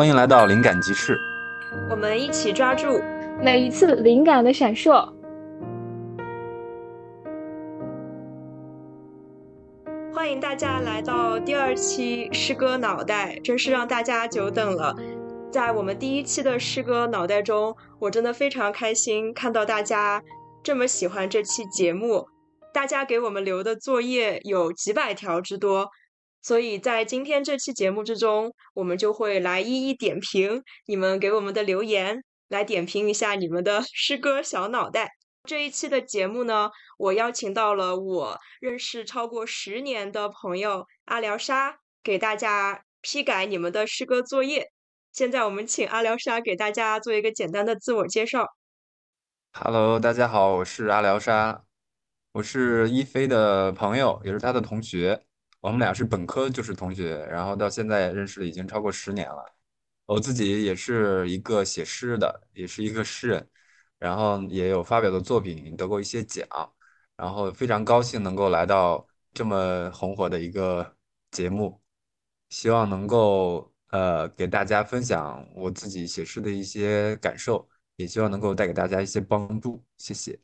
欢迎来到灵感集市，我们一起抓住每一次灵感的闪烁。欢迎大家来到第二期诗歌脑袋，真是让大家久等了。在我们第一期的诗歌脑袋中，我真的非常开心看到大家这么喜欢这期节目。大家给我们留的作业有几百条之多，所以在今天这期节目之中，我们就会来一一点评你们给我们的留言，来点评一下你们的 诗歌小脑袋。这一期的节目呢，我邀请到了我认识超过十年的朋友阿廖沙，给大家批改你们的诗歌作业。现在我们请阿廖沙给大家做一个简单的自我介绍。Hello，大家好，我是阿廖沙，我是一菲的朋友，也是他的同学。我们俩是本科就是同学，然后到现在认识了已经超过十年了。我自己也是一个写诗的，也是一个诗人。然后也有发表的作品，得过一些奖，然后非常高兴能够来到这么红火的一个节目，希望能够呃给大家分享我自己写诗的一些感受，也希望能够带给大家一些帮助，谢谢。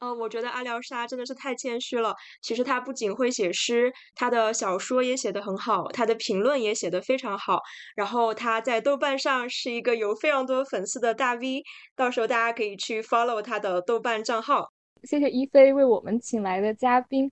呃，我觉得阿廖沙真的是太谦虚了。其实他不仅会写诗，他的小说也写得很好，他的评论也写得非常好。然后他在豆瓣上是一个有非常多粉丝的大 V，到时候大家可以去 follow 他的豆瓣账号。谢谢一菲为我们请来的嘉宾。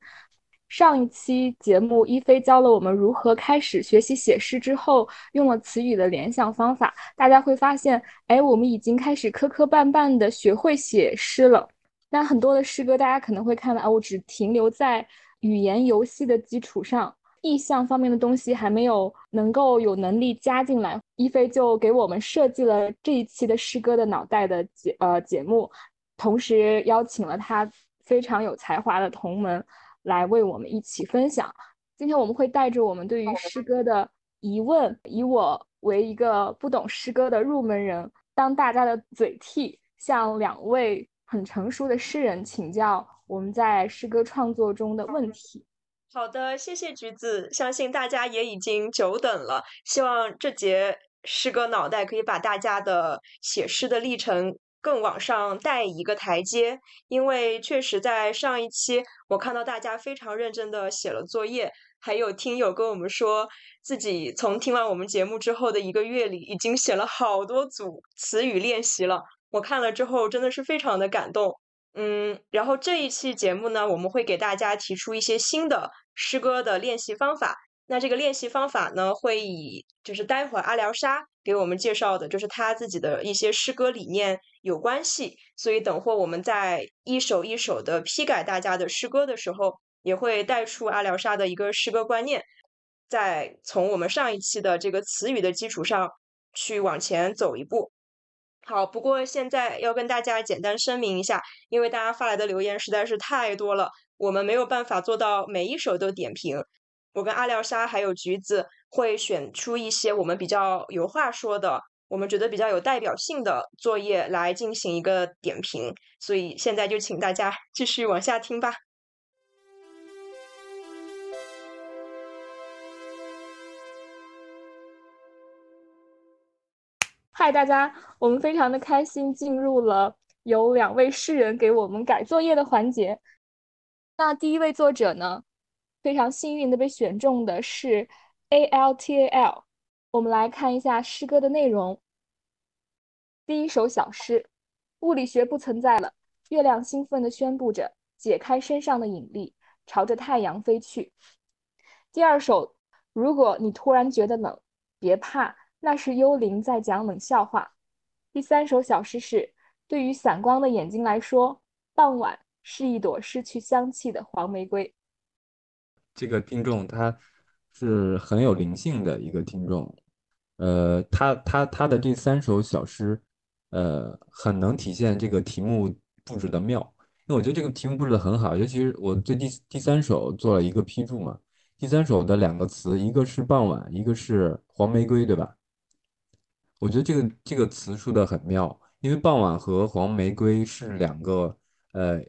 上一期节目，一菲教了我们如何开始学习写诗，之后用了词语的联想方法，大家会发现，哎，我们已经开始磕磕绊绊的学会写诗了。那很多的诗歌，大家可能会看到啊，我只停留在语言游戏的基础上，意象方面的东西还没有能够有能力加进来。一菲就给我们设计了这一期的诗歌的脑袋的节呃节目，同时邀请了他非常有才华的同门来为我们一起分享。今天我们会带着我们对于诗歌的疑问，以我为一个不懂诗歌的入门人，当大家的嘴替，向两位。很成熟的诗人请教我们在诗歌创作中的问题。好的，谢谢橘子，相信大家也已经久等了。希望这节诗歌脑袋可以把大家的写诗的历程更往上带一个台阶。因为确实在上一期，我看到大家非常认真的写了作业，还有听友跟我们说自己从听完我们节目之后的一个月里，已经写了好多组词语练习了。我看了之后真的是非常的感动，嗯，然后这一期节目呢，我们会给大家提出一些新的诗歌的练习方法。那这个练习方法呢，会以就是待会儿阿廖沙给我们介绍的，就是他自己的一些诗歌理念有关系。所以等会我们在一首一首的批改大家的诗歌的时候，也会带出阿廖沙的一个诗歌观念，在从我们上一期的这个词语的基础上去往前走一步。好，不过现在要跟大家简单声明一下，因为大家发来的留言实在是太多了，我们没有办法做到每一首都点评。我跟阿廖沙还有橘子会选出一些我们比较有话说的，我们觉得比较有代表性的作业来进行一个点评。所以现在就请大家继续往下听吧。嗨，大家，我们非常的开心，进入了由两位诗人给我们改作业的环节。那第一位作者呢，非常幸运的被选中的是 A L T A L。我们来看一下诗歌的内容。第一首小诗：物理学不存在了，月亮兴奋地宣布着，解开身上的引力，朝着太阳飞去。第二首：如果你突然觉得冷，别怕。那是幽灵在讲冷笑话。第三首小诗是：对于散光的眼睛来说，傍晚是一朵失去香气的黄玫瑰。这个听众他是很有灵性的一个听众，呃，他他他的第三首小诗，呃，很能体现这个题目布置的妙。因为我觉得这个题目布置的很好，尤其是我对第第三首做了一个批注嘛。第三首的两个词，一个是傍晚，一个是黄玫瑰，对吧？我觉得这个这个词说的很妙，因为傍晚和黄玫瑰是两个，呃，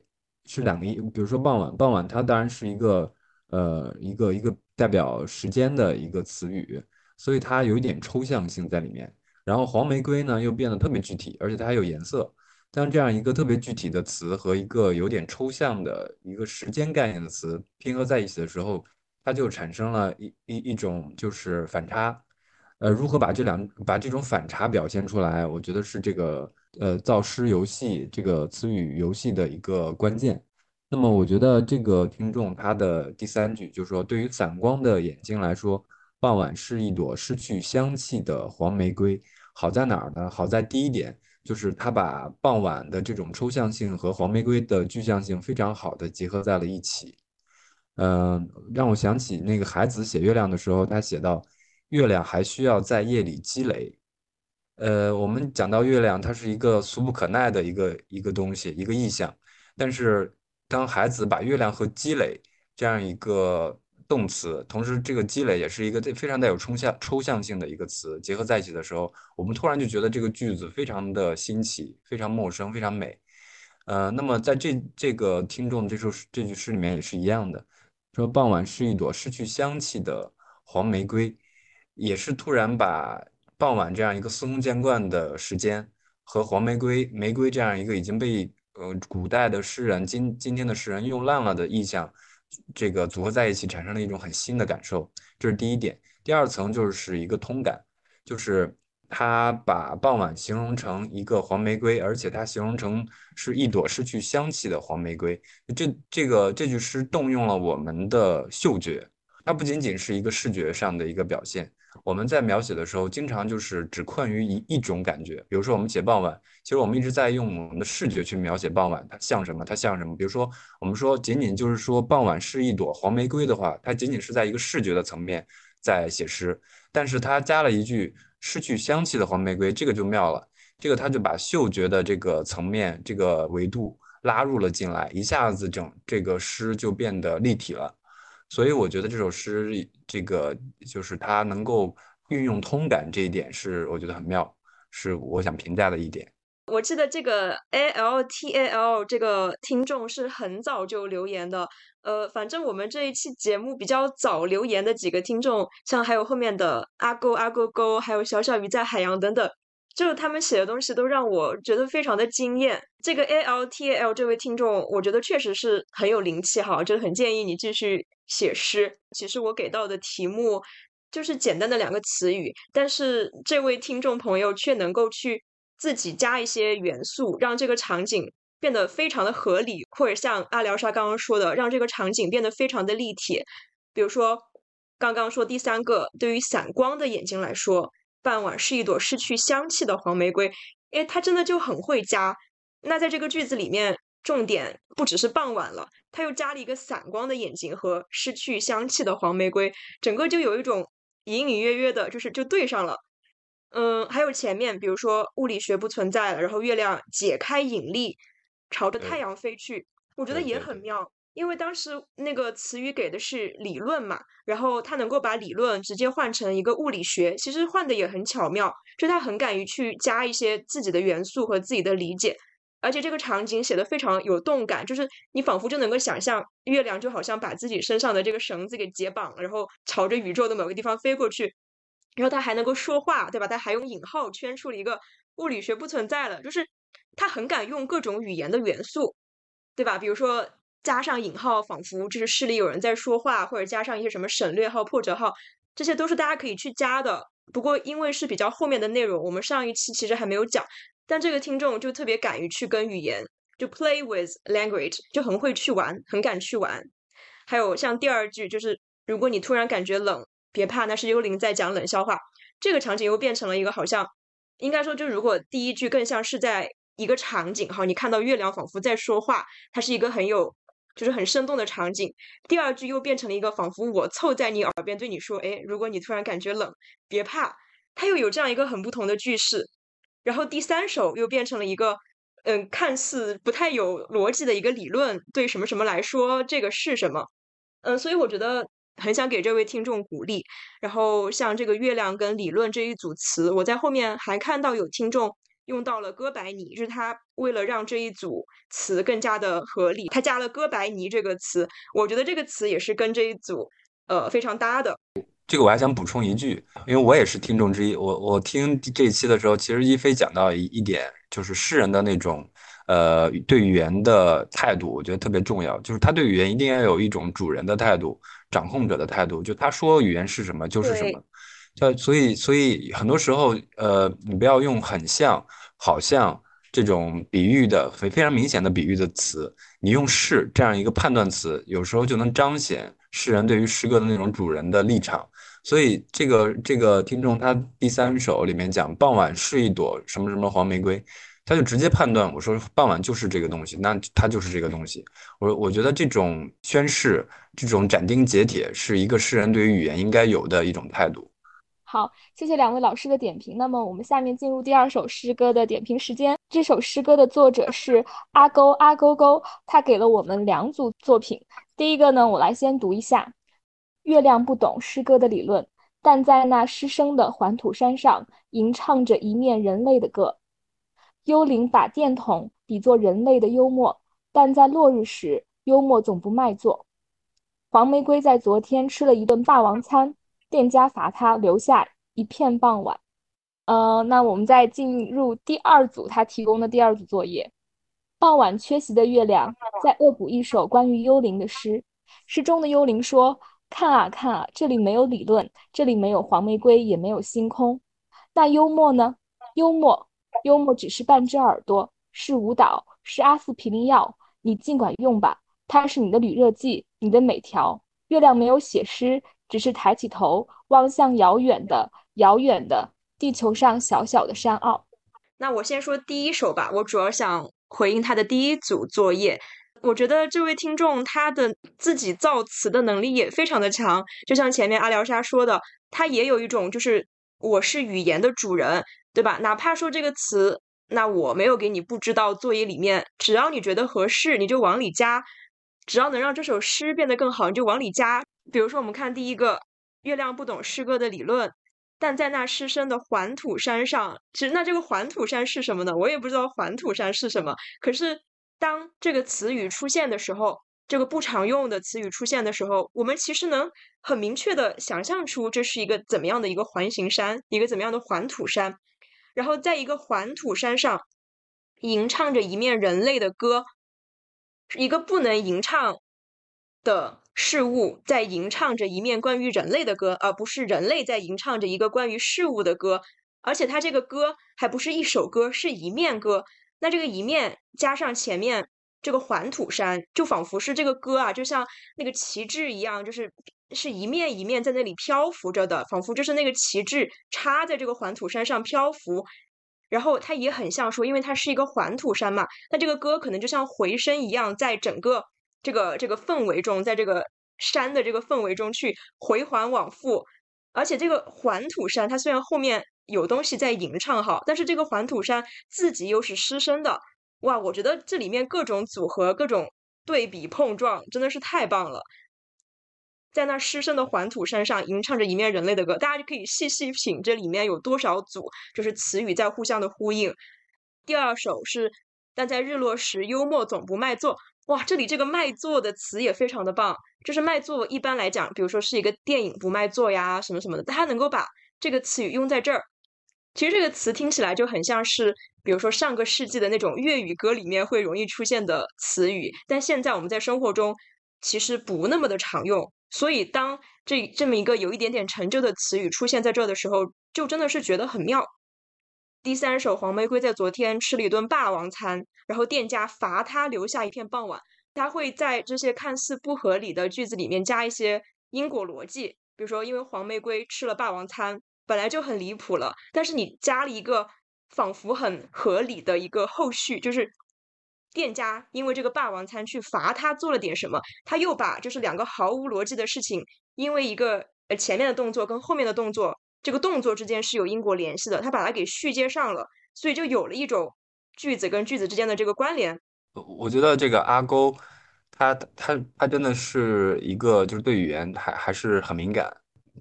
是两个意。比如说傍晚，傍晚它当然是一个，呃，一个一个代表时间的一个词语，所以它有一点抽象性在里面。然后黄玫瑰呢又变得特别具体，而且它还有颜色。当这样一个特别具体的词和一个有点抽象的一个时间概念的词拼合在一起的时候，它就产生了一一一种就是反差。呃，如何把这两把这种反差表现出来，我觉得是这个呃造诗游戏这个词语游戏的一个关键。那么，我觉得这个听众他的第三句就是说，对于散光的眼睛来说，傍晚是一朵失去香气的黄玫瑰。好在哪儿呢？好在第一点就是他把傍晚的这种抽象性和黄玫瑰的具象性非常好的结合在了一起。嗯，让我想起那个孩子写月亮的时候，他写到。月亮还需要在夜里积累。呃，我们讲到月亮，它是一个俗不可耐的一个一个东西，一个意象。但是，当孩子把月亮和积累这样一个动词，同时这个积累也是一个非常带有抽象抽象性的一个词结合在一起的时候，我们突然就觉得这个句子非常的新奇，非常陌生，非常美。呃，那么在这这个听众这首这句诗里面也是一样的，说傍晚是一朵失去香气的黄玫瑰。也是突然把傍晚这样一个司空见惯的时间和黄玫瑰玫瑰这样一个已经被呃古代的诗人今今天的诗人用烂了的意象，这个组合在一起，产生了一种很新的感受。这是第一点。第二层就是一个通感，就是他把傍晚形容成一个黄玫瑰，而且他形容成是一朵失去香气的黄玫瑰。这这个这句诗动用了我们的嗅觉，它不仅仅是一个视觉上的一个表现。我们在描写的时候，经常就是只困于一一种感觉。比如说，我们写傍晚，其实我们一直在用我们的视觉去描写傍晚，它像什么？它像什么？比如说，我们说仅仅就是说傍晚是一朵黄玫瑰的话，它仅仅是在一个视觉的层面在写诗。但是它加了一句失去香气的黄玫瑰，这个就妙了。这个它就把嗅觉的这个层面、这个维度拉入了进来，一下子整这个诗就变得立体了。所以我觉得这首诗，这个就是它能够运用通感这一点，是我觉得很妙，是我想评价的一点。我记得这个 A L T A L 这个听众是很早就留言的，呃，反正我们这一期节目比较早留言的几个听众，像还有后面的阿勾阿勾勾，还有小小鱼在海洋等等。就是他们写的东西都让我觉得非常的惊艳。这个 A L T A L 这位听众，我觉得确实是很有灵气哈，就是很建议你继续写诗。其实我给到的题目就是简单的两个词语，但是这位听众朋友却能够去自己加一些元素，让这个场景变得非常的合理，或者像阿廖沙刚刚说的，让这个场景变得非常的立体。比如说刚刚说第三个，对于散光的眼睛来说。傍晚是一朵失去香气的黄玫瑰，诶，他真的就很会加。那在这个句子里面，重点不只是傍晚了，他又加了一个散光的眼睛和失去香气的黄玫瑰，整个就有一种隐隐约约的，就是就对上了。嗯，还有前面，比如说物理学不存在了，然后月亮解开引力，朝着太阳飞去，我觉得也很妙。因为当时那个词语给的是理论嘛，然后他能够把理论直接换成一个物理学，其实换的也很巧妙，就他很敢于去加一些自己的元素和自己的理解，而且这个场景写的非常有动感，就是你仿佛就能够想象月亮就好像把自己身上的这个绳子给解绑了，然后朝着宇宙的某个地方飞过去，然后他还能够说话，对吧？他还用引号圈出了一个物理学不存在了，就是他很敢用各种语言的元素，对吧？比如说。加上引号，仿佛就是诗里有人在说话，或者加上一些什么省略号、破折号，这些都是大家可以去加的。不过因为是比较后面的内容，我们上一期其实还没有讲。但这个听众就特别敢于去跟语言，就 play with language，就很会去玩，很敢去玩。还有像第二句，就是如果你突然感觉冷，别怕，那是幽灵在讲冷笑话。这个场景又变成了一个好像，应该说，就如果第一句更像是在一个场景哈，你看到月亮仿佛在说话，它是一个很有。就是很生动的场景。第二句又变成了一个仿佛我凑在你耳边对你说：“哎，如果你突然感觉冷，别怕。”它又有这样一个很不同的句式。然后第三首又变成了一个嗯，看似不太有逻辑的一个理论，对什么什么来说这个是什么？嗯，所以我觉得很想给这位听众鼓励。然后像这个月亮跟理论这一组词，我在后面还看到有听众。用到了哥白尼，就是他为了让这一组词更加的合理，他加了哥白尼这个词。我觉得这个词也是跟这一组呃非常搭的。这个我还想补充一句，因为我也是听众之一。我我听这一期的时候，其实一飞讲到一一点，就是诗人的那种呃对语言的态度，我觉得特别重要。就是他对语言一定要有一种主人的态度、掌控者的态度。就他说语言是什么就是什么。呃，所以所以很多时候，呃，你不要用很像、好像这种比喻的非非常明显的比喻的词，你用是这样一个判断词，有时候就能彰显诗人对于诗歌的那种主人的立场。所以这个这个听众他第三首里面讲傍晚是一朵什么什么黄玫瑰，他就直接判断我说傍晚就是这个东西，那他就是这个东西。我我觉得这种宣誓、这种斩钉截铁，是一个诗人对于语言应该有的一种态度。好，谢谢两位老师的点评。那么我们下面进入第二首诗歌的点评时间。这首诗歌的作者是阿勾阿勾勾，他给了我们两组作品。第一个呢，我来先读一下：月亮不懂诗歌的理论，但在那失声的黄土山上，吟唱着一面人类的歌。幽灵把电筒比作人类的幽默，但在落日时，幽默总不卖座。黄玫瑰在昨天吃了一顿霸王餐。店家罚他留下一片傍晚。呃，那我们再进入第二组他提供的第二组作业。傍晚缺席的月亮在恶补一首关于幽灵的诗。诗中的幽灵说：“看啊看啊，这里没有理论，这里没有黄玫瑰，也没有星空。那幽默呢？幽默，幽默只是半只耳朵，是舞蹈，是阿司匹林药。你尽管用吧，它是你的铝热剂，你的每条。月亮没有写诗。”只是抬起头望向遥远的、遥远的地球上小小的山坳。那我先说第一首吧，我主要想回应他的第一组作业。我觉得这位听众他的自己造词的能力也非常的强，就像前面阿廖沙说的，他也有一种就是我是语言的主人，对吧？哪怕说这个词，那我没有给你布置到作业里面，只要你觉得合适，你就往里加。只要能让这首诗变得更好，你就往里加。比如说，我们看第一个，月亮不懂诗歌的理论，但在那失声的黄土山上，其实那这个黄土山是什么呢？我也不知道黄土山是什么。可是当这个词语出现的时候，这个不常用的词语出现的时候，我们其实能很明确的想象出这是一个怎么样的一个环形山，一个怎么样的黄土山。然后在一个黄土山上，吟唱着一面人类的歌。一个不能吟唱的事物在吟唱着一面关于人类的歌，而不是人类在吟唱着一个关于事物的歌。而且它这个歌还不是一首歌，是一面歌。那这个一面加上前面这个环土山，就仿佛是这个歌啊，就像那个旗帜一样，就是是一面一面在那里漂浮着的，仿佛就是那个旗帜插在这个环土山上漂浮。然后它也很像说，因为它是一个环土山嘛，那这个歌可能就像回声一样，在整个这个这个氛围中，在这个山的这个氛围中去回环往复。而且这个环土山，它虽然后面有东西在吟唱哈，但是这个环土山自己又是失声的。哇，我觉得这里面各种组合、各种对比碰撞，真的是太棒了。在那失声的黄土山上吟唱着一面人类的歌，大家就可以细细品这里面有多少组，就是词语在互相的呼应。第二首是，但在日落时，幽默总不卖座。哇，这里这个卖座的词也非常的棒。就是卖座一般来讲，比如说是一个电影不卖座呀，什么什么的，它能够把这个词语用在这儿。其实这个词听起来就很像是，比如说上个世纪的那种粤语歌里面会容易出现的词语，但现在我们在生活中其实不那么的常用。所以，当这这么一个有一点点成就的词语出现在这儿的时候，就真的是觉得很妙。第三首，黄玫瑰在昨天吃了一顿霸王餐，然后店家罚他留下一片傍晚。他会在这些看似不合理的句子里面加一些因果逻辑，比如说，因为黄玫瑰吃了霸王餐，本来就很离谱了，但是你加了一个仿佛很合理的一个后续，就是。店家因为这个霸王餐去罚他做了点什么，他又把就是两个毫无逻辑的事情，因为一个呃前面的动作跟后面的动作，这个动作之间是有因果联系的，他把它给续接上了，所以就有了一种句子跟句子之间的这个关联。我觉得这个阿勾，他他他真的是一个就是对语言还还是很敏感，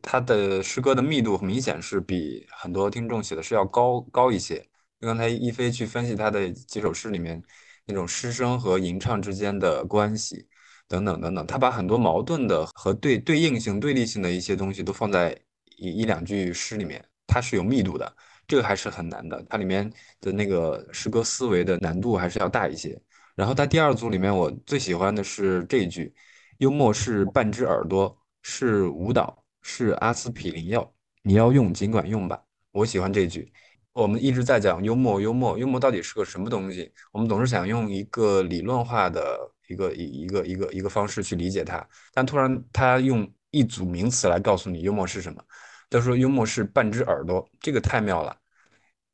他的诗歌的密度明显是比很多听众写的是要高高一些。刚才一飞去分析他的几首诗里面。那种师生和吟唱之间的关系，等等等等，他把很多矛盾的和对对应性、对立性的一些东西都放在一一两句诗里面，它是有密度的，这个还是很难的，它里面的那个诗歌思维的难度还是要大一些。然后它第二组里面，我最喜欢的是这一句：“幽默是半只耳朵，是舞蹈，是阿司匹林药，你要用尽管用吧。”我喜欢这句。我们一直在讲幽默，幽默，幽默到底是个什么东西？我们总是想用一个理论化的一个一一个一个一个方式去理解它，但突然他用一组名词来告诉你幽默是什么。他说幽默是半只耳朵，这个太妙了。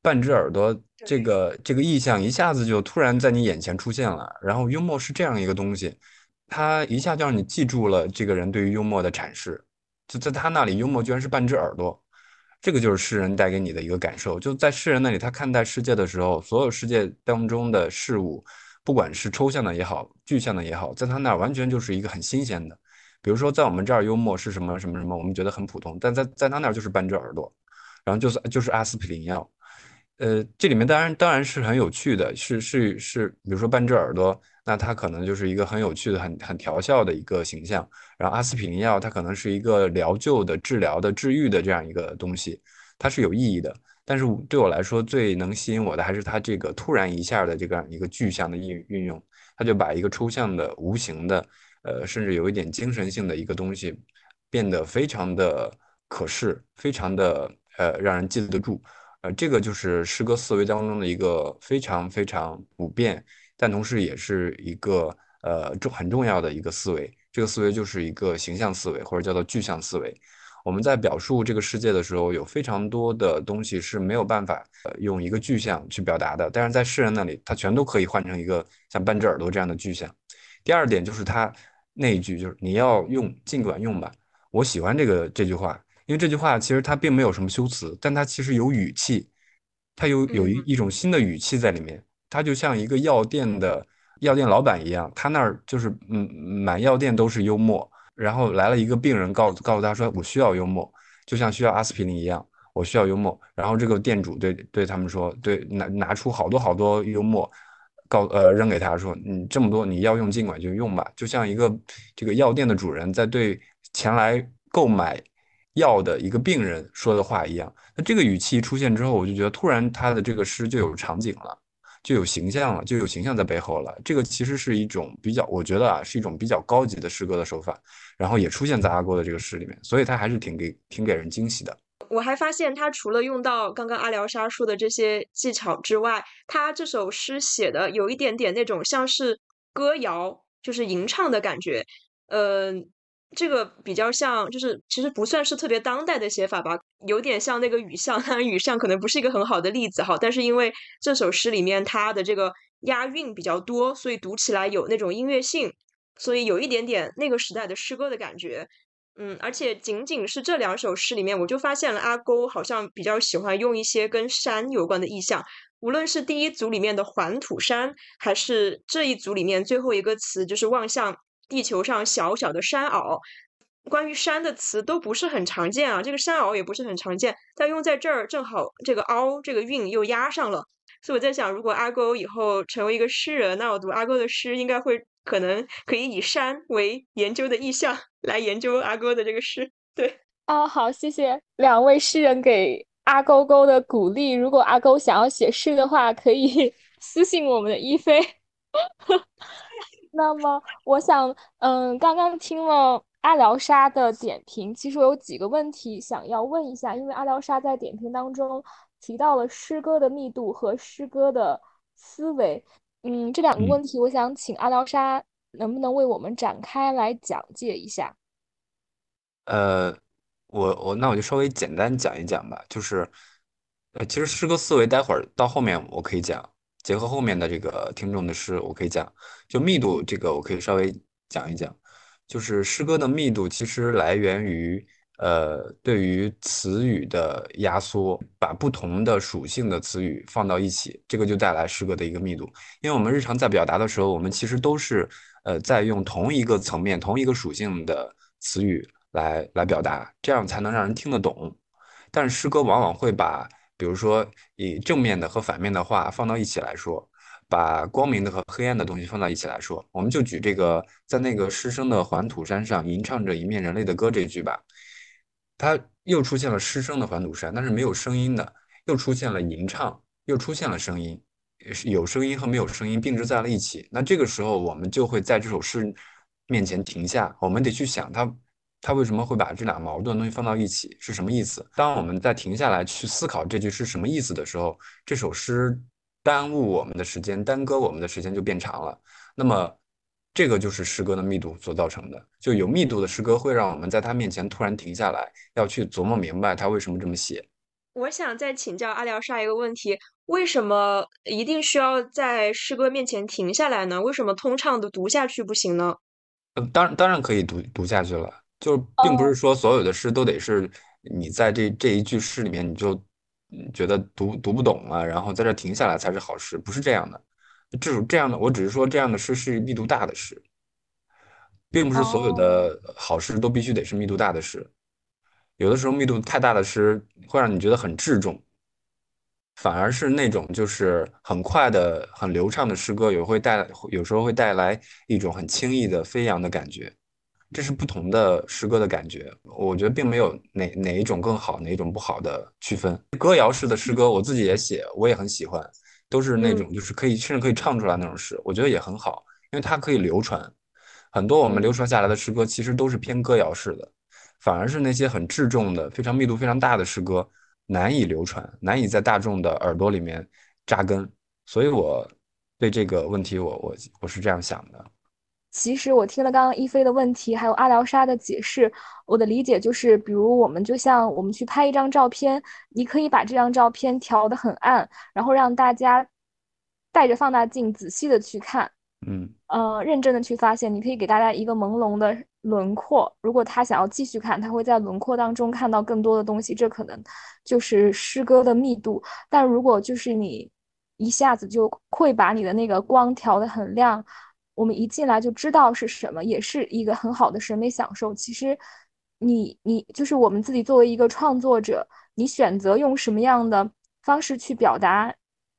半只耳朵，这个这个意象一下子就突然在你眼前出现了。然后幽默是这样一个东西，他一下就让你记住了这个人对于幽默的阐释。就在他那里，幽默居然是半只耳朵。这个就是诗人带给你的一个感受，就在诗人那里，他看待世界的时候，所有世界当中的事物，不管是抽象的也好，具象的也好，在他那儿完全就是一个很新鲜的。比如说，在我们这儿，幽默是什么什么什么，我们觉得很普通，但在在他那儿就是半只耳朵，然后就是就是阿司匹林药。呃，这里面当然当然是很有趣的，是是是，比如说半只耳朵，那它可能就是一个很有趣的、很很调笑的一个形象。然后阿司匹林药，它可能是一个疗救的、治疗的、治愈的这样一个东西，它是有意义的。但是对我来说，最能吸引我的还是它这个突然一下的这个一个具象的运运用，它就把一个抽象的、无形的，呃，甚至有一点精神性的一个东西，变得非常的可视，非常的呃让人记得住。呃，这个就是诗歌思维当中的一个非常非常普遍，但同时也是一个呃重很重要的一个思维。这个思维就是一个形象思维，或者叫做具象思维。我们在表述这个世界的时候，有非常多的东西是没有办法用一个具象去表达的，但是在诗人那里，他全都可以换成一个像半只耳朵这样的具象。第二点就是他那一句，就是你要用尽管用吧。我喜欢这个这句话。因为这句话其实它并没有什么修辞，但它其实有语气，它有有一一种新的语气在里面。它就像一个药店的药店老板一样，他那儿就是嗯满药店都是幽默。然后来了一个病人，告告诉他说我需要幽默，就像需要阿司匹林一样，我需要幽默。然后这个店主对对他们说，对拿拿出好多好多幽默，告呃扔给他说，你这么多你要用尽管就用吧。就像一个这个药店的主人在对前来购买。药的一个病人说的话一样，那这个语气出现之后，我就觉得突然他的这个诗就有场景了，就有形象了，就有形象在背后了。这个其实是一种比较，我觉得啊，是一种比较高级的诗歌的手法，然后也出现在阿郭的这个诗里面，所以他还是挺给挺给人惊喜的。我还发现他除了用到刚刚阿廖沙说的这些技巧之外，他这首诗写的有一点点那种像是歌谣，就是吟唱的感觉，嗯。这个比较像，就是其实不算是特别当代的写法吧，有点像那个雨巷。当然，雨巷可能不是一个很好的例子哈，但是因为这首诗里面它的这个押韵比较多，所以读起来有那种音乐性，所以有一点点那个时代的诗歌的感觉。嗯，而且仅仅是这两首诗里面，我就发现了阿勾好像比较喜欢用一些跟山有关的意象，无论是第一组里面的环土山，还是这一组里面最后一个词就是望向。地球上小小的山坳，关于山的词都不是很常见啊。这个山坳也不是很常见，但用在这儿正好这个凹这个韵又压上了。所以我在想，如果阿勾以后成为一个诗人，那我读阿勾的诗应该会可能可以以山为研究的意象来研究阿勾的这个诗。对，哦，好，谢谢两位诗人给阿勾勾的鼓励。如果阿勾想要写诗的话，可以 私信我们的一菲。那么，我想，嗯，刚刚听了阿廖沙的点评，其实我有几个问题想要问一下，因为阿廖沙在点评当中提到了诗歌的密度和诗歌的思维，嗯，这两个问题，我想请阿廖沙能不能为我们展开来讲解一下？呃，我我那我就稍微简单讲一讲吧，就是，呃，其实诗歌思维待会儿到后面我可以讲。结合后面的这个听众的诗，我可以讲，就密度这个我可以稍微讲一讲，就是诗歌的密度其实来源于呃对于词语的压缩，把不同的属性的词语放到一起，这个就带来诗歌的一个密度。因为我们日常在表达的时候，我们其实都是呃在用同一个层面、同一个属性的词语来来表达，这样才能让人听得懂。但是诗歌往往会把比如说，以正面的和反面的话放到一起来说，把光明的和黑暗的东西放到一起来说。我们就举这个在那个失声的黄土山上吟唱着一面人类的歌这句吧，它又出现了失声的环堵山，但是没有声音的，又出现了吟唱，又出现了声音，有声音和没有声音并置在了一起。那这个时候，我们就会在这首诗面前停下，我们得去想它。他为什么会把这俩矛盾的东西放到一起？是什么意思？当我们在停下来去思考这句是什么意思的时候，这首诗耽误我们的时间，耽搁我们的时间就变长了。那么，这个就是诗歌的密度所造成的。就有密度的诗歌会让我们在他面前突然停下来，要去琢磨明白他为什么这么写。我想再请教阿廖沙一个问题：为什么一定需要在诗歌面前停下来呢？为什么通畅的读下去不行呢？呃，当然当然可以读读下去了。就并不是说所有的诗都得是你在这这一句诗里面你就觉得读读不懂了，然后在这停下来才是好诗，不是这样的。这种这样的，我只是说这样的诗是密度大的诗，并不是所有的好诗都必须得是密度大的诗。有的时候密度太大的诗会让你觉得很滞重，反而是那种就是很快的、很流畅的诗歌，也会带有时候会带来一种很轻易的飞扬的感觉。这是不同的诗歌的感觉，我觉得并没有哪哪一种更好，哪一种不好的区分。歌谣式的诗歌，我自己也写，我也很喜欢，都是那种就是可以甚至可以唱出来那种诗，我觉得也很好，因为它可以流传。很多我们流传下来的诗歌其实都是偏歌谣式的，反而是那些很质重的、非常密度非常大的诗歌难以流传，难以在大众的耳朵里面扎根。所以我对这个问题，我我我是这样想的。其实我听了刚刚一菲的问题，还有阿廖沙的解释，我的理解就是，比如我们就像我们去拍一张照片，你可以把这张照片调得很暗，然后让大家带着放大镜仔细的去看，嗯，呃，认真的去发现。你可以给大家一个朦胧的轮廓，如果他想要继续看，他会在轮廓当中看到更多的东西，这可能就是诗歌的密度。但如果就是你一下子就会把你的那个光调得很亮。我们一进来就知道是什么，也是一个很好的审美享受。其实，你你就是我们自己作为一个创作者，你选择用什么样的方式去表达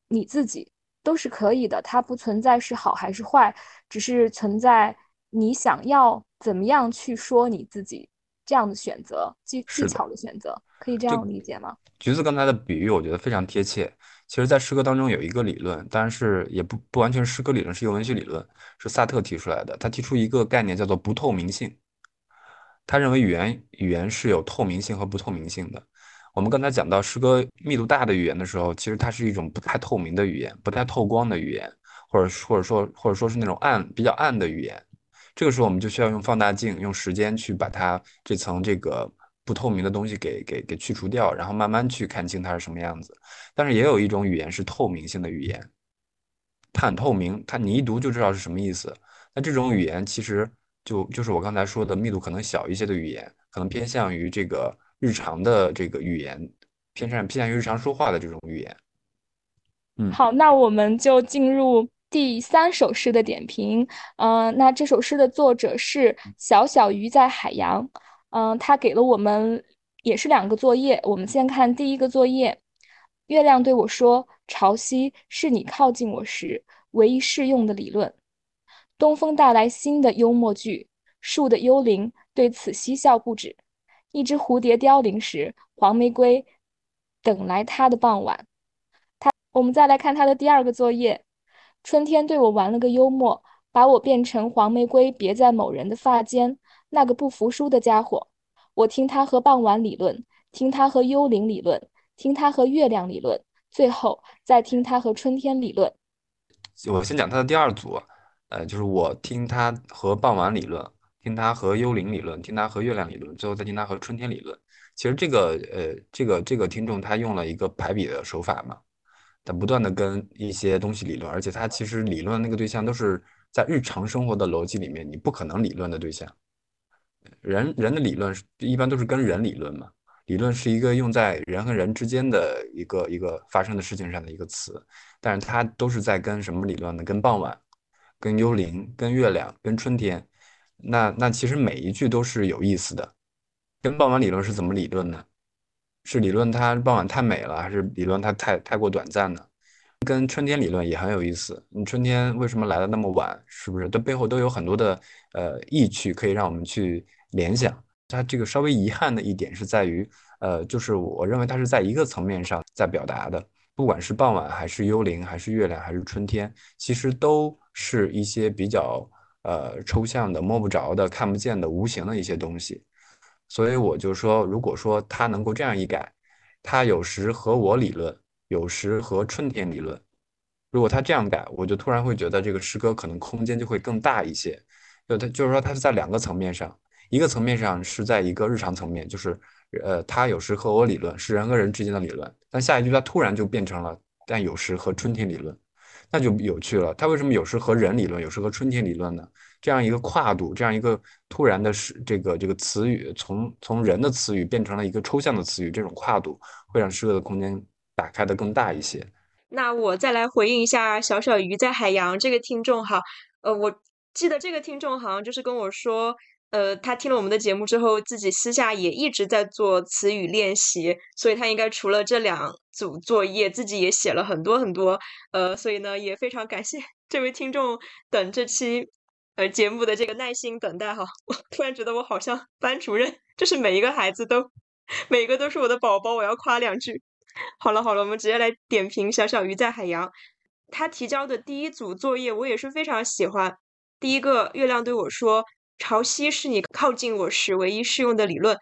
你自己都是可以的。它不存在是好还是坏，只是存在你想要怎么样去说你自己这样的选择技技巧的选择，可以这样理解吗？橘子刚才的比喻，我觉得非常贴切。其实，在诗歌当中有一个理论，但是也不不完全诗歌理论，是一个文学理论，是萨特提出来的。他提出一个概念叫做不透明性。他认为语言语言是有透明性和不透明性的。我们刚才讲到诗歌密度大的语言的时候，其实它是一种不太透明的语言，不太透光的语言，或者或者说或者说是那种暗比较暗的语言。这个时候，我们就需要用放大镜，用时间去把它这层这个。不透明的东西给给给去除掉，然后慢慢去看清它是什么样子。但是也有一种语言是透明性的语言，它很透明，它你一读就知道是什么意思。那这种语言其实就就是我刚才说的密度可能小一些的语言，可能偏向于这个日常的这个语言，偏向偏向于日常说话的这种语言。嗯，好，那我们就进入第三首诗的点评。嗯，那这首诗的作者是小小鱼在海洋。嗯，他给了我们也是两个作业。我们先看第一个作业。月亮对我说：“潮汐是你靠近我时唯一适用的理论。”东风带来新的幽默剧。树的幽灵对此嬉笑不止。一只蝴蝶凋零时，黄玫瑰等来它的傍晚。他，我们再来看他的第二个作业。春天对我玩了个幽默，把我变成黄玫瑰，别在某人的发间。那个不服输的家伙，我听他和傍晚理论，听他和幽灵理论，听他和月亮理论，最后再听他和春天理论。我先讲他的第二组，呃，就是我听他和傍晚理论，听他和幽灵理论，听他和月亮理论，最后再听他和春天理论。其实这个，呃，这个这个听众他用了一个排比的手法嘛，他不断的跟一些东西理论，而且他其实理论那个对象都是在日常生活的逻辑里面你不可能理论的对象。人人的理论是一般都是跟人理论嘛，理论是一个用在人和人之间的一个一个发生的事情上的一个词，但是它都是在跟什么理论呢？跟傍晚，跟幽灵，跟月亮，跟春天。那那其实每一句都是有意思的。跟傍晚理论是怎么理论呢？是理论它傍晚太美了，还是理论它太太过短暂呢？跟春天理论也很有意思。你春天为什么来的那么晚？是不是？它背后都有很多的呃意趣，可以让我们去联想。它这个稍微遗憾的一点是在于，呃，就是我认为它是在一个层面上在表达的，不管是傍晚还是幽灵，还是月亮，还是春天，其实都是一些比较呃抽象的、摸不着的、看不见的、无形的一些东西。所以我就说，如果说它能够这样一改，它有时和我理论。有时和春天理论，如果他这样改，我就突然会觉得这个诗歌可能空间就会更大一些。就他就是说，他是在两个层面上，一个层面上是在一个日常层面，就是呃，他有时和我理论是人和人之间的理论，但下一句他突然就变成了，但有时和春天理论，那就有趣了。他为什么有时和人理论，有时和春天理论呢？这样一个跨度，这样一个突然的是这个这个词语，从从人的词语变成了一个抽象的词语，这种跨度会让诗歌的空间。打开的更大一些。那我再来回应一下小小鱼在海洋这个听众哈，呃，我记得这个听众好像就是跟我说，呃，他听了我们的节目之后，自己私下也一直在做词语练习，所以他应该除了这两组作业，自己也写了很多很多，呃，所以呢，也非常感谢 这位听众等这期呃节目的这个耐心等待哈。我突然觉得我好像班主任，就是每一个孩子都，每个都是我的宝宝，我要夸两句。好了好了，我们直接来点评小小鱼在海洋。他提交的第一组作业，我也是非常喜欢。第一个，月亮对我说：“潮汐是你靠近我时唯一适用的理论。”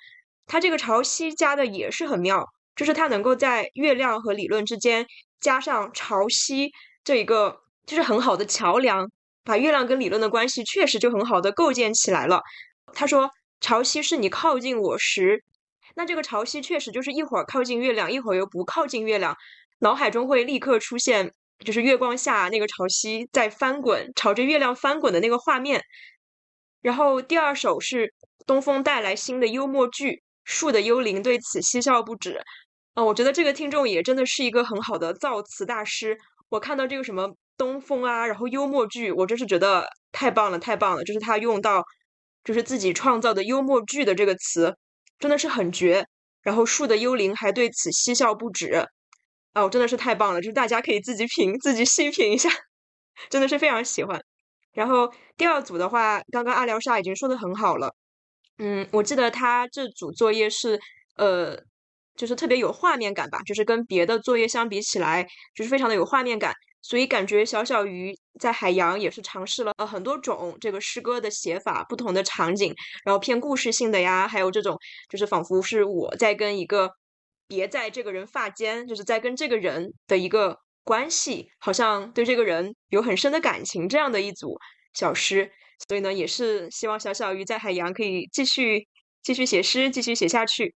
他这个潮汐加的也是很妙，就是他能够在月亮和理论之间加上潮汐这一个，就是很好的桥梁，把月亮跟理论的关系确实就很好的构建起来了。他说：“潮汐是你靠近我时。”那这个潮汐确实就是一会儿靠近月亮，一会儿又不靠近月亮，脑海中会立刻出现，就是月光下那个潮汐在翻滚，朝着月亮翻滚的那个画面。然后第二首是东风带来新的幽默句，树的幽灵对此嬉笑不止。啊，我觉得这个听众也真的是一个很好的造词大师。我看到这个什么东风啊，然后幽默句，我真是觉得太棒了，太棒了！就是他用到，就是自己创造的幽默句的这个词。真的是很绝，然后树的幽灵还对此嬉笑不止，哦，真的是太棒了！就是大家可以自己品，自己细品一下，真的是非常喜欢。然后第二组的话，刚刚阿廖沙已经说的很好了，嗯，我记得他这组作业是，呃，就是特别有画面感吧，就是跟别的作业相比起来，就是非常的有画面感。所以感觉小小鱼在海洋也是尝试了呃很多种这个诗歌的写法，不同的场景，然后偏故事性的呀，还有这种就是仿佛是我在跟一个别在这个人发间，就是在跟这个人的一个关系，好像对这个人有很深的感情这样的一组小诗。所以呢，也是希望小小鱼在海洋可以继续继续写诗，继续写下去。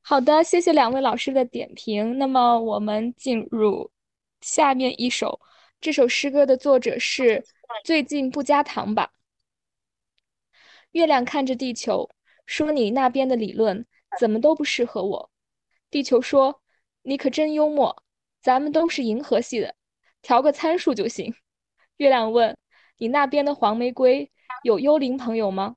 好的，谢谢两位老师的点评。那么我们进入。下面一首，这首诗歌的作者是最近不加糖吧？月亮看着地球，说：“你那边的理论怎么都不适合我。”地球说：“你可真幽默，咱们都是银河系的，调个参数就行。”月亮问：“你那边的黄玫瑰有幽灵朋友吗？”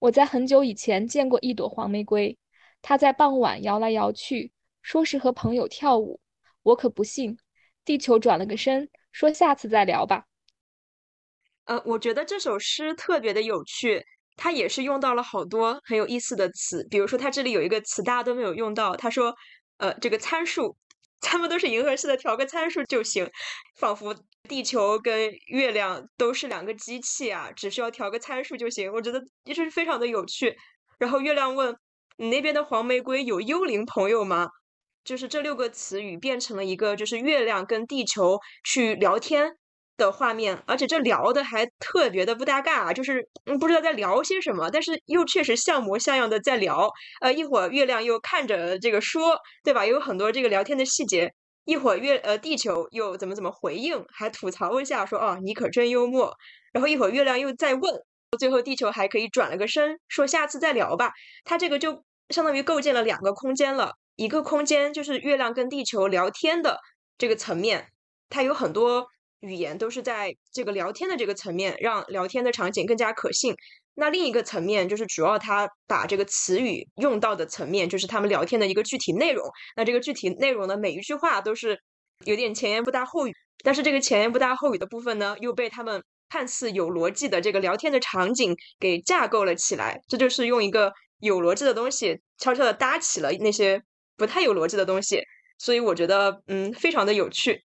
我在很久以前见过一朵黄玫瑰，它在傍晚摇来摇去，说是和朋友跳舞，我可不信。地球转了个身，说：“下次再聊吧。”呃，我觉得这首诗特别的有趣，它也是用到了好多很有意思的词。比如说，它这里有一个词大家都没有用到，他说：“呃，这个参数，他们都是银河系的，调个参数就行。”仿佛地球跟月亮都是两个机器啊，只需要调个参数就行。我觉得也是非常的有趣。然后月亮问：“你那边的黄玫瑰有幽灵朋友吗？”就是这六个词语变成了一个，就是月亮跟地球去聊天的画面，而且这聊的还特别的不搭嘎啊，就是不知道在聊些什么，但是又确实像模像样的在聊。呃，一会儿月亮又看着这个说，对吧？有很多这个聊天的细节。一会儿月呃地球又怎么怎么回应，还吐槽一下说哦你可真幽默。然后一会儿月亮又在问，最后地球还可以转了个身说下次再聊吧。它这个就相当于构建了两个空间了。一个空间就是月亮跟地球聊天的这个层面，它有很多语言都是在这个聊天的这个层面，让聊天的场景更加可信。那另一个层面就是主要它把这个词语用到的层面，就是他们聊天的一个具体内容。那这个具体内容呢，每一句话都是有点前言不搭后语。但是这个前言不搭后语的部分呢，又被他们看似有逻辑的这个聊天的场景给架构了起来。这就是用一个有逻辑的东西悄悄的搭起了那些不太有逻辑的东西，所以我觉得嗯，非常的有趣。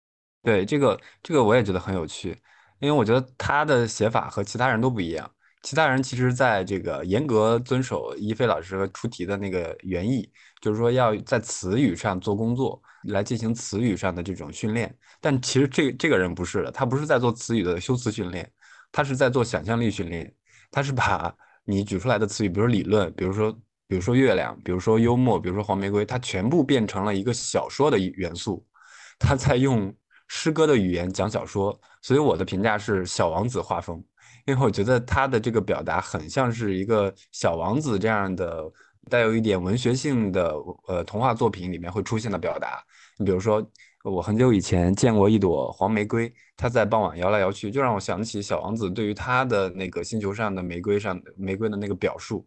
对，这个这个我也觉得很有趣，因为我觉得他的写法和其他人都不一样。其他人其实在这个严格遵守一菲老师出题的那个原意，就是说要在词语上做工作，来进行词语上的这种训练。但其实这这个人不是的，他不是在做词语的修辞训练，他是在做想象力训练。他是把你举出来的词语，比如理论，比如说比如说月亮，比如说幽默，比如说黄玫瑰，它全部变成了一个小说的元素。他在用诗歌的语言讲小说，所以我的评价是小王子画风。因为我觉得他的这个表达很像是一个小王子这样的带有一点文学性的呃童话作品里面会出现的表达。你比如说，我很久以前见过一朵黄玫瑰，它在傍晚摇来摇去，就让我想起小王子对于他的那个星球上的玫瑰上玫瑰的那个表述。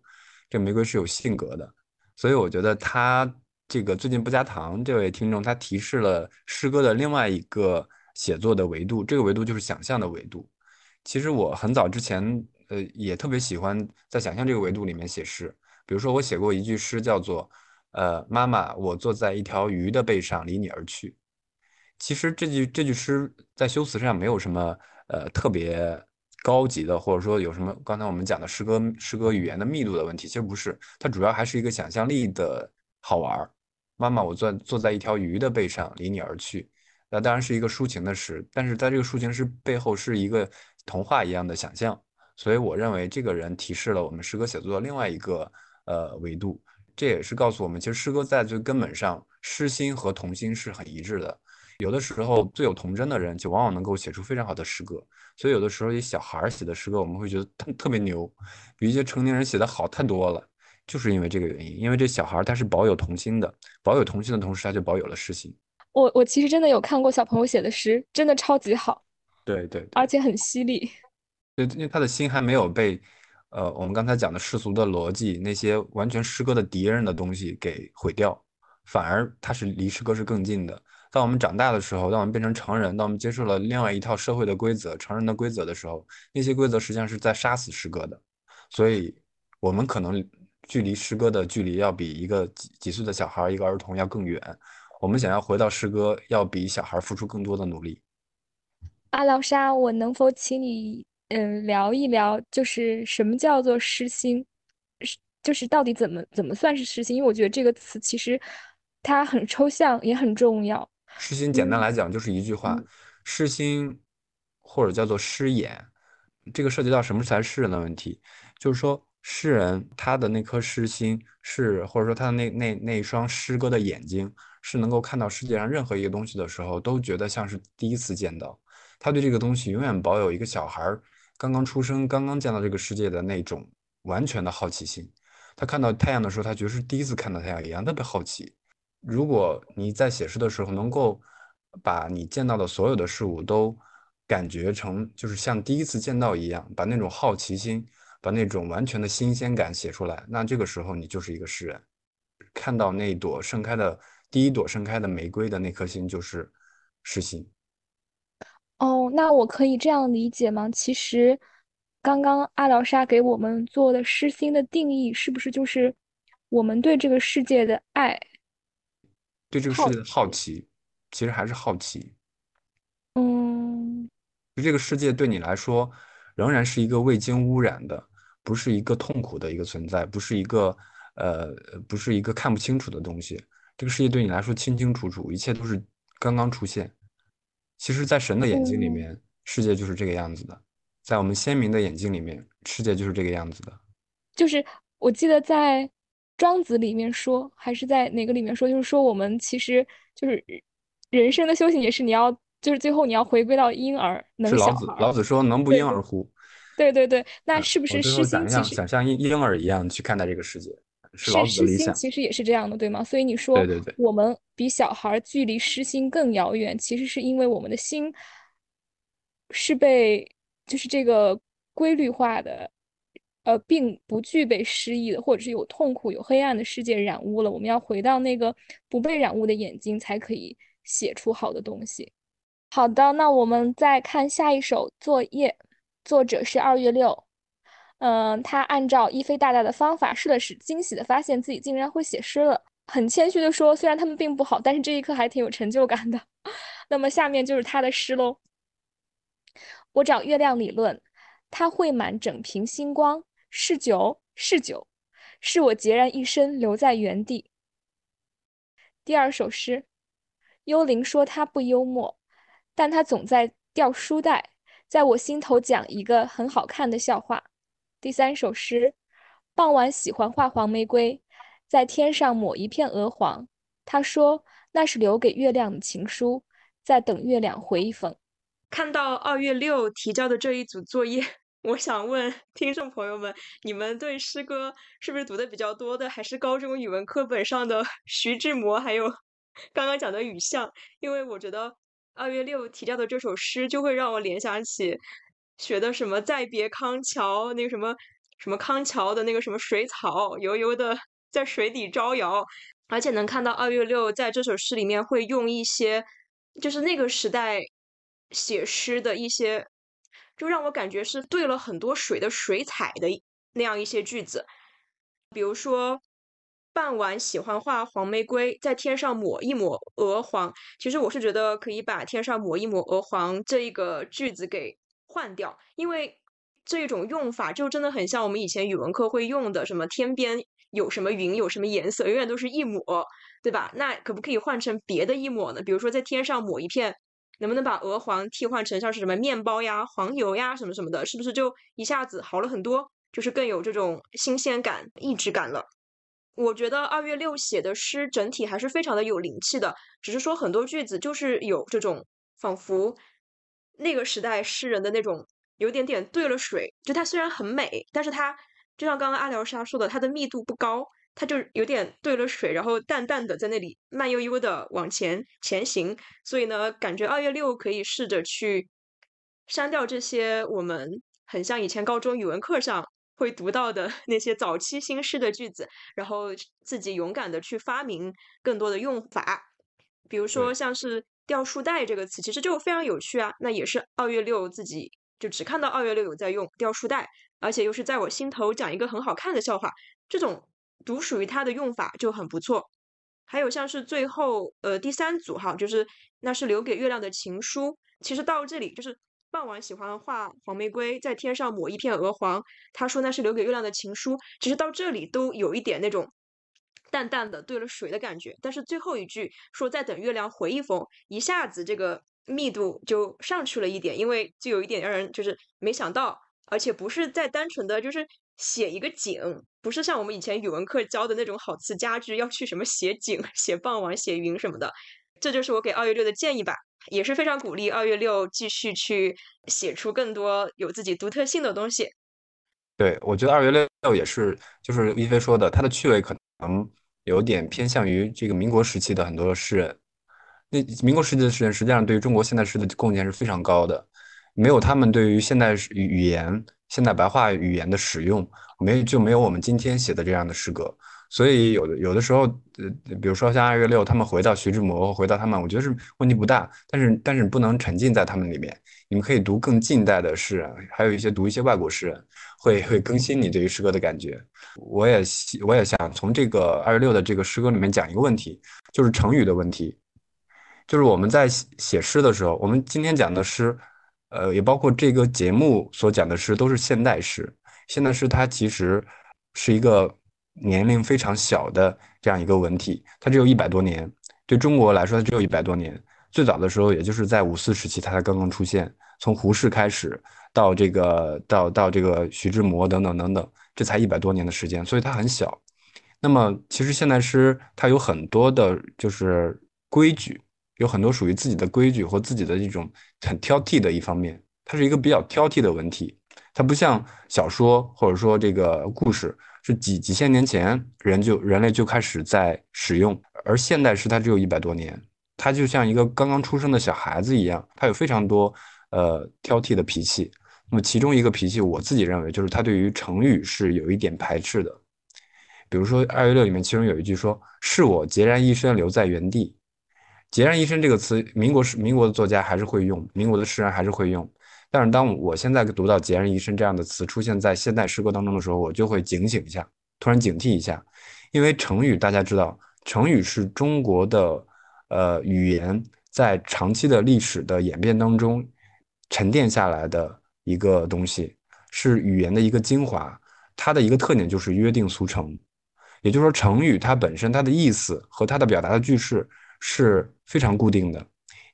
这玫瑰是有性格的，所以我觉得他这个最近不加糖这位听众，他提示了诗歌的另外一个写作的维度，这个维度就是想象的维度。其实我很早之前，呃，也特别喜欢在想象这个维度里面写诗。比如说，我写过一句诗，叫做“呃，妈妈，我坐在一条鱼的背上，离你而去。”其实这句这句诗在修辞上没有什么呃特别高级的，或者说有什么刚才我们讲的诗歌诗歌语言的密度的问题，其实不是。它主要还是一个想象力的好玩儿。妈妈，我坐坐在一条鱼的背上，离你而去。那当然是一个抒情的诗，但是在这个抒情诗背后是一个。童话一样的想象，所以我认为这个人提示了我们诗歌写作的另外一个呃维度，这也是告诉我们，其实诗歌在最根本上，诗心和童心是很一致的。有的时候最有童真的人，就往往能够写出非常好的诗歌。所以有的时候一小孩写的诗歌，我们会觉得特特别牛，比一些成年人写的好太多了，就是因为这个原因，因为这小孩他是保有童心的，保有童心的同时，他就保有了诗心。我我其实真的有看过小朋友写的诗，真的超级好。对对，而且很犀利。对，因为他的心还没有被，呃，我们刚才讲的世俗的逻辑，那些完全诗歌的敌人的东西给毁掉，反而他是离诗歌是更近的。当我们长大的时候，当我们变成成人，当我们接受了另外一套社会的规则、成人的规则的时候，那些规则实际上是在杀死诗歌的。所以，我们可能距离诗歌的距离要比一个几几岁的小孩、一个儿童要更远。我们想要回到诗歌，要比小孩付出更多的努力。阿廖沙，我能否请你嗯聊一聊，就是什么叫做诗心？就是到底怎么怎么算是诗心？因为我觉得这个词其实它很抽象，也很重要。诗心简单来讲就是一句话，诗心或者叫做诗眼，这个涉及到什么才是诗人的问题。就是说，诗人他的那颗诗心是，或者说他的那那那一双诗歌的眼睛，是能够看到世界上任何一个东西的时候，都觉得像是第一次见到。他对这个东西永远保有一个小孩刚刚出生、刚刚见到这个世界的那种完全的好奇心。他看到太阳的时候，他觉得是第一次看到太阳一样，特别好奇。如果你在写诗的时候能够把你见到的所有的事物都感觉成就是像第一次见到一样，把那种好奇心、把那种完全的新鲜感写出来，那这个时候你就是一个诗人。看到那朵盛开的第一朵盛开的玫瑰的那颗心，就是诗心。哦，那我可以这样理解吗？其实，刚刚阿廖沙给我们做的诗心的定义，是不是就是我们对这个世界的爱，对这个世界的好奇？其实还是好奇。嗯，就这个世界对你来说，仍然是一个未经污染的，不是一个痛苦的一个存在，不是一个呃，不是一个看不清楚的东西。这个世界对你来说清清楚楚，一切都是刚刚出现。其实，在神的眼睛里面，世界就是这个样子的；在我们鲜明的眼睛里面，世界就是这个样子的。就是我记得在庄子里面说，还是在哪个里面说，就是说我们其实就是人生的修行也是你要，就是最后你要回归到婴儿。是老子，老子说：“能不婴儿乎？”对对对，那是不是诗心其实想像婴婴儿一样去看待这个世界？是老子的理想，其实也是这样的，对吗？所以你说，对对对，我们比小孩距离诗心更遥远，其实是因为我们的心是被就是这个规律化的，呃，并不具备诗意的，或者是有痛苦、有黑暗的世界染污了。我们要回到那个不被染污的眼睛，才可以写出好的东西。好的，那我们再看下一首作业，作者是二月六。嗯，他按照一菲大大的方法试了试，惊喜的发现自己竟然会写诗了。很谦虚的说，虽然他们并不好，但是这一刻还挺有成就感的。那么下面就是他的诗喽。我找月亮理论，它绘满整瓶星光，是酒，是酒，是我孑然一身留在原地。第二首诗，幽灵说他不幽默，但他总在掉书袋，在我心头讲一个很好看的笑话。第三首诗，傍晚喜欢画黄玫瑰，在天上抹一片鹅黄。他说那是留给月亮的情书，在等月亮回一封。看到二月六提交的这一组作业，我想问 听众朋友们：你们对诗歌是不是读的比较多的，还是高中语文课本上的 徐志摩，还有 刚刚讲的雨巷？因为我觉得二月六提到的这首诗，就会让我联想起学的什么《再别康桥》，那个什么什么康桥的那个什么水草悠悠的在水底招摇，而且能看到二月六在这首诗里面会用一些，就是那个时代。写诗的一些，就让我感觉是兑了很多水的水彩的那样一些句子，比如说傍晚喜欢画黄玫瑰，在天上抹一抹鹅黄。其实我是觉得可以把天上抹一抹鹅黄这一个句子给换掉，因为这种用法就真的很像我们以前语文课会用的，什么天边有什么云，有什么颜色，永远都是一抹，对吧？那可不可以换成别的一抹呢？比如说在天上抹一片。能不能把鹅黄替换成像是什么面包呀、黄油呀什么什么的，是不是就一下子好了很多？就是更有这种新鲜感、意志感了。我觉得二月六写的诗整体还是非常的有灵气的，只是说很多句子就是有这种仿佛那个时代诗人的那种有点点兑了水。就它虽然很美，但是它就像刚刚阿廖沙说的，它的密度不高。它就有点兑了水，然后淡淡的在那里慢悠悠的往前前行，所以呢，感觉二月六可以试着去删掉这些我们很像以前高中语文课上会读到的 那些早期新诗的句子，然后自己勇敢的去发明更多的用法，比如说像是掉书袋这个词，其实就非常有趣啊，那也是二月六自己就只看到二月六有在用掉书袋，而且又是在我心头讲一个很好看的笑话，这种。独属于它的用法就很不错，还有像是最后呃第三组哈，就是那是留给月亮的情书。其实到这里就是傍晚喜欢画黄玫瑰，在天上抹一片鹅黄。他说那是留给月亮的情书，其实到这里都有一点那种淡淡的兑了水的感觉。但是最后一句说在等月亮回一封，一下子这个密度就上去了一点，因为就有一点让人就是没想到，而且不是在单纯的就是写一个景。不是像我们以前语文课教的那种好词佳句，要去什么写景、写傍晚、写云什么的。这就是我给二月六的建议吧，也是非常鼓励二月六继续去写出更多有自己独特性的东西。对，我觉得二月六也是，就是一飞说的，他的趣味可能有点偏向于这个民国时期的很多诗人。那民国时期的诗人，实际上对于中国现代诗的贡献是非常高的，没有他们对于现代语言。现代白话语言的使用，没就没有我们今天写的这样的诗歌，所以有的有的时候，呃，比如说像二月六，他们回到徐志摩，回到他们，我觉得是问题不大。但是但是不能沉浸在他们里面，你们可以读更近代的诗人，还有一些读一些外国诗人，会会更新你对于诗歌的感觉。我也我也想从这个二月六的这个诗歌里面讲一个问题，就是成语的问题，就是我们在写写诗的时候，我们今天讲的诗。呃，也包括这个节目所讲的诗都是现代诗。现代诗它其实是一个年龄非常小的这样一个文体，它只有一百多年。对中国来说，它只有一百多年。最早的时候，也就是在五四时期，它才刚刚出现。从胡适开始，到这个到到这个徐志摩等等等等，这才一百多年的时间，所以它很小。那么，其实现代诗它有很多的就是规矩。有很多属于自己的规矩或自己的一种很挑剔的一方面，它是一个比较挑剔的文体，它不像小说或者说这个故事是几几千年前人就人类就开始在使用，而现代诗它只有一百多年，它就像一个刚刚出生的小孩子一样，它有非常多呃挑剔的脾气。那么其中一个脾气，我自己认为就是他对于成语是有一点排斥的，比如说二月六里面其中有一句说：“是我孑然一身留在原地。”孑然一身这个词，民国诗民国的作家还是会用，民国的诗人还是会用。但是当我现在读到“孑然一身”这样的词出现在现代诗歌当中的时候，我就会警醒一下，突然警惕一下，因为成语大家知道，成语是中国的呃语言在长期的历史的演变当中沉淀下来的一个东西，是语言的一个精华。它的一个特点就是约定俗成，也就是说，成语它本身它的意思和它的表达的句式是非常固定的。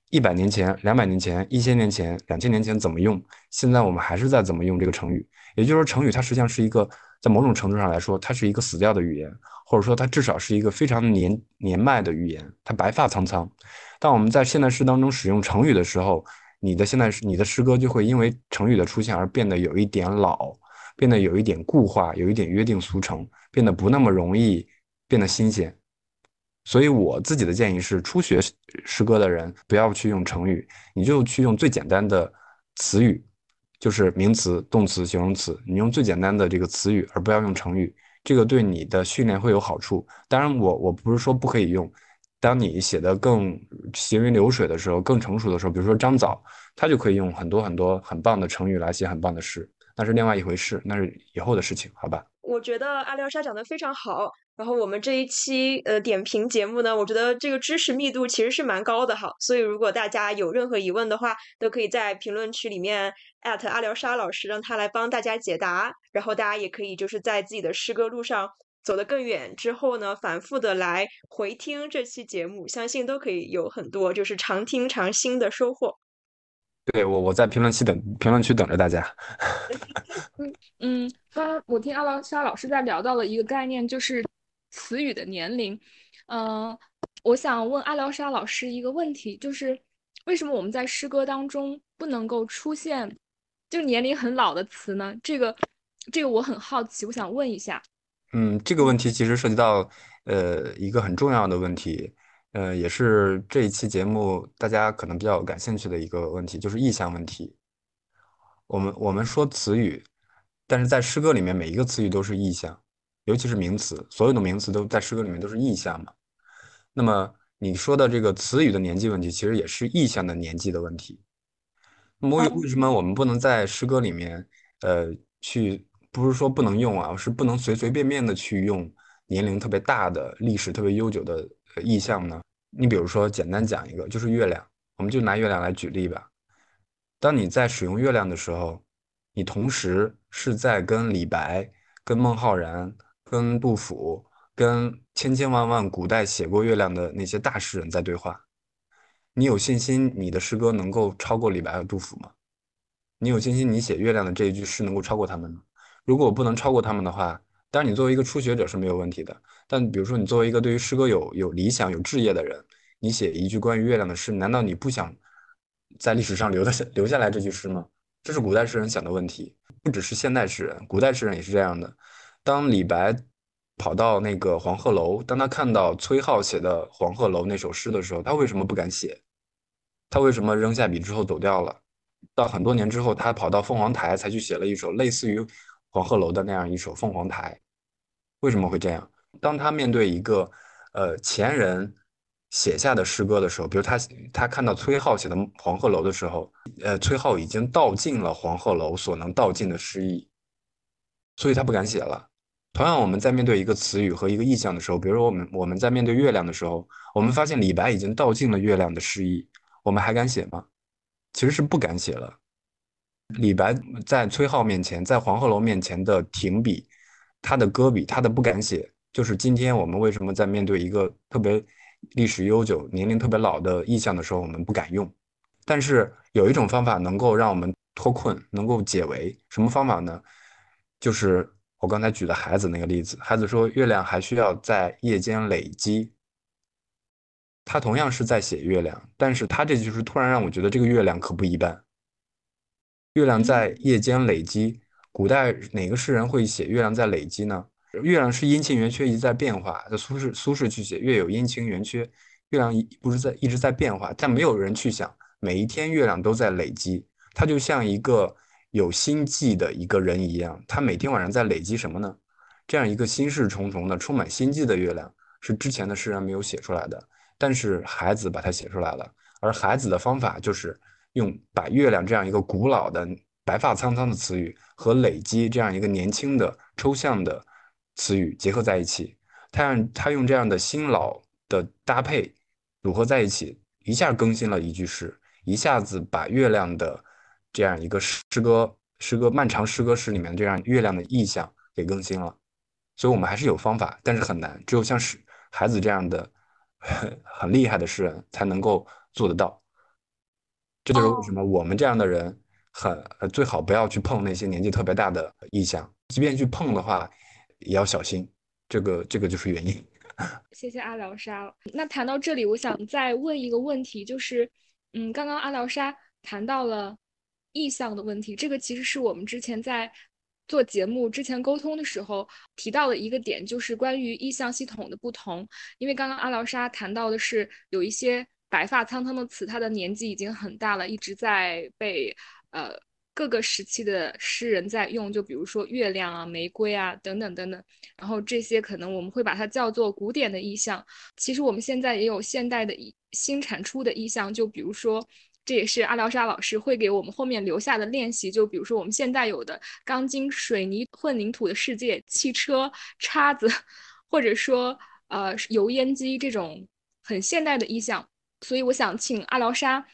一百年前、两百年前、一千年前、两千年前怎么用？现在我们还是在怎么用这个成语？也就是说，成语它实际上是一个，在某种程度上来说，它是一个死掉的语言，或者说它至少是一个非常年年迈的语言，它白发苍苍。当我们在现代诗当中使用成语的时候，你的现代诗、你的诗歌就会因为成语的出现而变得有一点老，变得有一点固化，有一点约定俗成，变得不那么容易变得新鲜。所以我自己的建议是，初学诗歌的人不要去用成语，你就去用最简单的词语，就是名词、动词、形容词，你用最简单的这个词语，而不要用成语，这个对你的训练会有好处。当然，我我不是说不可以用，当你写的更行云流水的时候，更成熟的时候，比如说张枣，他就可以用很多很多很棒的成语来写很棒的诗，那是另外一回事，那是以后的事情，好吧？我觉得阿廖沙讲的非常好，然后我们这一期呃点评节目呢，我觉得这个知识密度其实是蛮高的哈，所以如果大家有任何疑问的话，都可以在评论区里面艾特阿廖沙老师，让他来帮大家解答。然后大家也可以就是在自己的诗歌路上走得更远之后呢，反复的来回听这期节目，相信都可以有很多就是常听常新的收获。对我，我在评论区等评论区等着大家。嗯嗯，刚刚我听阿劳沙老师在聊到了一个概念，就是词语的年龄。嗯，我想问阿廖沙老师一个问题，就是为什么我们在诗歌当中不能够出现就年龄很老的词呢？这个这个我很好奇，我想问一下。嗯，这个问题其实涉及到呃一个很重要的问题。呃，也是这一期节目大家可能比较感兴趣的一个问题，就是意象问题。我们我们说词语，但是在诗歌里面，每一个词语都是意象，尤其是名词，所有的名词都在诗歌里面都是意象嘛。那么你说的这个词语的年纪问题，其实也是意象的年纪的问题。那么为为什么我们不能在诗歌里面，呃，去不是说不能用啊，是不能随随便便的去用年龄特别大的、历史特别悠久的。意象呢？你比如说，简单讲一个，就是月亮，我们就拿月亮来举例吧。当你在使用月亮的时候，你同时是在跟李白、跟孟浩然、跟杜甫、跟千千万万古代写过月亮的那些大诗人在对话。你有信心你的诗歌能够超过李白和杜甫吗？你有信心你写月亮的这一句诗能够超过他们吗？如果我不能超过他们的话，当然你作为一个初学者是没有问题的。但比如说，你作为一个对于诗歌有有理想、有志业的人，你写一句关于月亮的诗，难道你不想在历史上留的留下来这句诗吗？这是古代诗人想的问题，不只是现代诗人，古代诗人也是这样的。当李白跑到那个黄鹤楼，当他看到崔颢写的《黄鹤楼》那首诗的时候，他为什么不敢写？他为什么扔下笔之后走掉了？到很多年之后，他跑到凤凰台才去写了一首类似于《黄鹤楼》的那样一首《凤凰台》，为什么会这样？当他面对一个呃前人写下的诗歌的时候，比如他他看到崔颢写的《黄鹤楼》的时候，呃，崔颢已经道尽了黄鹤楼所能道尽的诗意，所以他不敢写了。同样，我们在面对一个词语和一个意象的时候，比如说我们我们在面对月亮的时候，我们发现李白已经道尽了月亮的诗意，我们还敢写吗？其实是不敢写了。李白在崔颢面前，在黄鹤楼面前的停笔，他的搁笔，他的不敢写。就是今天我们为什么在面对一个特别历史悠久、年龄特别老的意象的时候，我们不敢用？但是有一种方法能够让我们脱困，能够解围。什么方法呢？就是我刚才举的孩子那个例子。孩子说：“月亮还需要在夜间累积。”他同样是在写月亮，但是他这就是突然让我觉得这个月亮可不一般。月亮在夜间累积，古代哪个诗人会写月亮在累积呢？月亮是阴晴圆缺一直在变化，在苏轼苏轼去写月有阴晴圆缺，月亮不是在一直在变化，但没有人去想每一天月亮都在累积，它就像一个有心计的一个人一样，他每天晚上在累积什么呢？这样一个心事重重的、充满心计的月亮，是之前的诗人没有写出来的。但是孩子把它写出来了，而孩子的方法就是用把月亮这样一个古老的白发苍苍的词语和累积这样一个年轻的抽象的词语结合在一起，他让他用这样的新老的搭配组合在一起，一下更新了一句诗，一下子把月亮的这样一个诗歌诗歌漫长诗歌史里面这样月亮的意象给更新了。所以，我们还是有方法，但是很难。只有像是孩子这样的很 很厉害的诗人，才能够做得到。这就是为什么我们这样的人很最好不要去碰那些年纪特别大的意向，即便去碰的话，也要小心。这个这个就是原因。谢谢阿廖沙。那谈到这里，我想再问一个问题，就是，嗯，刚刚阿廖沙谈到了意向的问题，这个其实是我们之前在。做节目之前沟通的时候提到的一个点，就是关于意向系统的不同。因为刚刚阿廖沙谈到的是有一些白发苍苍的词，他的年纪已经很大了，一直在被呃各个时期的诗人在用，就比如说月亮啊、玫瑰啊等等等等。然后这些可能我们会把它叫做古典的意象。其实我们现在也有现代的新产出的意象，就比如说。这也是阿廖沙老师会给我们后面留下的练习，就比如说我们现在有的钢筋水泥混凝土的世界、汽车、叉子，或者说呃油烟机这种很现代的意象。所以我想请阿廖沙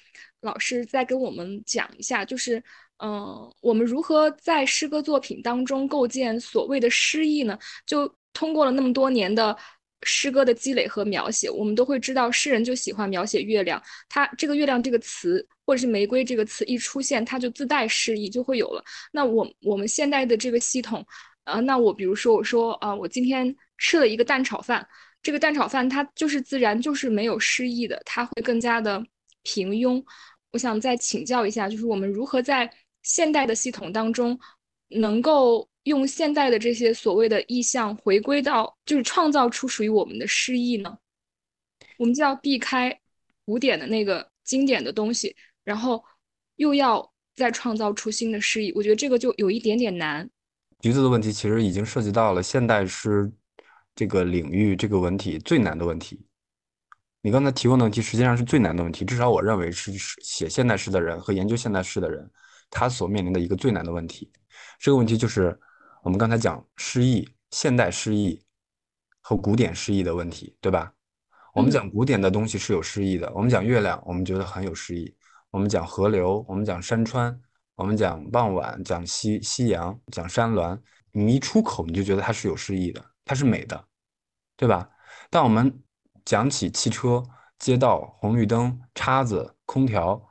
老师再跟我们讲一下，就是嗯，我们如何在诗歌作品当中构建所谓的诗意呢？就通过了那么多年的。诗歌的积累和描写，我们都会知道，诗人就喜欢描写月亮。他这个“月亮”这个词，或者是“玫瑰”这个词一出现，它就自带诗意，就会有了。那我我们现代的这个系统，呃，那我比如说，我说啊，我今天吃了一个蛋炒饭，这个蛋炒饭它就是自然，就是没有诗意的，它会更加的平庸。我想再请教一下，就是我们如何在现代的系统当中能够。用现代的这些所谓的意象回归到，就是创造出属于我们的诗意呢？我们就要避开古典的那个经典的东西，然后又要再创造出新的诗意。我觉得这个就有一点点难。橘子的问题其实已经涉及到了现代诗这个领域这个文体最难的问题。你刚才提问的问题实际上是最难的问题，至少我认为是写现代诗的人和研究现代诗的人他所面临的一个最难的问题。这个问题就是。我们刚才讲诗意、现代诗意和古典诗意的问题，对吧？我们讲古典的东西是有诗意的。我们讲月亮，我们觉得很有诗意；我们讲河流，我们讲山川，我们讲傍晚，讲夕夕阳，讲山峦。你一出口，你就觉得它是有诗意的，它是美的，对吧？当我们讲起汽车、街道、红绿灯、叉子、空调，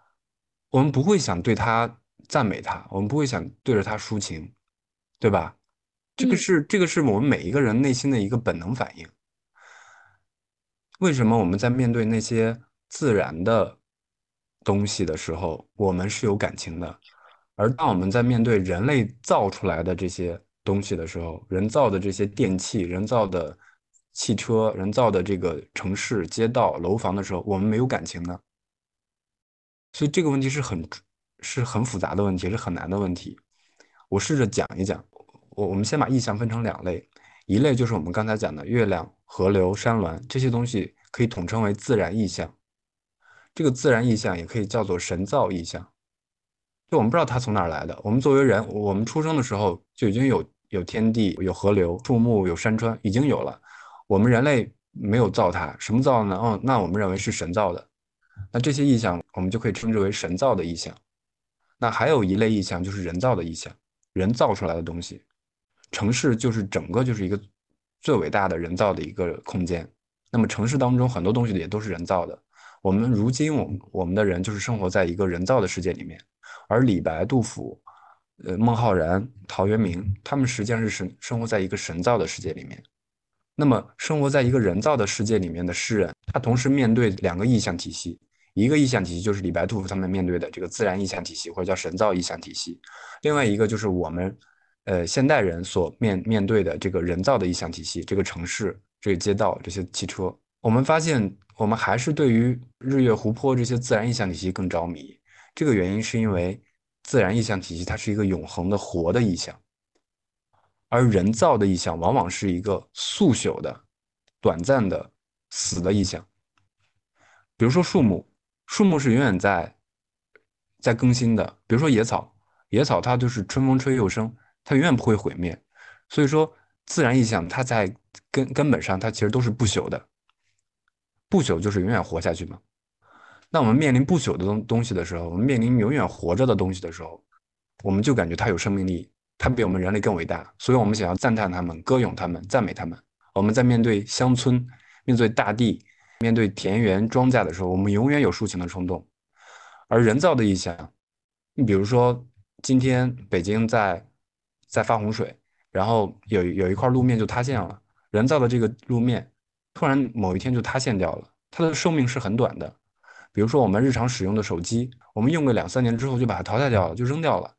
我们不会想对它赞美它，我们不会想对着它抒情，对吧？这个是这个是我们每一个人内心的一个本能反应。为什么我们在面对那些自然的东西的时候，我们是有感情的？而当我们在面对人类造出来的这些东西的时候，人造的这些电器、人造的汽车、人造的这个城市、街道、楼房的时候，我们没有感情呢？所以这个问题是很是很复杂的问题，是很难的问题。我试着讲一讲。我我们先把意象分成两类，一类就是我们刚才讲的月亮、河流、山峦这些东西，可以统称为自然意象。这个自然意象也可以叫做神造意象，就我们不知道它从哪儿来的。我们作为人，我们出生的时候就已经有有天地、有河流、树木、有山川，已经有了。我们人类没有造它，什么造呢？哦，那我们认为是神造的。那这些意象，我们就可以称之为神造的意象。那还有一类意象就是人造的意象，人造出来的东西。城市就是整个就是一个最伟大的人造的一个空间。那么城市当中很多东西也都是人造的。我们如今我们我们的人就是生活在一个人造的世界里面。而李白、杜甫、呃孟浩然、陶渊明，他们实际上是生生活在一个神造的世界里面。那么生活在一个人造的世界里面的诗人，他同时面对两个意象体系。一个意象体系就是李白、杜甫他们面对的这个自然意象体系，或者叫神造意象体系。另外一个就是我们。呃，现代人所面面对的这个人造的意象体系，这个城市、这个街道、这些汽车，我们发现，我们还是对于日月湖泊这些自然意象体系更着迷。这个原因是因为自然意象体系它是一个永恒的活的意象，而人造的意象往往是一个速朽的、短暂的、死的意象。比如说树木，树木是永远在在更新的。比如说野草，野草它就是春风吹又生，它永远不会毁灭。所以说，自然意象它在根根本上它其实都是不朽的，不朽就是永远活下去嘛。那我们面临不朽的东东西的时候，我们面临永远活着的东西的时候，我们就感觉它有生命力，它比我们人类更伟大，所以我们想要赞叹他们、歌咏他们、赞美他们。我们在面对乡村、面对大地、面对田园庄稼的时候，我们永远有抒情的冲动。而人造的意象，你比如说今天北京在在发洪水，然后有有一块路面就塌陷了，人造的这个路面突然某一天就塌陷掉了，它的寿命是很短的。比如说我们日常使用的手机，我们用个两三年之后就把它淘汰掉了，就扔掉了。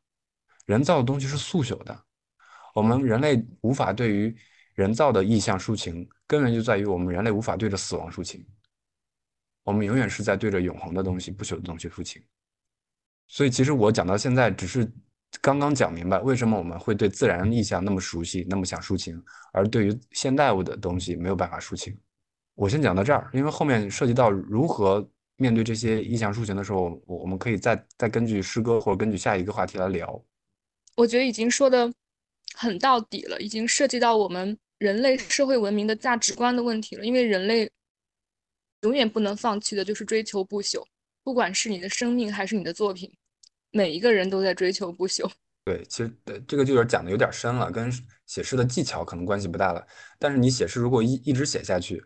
人造的东西是速朽的，我们人类无法对于人造的意象抒情，根源就在于我们人类无法对着死亡抒情。我们永远是在对着永恒的东西、不朽的东西抒情。所以，其实我讲到现在，只是刚刚讲明白为什么我们会对自然意象那么熟悉、那么想抒情，而对于现代物的东西没有办法抒情。我先讲到这儿，因为后面涉及到如何。面对这些意象抒情的时候，我我们可以再再根据诗歌或者根据下一个话题来聊。我觉得已经说的很到底了，已经涉及到我们人类社会文明的价值观的问题了。因为人类永远不能放弃的就是追求不朽，不管是你的生命还是你的作品，每一个人都在追求不朽。对，其实这个就有点讲的有点深了，跟写诗的技巧可能关系不大了。但是你写诗如果一一直写下去，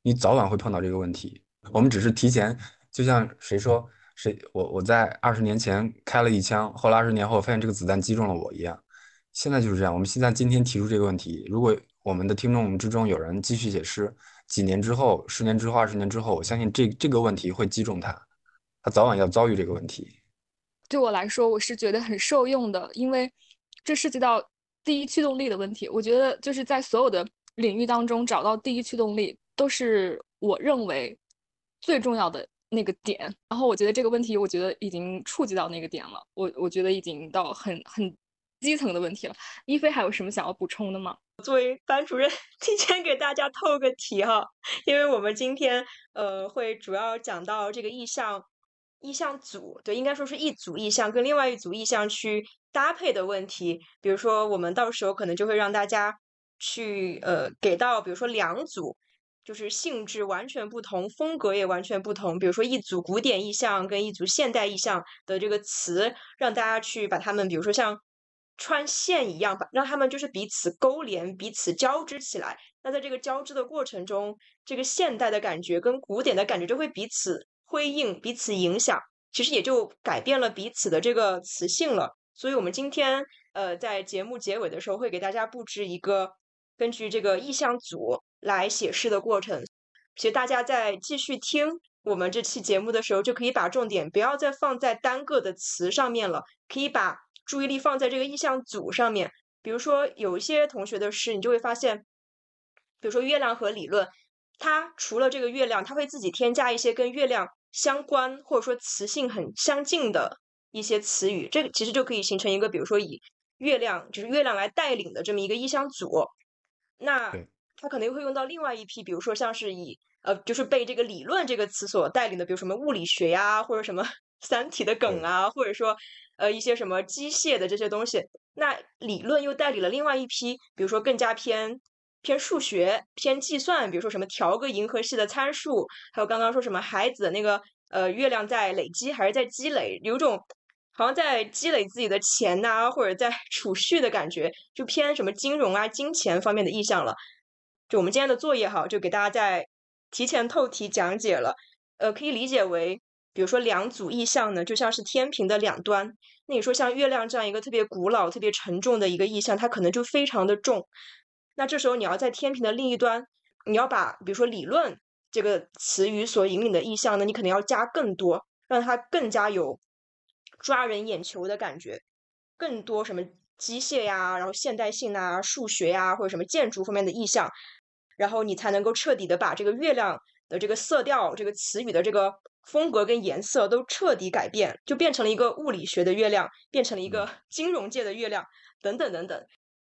你早晚会碰到这个问题。我们只是提前，就像谁说谁，我我在二十年前开了一枪，后来二十年后发现这个子弹击中了我一样。现在就是这样。我们现在今天提出这个问题，如果我们的听众之中有人继续写诗，几年之后、十年之后、二十年之后，我相信这这个问题会击中他，他早晚要遭遇这个问题。对我来说，我是觉得很受用的，因为这涉及到第一驱动力的问题。我觉得就是在所有的领域当中找到第一驱动力，都是我认为。最重要的那个点，然后我觉得这个问题，我觉得已经触及到那个点了。我我觉得已经到很很基层的问题了。一菲还有什么想要补充的吗？作为班主任，提前给大家透个题哈，因为我们今天呃会主要讲到这个意向意向组，对，应该说是一组意向跟另外一组意向去搭配的问题。比如说，我们到时候可能就会让大家去呃给到，比如说两组。就是性质完全不同，风格也完全不同。比如说一组古典意象跟一组现代意象的这个词，让大家去把它们，比如说像穿线一样，把让他们就是彼此勾连、彼此交织起来。那在这个交织的过程中，这个现代的感觉跟古典的感觉就会彼此辉映、彼此影响，其实也就改变了彼此的这个词性了。所以，我们今天呃在节目结尾的时候会给大家布置一个根据这个意象组。来写诗的过程，其实大家在继续听我们这期节目的时候，就可以把重点不要再放在单个的词上面了，可以把注意力放在这个意象组上面。比如说，有一些同学的诗，你就会发现，比如说月亮和理论，它除了这个月亮，它会自己添加一些跟月亮相关或者说词性很相近的一些词语，这个其实就可以形成一个，比如说以月亮就是月亮来带领的这么一个意象组。那他可能又会用到另外一批，比如说像是以呃，就是被这个理论这个词所带领的，比如什么物理学呀，或者什么 三体的梗啊，或者说呃一些什么机械的这些东西。那理论又带领了另外一批，比如说更加偏偏数学、偏计算，比如说什么调个银河系的参数，还有刚刚说什么孩子的那个呃月亮在累积还是在积累，有种好像在积累自己的钱呐，或者在储蓄的感觉，就偏什么金融啊、金钱方面的意向了。就我们今天的作业哈，就给大家在提前透题讲解了。呃，可以理解为，比如说两组意象呢，就像是天平的两端。那你说像月亮这样一个特别古老、特别沉重的一个意象，它可能就非常的重。那这时候你要在天平的另一端，你要把比如说理论这个词语所引领的意象呢，你可能要加更多，让它更加有抓人眼球的感觉，更多什么机械呀，然后现代性啊、数学呀，或者什么建筑方面的意象。然后你才能够彻底的把这个月亮的这个色调、这个词语的这个风格跟颜色都彻底改变，就变成了一个物理学的月亮，变成了一个 金融界的月亮，等等等等。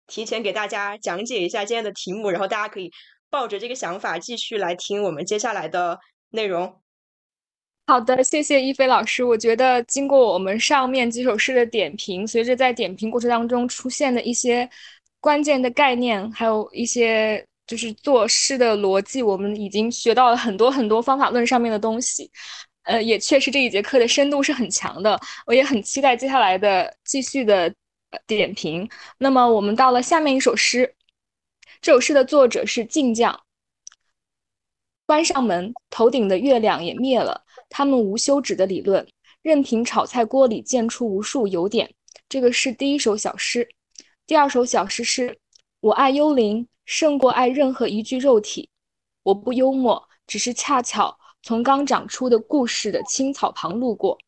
提前给大家讲解一下今天的题目，然后大家可以抱着这个想法继续来听我们接下来的内容。好的，谢谢一菲老师。我觉得经过我们上面几首诗的点评，随着在点评过程当中出现的一些关键的概念，还有一些就是作诗的逻辑，我们已经学到了很多很多方法论上面的东西。呃，也确实这一节课的深度是很强的，我也很期待接下来的继续的点评。那么我们到了下面一首诗，这首诗的作者是晋将。关上门，头顶的月亮也灭了。他们无休止的理论，任凭炒菜锅里溅出无数油点。这个是第一首小诗。第二首小诗是：我爱幽灵，胜过爱任何一具肉体。我不幽默，只是恰巧从刚长出的故事的青草旁路过。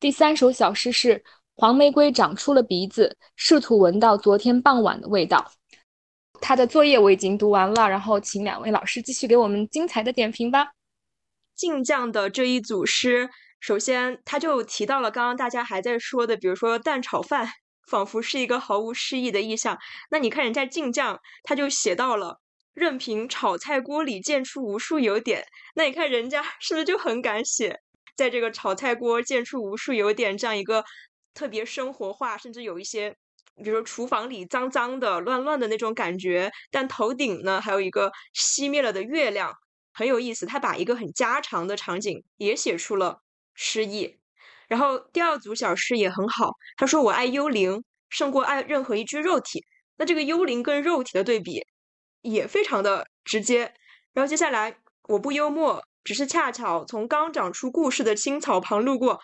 第三首小诗是：黄玫瑰长出了鼻子，试图闻到昨天傍晚的味道。他的作业我已经读完了，然后请两位老师继续给我们精彩的点评吧。晋将的这一组诗，首先他就提到了刚刚大家还在说的，比如说蛋炒饭，仿佛是一个毫无诗意的意象。那你看人家晋将，他就写到了任凭炒菜锅里溅出无数油点。那你看人家 是不是就很敢写，在这个炒菜锅溅出无数油点这样一个特别生活化，甚至有一些，比如说厨房里脏脏的、乱乱的那种感觉，但头顶呢还有一个熄灭了的月亮。很有意思，他把一个很家常的场景也写出了诗意。然后第二组小诗也很好，他说：“我爱幽灵，胜过爱任何一具肉体。”那这个幽灵跟肉体的对比也非常的直接。然后接下来，我不幽默，只是恰巧从刚长出故事的青草旁路过。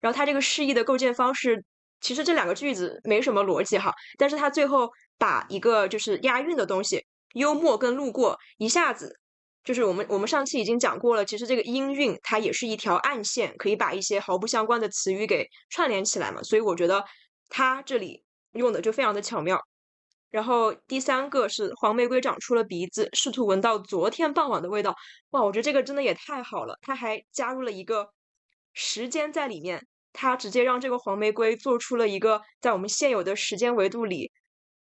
然后他这个诗意的构建方式，其实这两个句子没什么逻辑哈，但是他最后把一个就是押韵的东西，幽默跟路过一下子。就是我们我们上期已经讲过了，其实这个音韵它也是一条暗线，可以把一些毫不相关的词语给串联起来嘛。所以我觉得它这里用的就非常的巧妙。然后第三个是黄玫瑰长出了鼻子，试图闻到昨天傍晚的味道。哇，我觉得这个真的也太好了，它还加入了一个时间在里面，它直接让这个黄玫瑰做出了一个在我们现有的时间维度里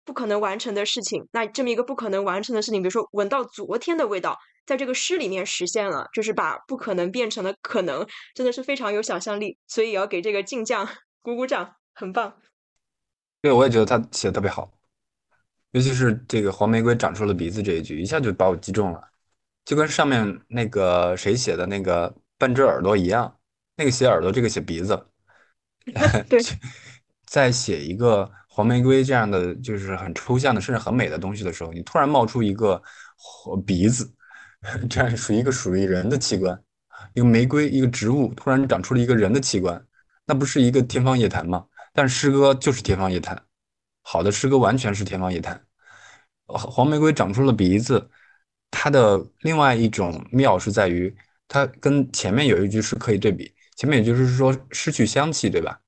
不可能完成的事情。那这么一个不可能完成的事情，比如说闻到昨天的味道。在这个诗里面实现了，就是把不可能变成了可能，真的是非常有想象力，所以也要给这个晋将鼓鼓掌，很棒。对，我也觉得他写的特别好，尤其是这个黄玫瑰长出了鼻子这一句，一下就把我击中了，就跟上面那个谁写的那个半只耳朵一样，那个写耳朵，这个写鼻子。对，在写一个黄玫瑰这样的就是很抽象的，甚至很美的东西的时候，你突然冒出一个鼻子。这样属于一个属于人的器官，一个玫瑰，一个植物突然长出了一个人的器官，那不是一个天方夜谭吗？但诗歌就是天方夜谭，好的诗歌完全是天方夜谭。黄玫瑰长出了鼻子，它的另外一种妙是在于，它跟前面有一句是可以对比，前面也就是说失去香气，对吧？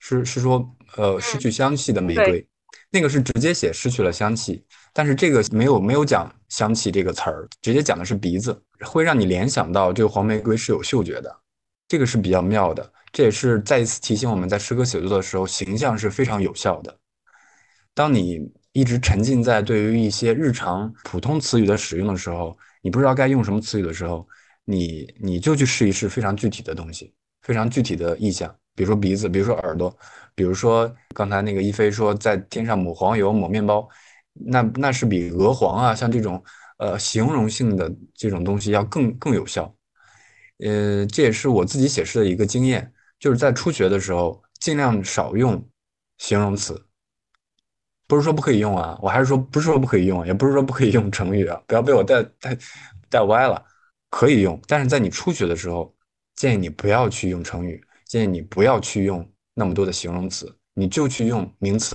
是是说呃失去香气的玫瑰，那个是直接写失去了香气。但是这个没有没有讲香气这个词儿，直接讲的是鼻子，会让你联想到这个黄玫瑰是有嗅觉的，这个是比较妙的。这也是再一次提醒我们在诗歌写作的时候，形象是非常有效的。当你一直沉浸在对于一些日常普通词语的使用的时候，你不知道该用什么词语的时候，你你就去试一试非常具体的东西，非常具体的意象，比如说鼻子，比如说耳朵，比如说刚才那个一飞说在天上抹黄油抹面包。那那是比鹅黄啊，像这种呃形容性的这种东西要更更有效。呃，这也是我自己写诗的一个经验，就是在初学的时候尽量少用形容词。不是说不可以用啊，我还是说不是说不可以用，也不是说不可以用成语啊，不要被我带带带歪了。可以用，但是在你初学的时候，建议你不要去用成语，建议你不要去用那么多的形容词，你就去用名词。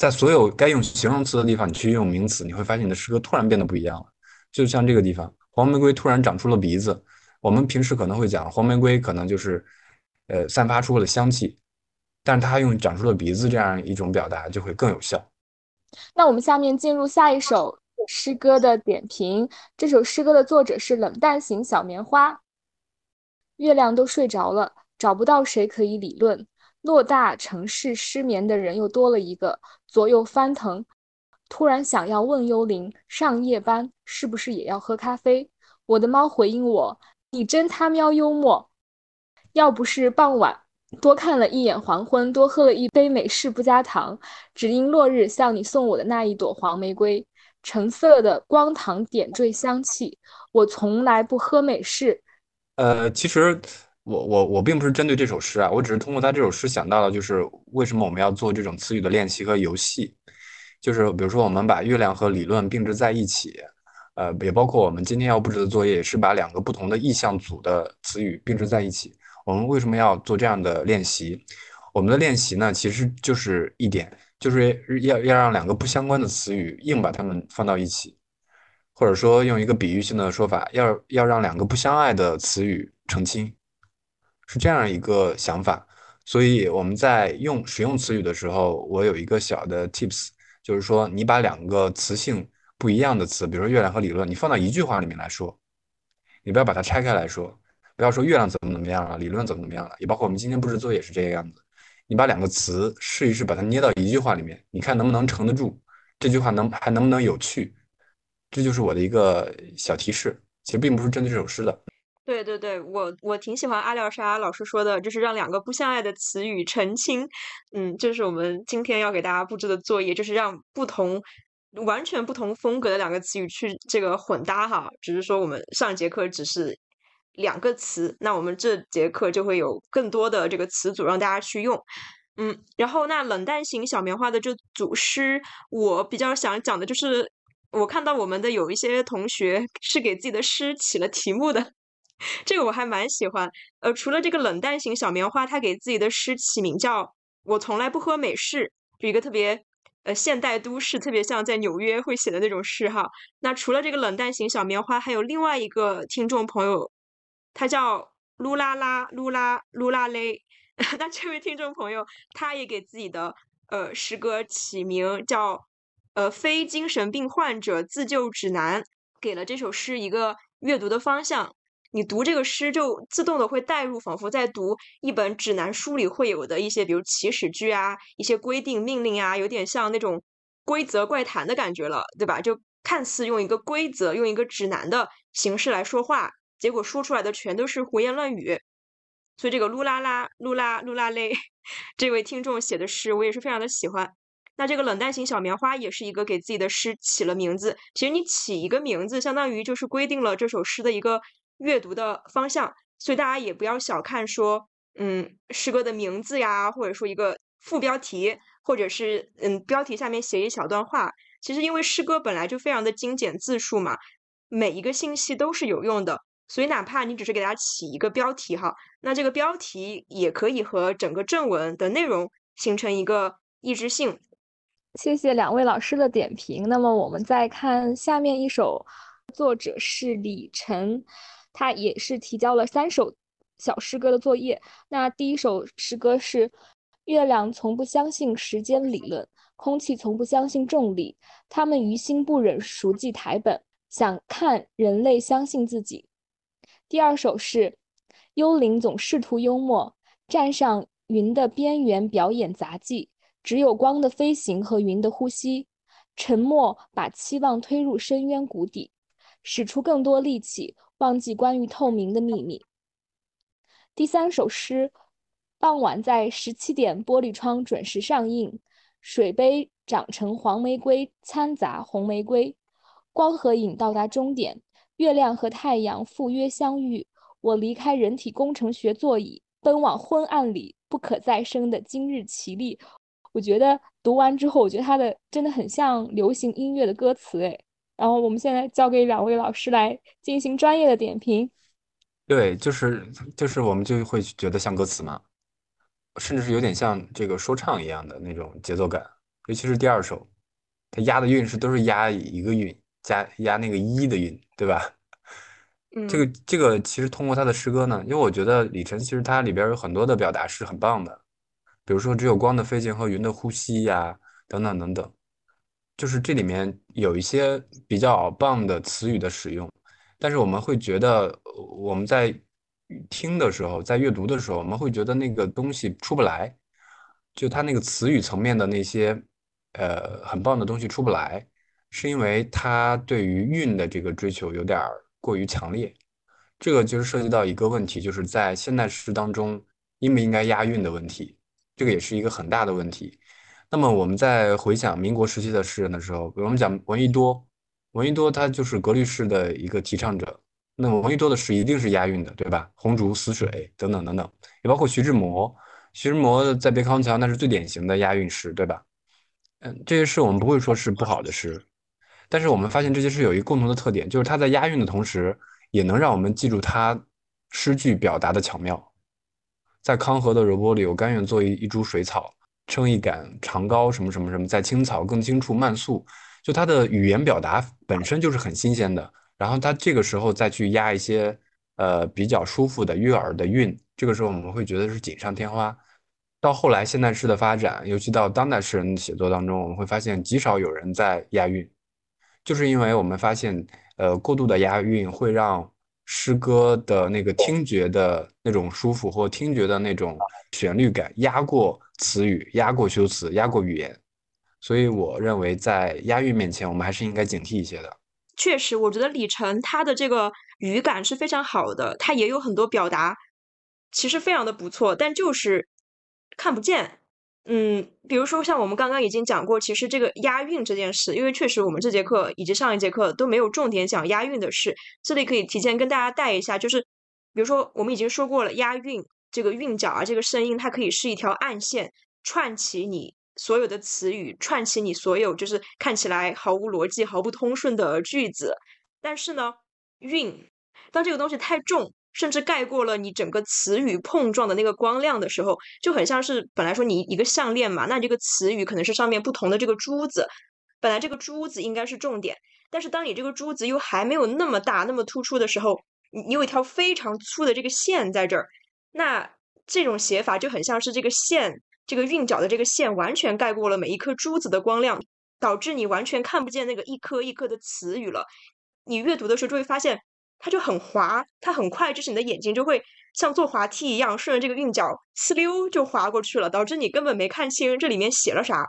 在所有该用形容词的地方，你去用名词，你会发现你的诗歌突然变得不一样了。就像这个地方，黄玫瑰突然长出了鼻子。我们平时可能会讲黄玫瑰可能就是，呃，散发出了香气，但它用长出了鼻子这样一种表达就会更有效。那我们下面进入下一首诗歌的点评。这首诗歌的作者是冷淡型小棉花。月亮都睡着了，找不到谁可以理论。偌大城市失眠的人又多了一个，左右翻腾。突然想要问幽灵：上夜班是不是也要喝咖啡？我的猫回应我：你真他喵幽默！要不是傍晚多看了一眼黄昏，多喝了一杯美式不加糖，只因落日像你送我的那一朵黄玫瑰，橙色的光糖点缀香气。我从来不喝美式。呃，其实我我我并不是针对这首诗啊，我只是通过他这首诗想到了，就是为什么我们要做这种词语的练习和游戏，就是比如说我们把月亮和理论并置在一起。呃，也包括我们今天要布置的作业，是把两个不同的意象组的词语并置在一起。我们为什么要做这样的练习？我们的练习呢，其实就是一点，就是要要让两个不相关的词语硬把它们放到一起，或者说用一个比喻性的说法，要要让两个不相爱的词语成亲，是这样一个想法。所以我们在用使用词语的时候，我有一个小的 tips，就是说你把两个词性。不一样的词，比如说月亮和理论，你放到一句话里面来说，你不要把它拆开来说，不要说月亮怎么怎么样了，理论怎么怎么样了，也包括我们今天布置作业也是这个样子。你把两个词试一试，把它捏到一句话里面，你看能不能承得住？这句话能还能不能有趣？这就是我的一个小提示。其实并不是针对这首诗的。对对对，我我挺喜欢阿廖沙老师说的，就是让两个不相爱的词语成亲。嗯，这是我们今天要给大家布置的作业，就是让不同。完全不同风格的两个词语去这个混搭哈，只是说我们上节课只是两个词，那我们这节课就会有更多的这个词组让大家去用。嗯，然后那冷淡型小棉花的这组诗，我比较想讲的就是，我看到我们的有一些同学是给自己的诗起了题目的，这个我还蛮喜欢。呃，除了这个冷淡型小棉花，他给自己的诗起名叫“我从来不喝美式”，就一个特别。呃，现代都市特别像在纽约会写的那种诗哈。那除了这个冷淡型小棉花，还有另外一个听众朋友，他叫噜啦啦噜啦噜啦嘞。那这位听众朋友，他也给自己的呃诗歌起名叫呃非精神病患者自救指南，给了这首诗一个阅读的方向。你读这个诗，就自动的会带入，仿佛在读一本指南书里会有的一些，比如起始句啊，一些规定命令啊，有点像那种规则怪谈的感觉了，对吧？就看似用一个规则、用一个指南的形式来说话，结果说出来的全都是胡言乱语。所以这个噜啦啦、噜啦噜啦嘞，这位听众写的诗，我也是非常的喜欢。那这个冷淡型小棉花也是一个给自己的诗起了名字。其实你起一个名字，相当于就是规定了这首诗的一个。阅读的方向，所以大家也不要小看说，嗯，诗歌的名字呀，或者说一个副标题，或者是嗯，标题下面写一小段话。其实因为诗歌本来就非常的精简字数嘛，每一个信息都是有用的，所以哪怕你只是给它起一个标题哈，那这个标题也可以和整个正文的内容形成一个一致性。谢谢两位老师的点评。那么我们再看下面一首，作者是李晨。他也是提交了三首小诗歌的作业。那第一首诗歌是：月亮从不相信时间理论，空气从不相信重力，他们于心不忍熟记台本，想看人类相信自己。第二首是：幽灵总试图幽默，站上云的边缘表演杂技，只有光的飞行和云的呼吸，沉默把期望推入深渊谷底，使出更多力气。忘记关于透明的秘密。第三首诗，傍晚在十七点玻璃窗准时上映。水杯长成黄玫瑰，掺杂红玫瑰。光和影到达终点，月亮和太阳赴约相遇。我离开人体工程学座椅，奔往昏暗里不可再生的今日奇丽。我觉得读完之后，我觉得它的真的很像流行音乐的歌词，哎。然后我们现在交给两位老师来进行专业的点评。对，就是就是我们就会觉得像歌词嘛，甚至是有点像这个说唱一样的那种节奏感。尤其是第二首，它押的韵是都是押一个韵，加押那个一的韵，对吧？嗯，这个这个其实通过他的诗歌呢，因为我觉得李晨其实他里边有很多的表达是很棒的，比如说只有光的飞行和云的呼吸呀，等等等等。就是这里面有一些比较棒的词语的使用，但是我们会觉得我们在听的时候，在阅读的时候，我们会觉得那个东西出不来，就它那个词语层面的那些呃很棒的东西出不来，是因为它对于韵的这个追求有点过于强烈，这个就是涉及到一个问题，就是在现代诗当中应不应该押韵的问题，这个也是一个很大的问题。那么我们在回想民国时期的诗人的时候，比如我们讲闻一多，闻一多他就是格律诗的一个提倡者，那么闻一多的诗一定是押韵的，对吧？红烛死水等等等等，也包括徐志摩，徐志摩在别康桥那是最典型的押韵诗，对吧？嗯，这些诗我们不会说是不好的诗，但是我们发现这些诗有一个共同的特点，就是它在押韵的同时，也能让我们记住它诗句表达的巧妙。在康河的柔波里，我甘愿做一一株水草。撑一杆长高什么什么什么，在青草更青处慢诉，就他的语言表达本身就是很新鲜的。然后他这个时候再去押一些呃比较舒服的悦耳的韵，这个时候我们会觉得是锦上添花。到后来现代诗的发展，尤其到当代诗人的写作当中，我们会发现极少有人在押韵，就是因为我们发现呃过度的押韵会让。诗歌的那个听觉的那种舒服，或听觉的那种旋律感压过词语，压过修辞，压过语言，所以我认为在押韵面前，我们还是应该警惕一些的。确实，我觉得李晨他的这个语感是非常好的，他也有很多表达，其实非常的不错，但就是看不见。嗯，比如说像我们刚刚已经讲过，其实这个押韵这件事，因为确实我们这节课以及上一节课都没有重点讲押韵的事，这里可以提前跟大家带一下，就是比如说我们已经说过了，押韵这个韵脚啊，这个声音它可以是一条暗线，串起你所有的词语，串起你所有就是看起来毫无逻辑、毫不通顺的句子。但是呢，韵当这个东西太重。甚至盖过了你整个词语碰撞的那个光亮的时候，就很像是本来说你一个项链嘛，那这个词语可能是上面不同的这个珠子，本来这个珠子应该是重点，但是当你这个珠子又还没有那么大、那么突出的时候，你有一条非常粗的这个线在这儿，那这种写法就很像是这个线，这个韵脚的这个线完全盖过了每一颗珠子的光亮，导致你完全看不见那个一颗一颗的词语了。你阅读的时候就会发现。它就很滑，它很快，就是你的眼睛就会像坐滑梯一样，顺着这个韵脚呲溜就滑过去了，导致你根本没看清这里面写了啥。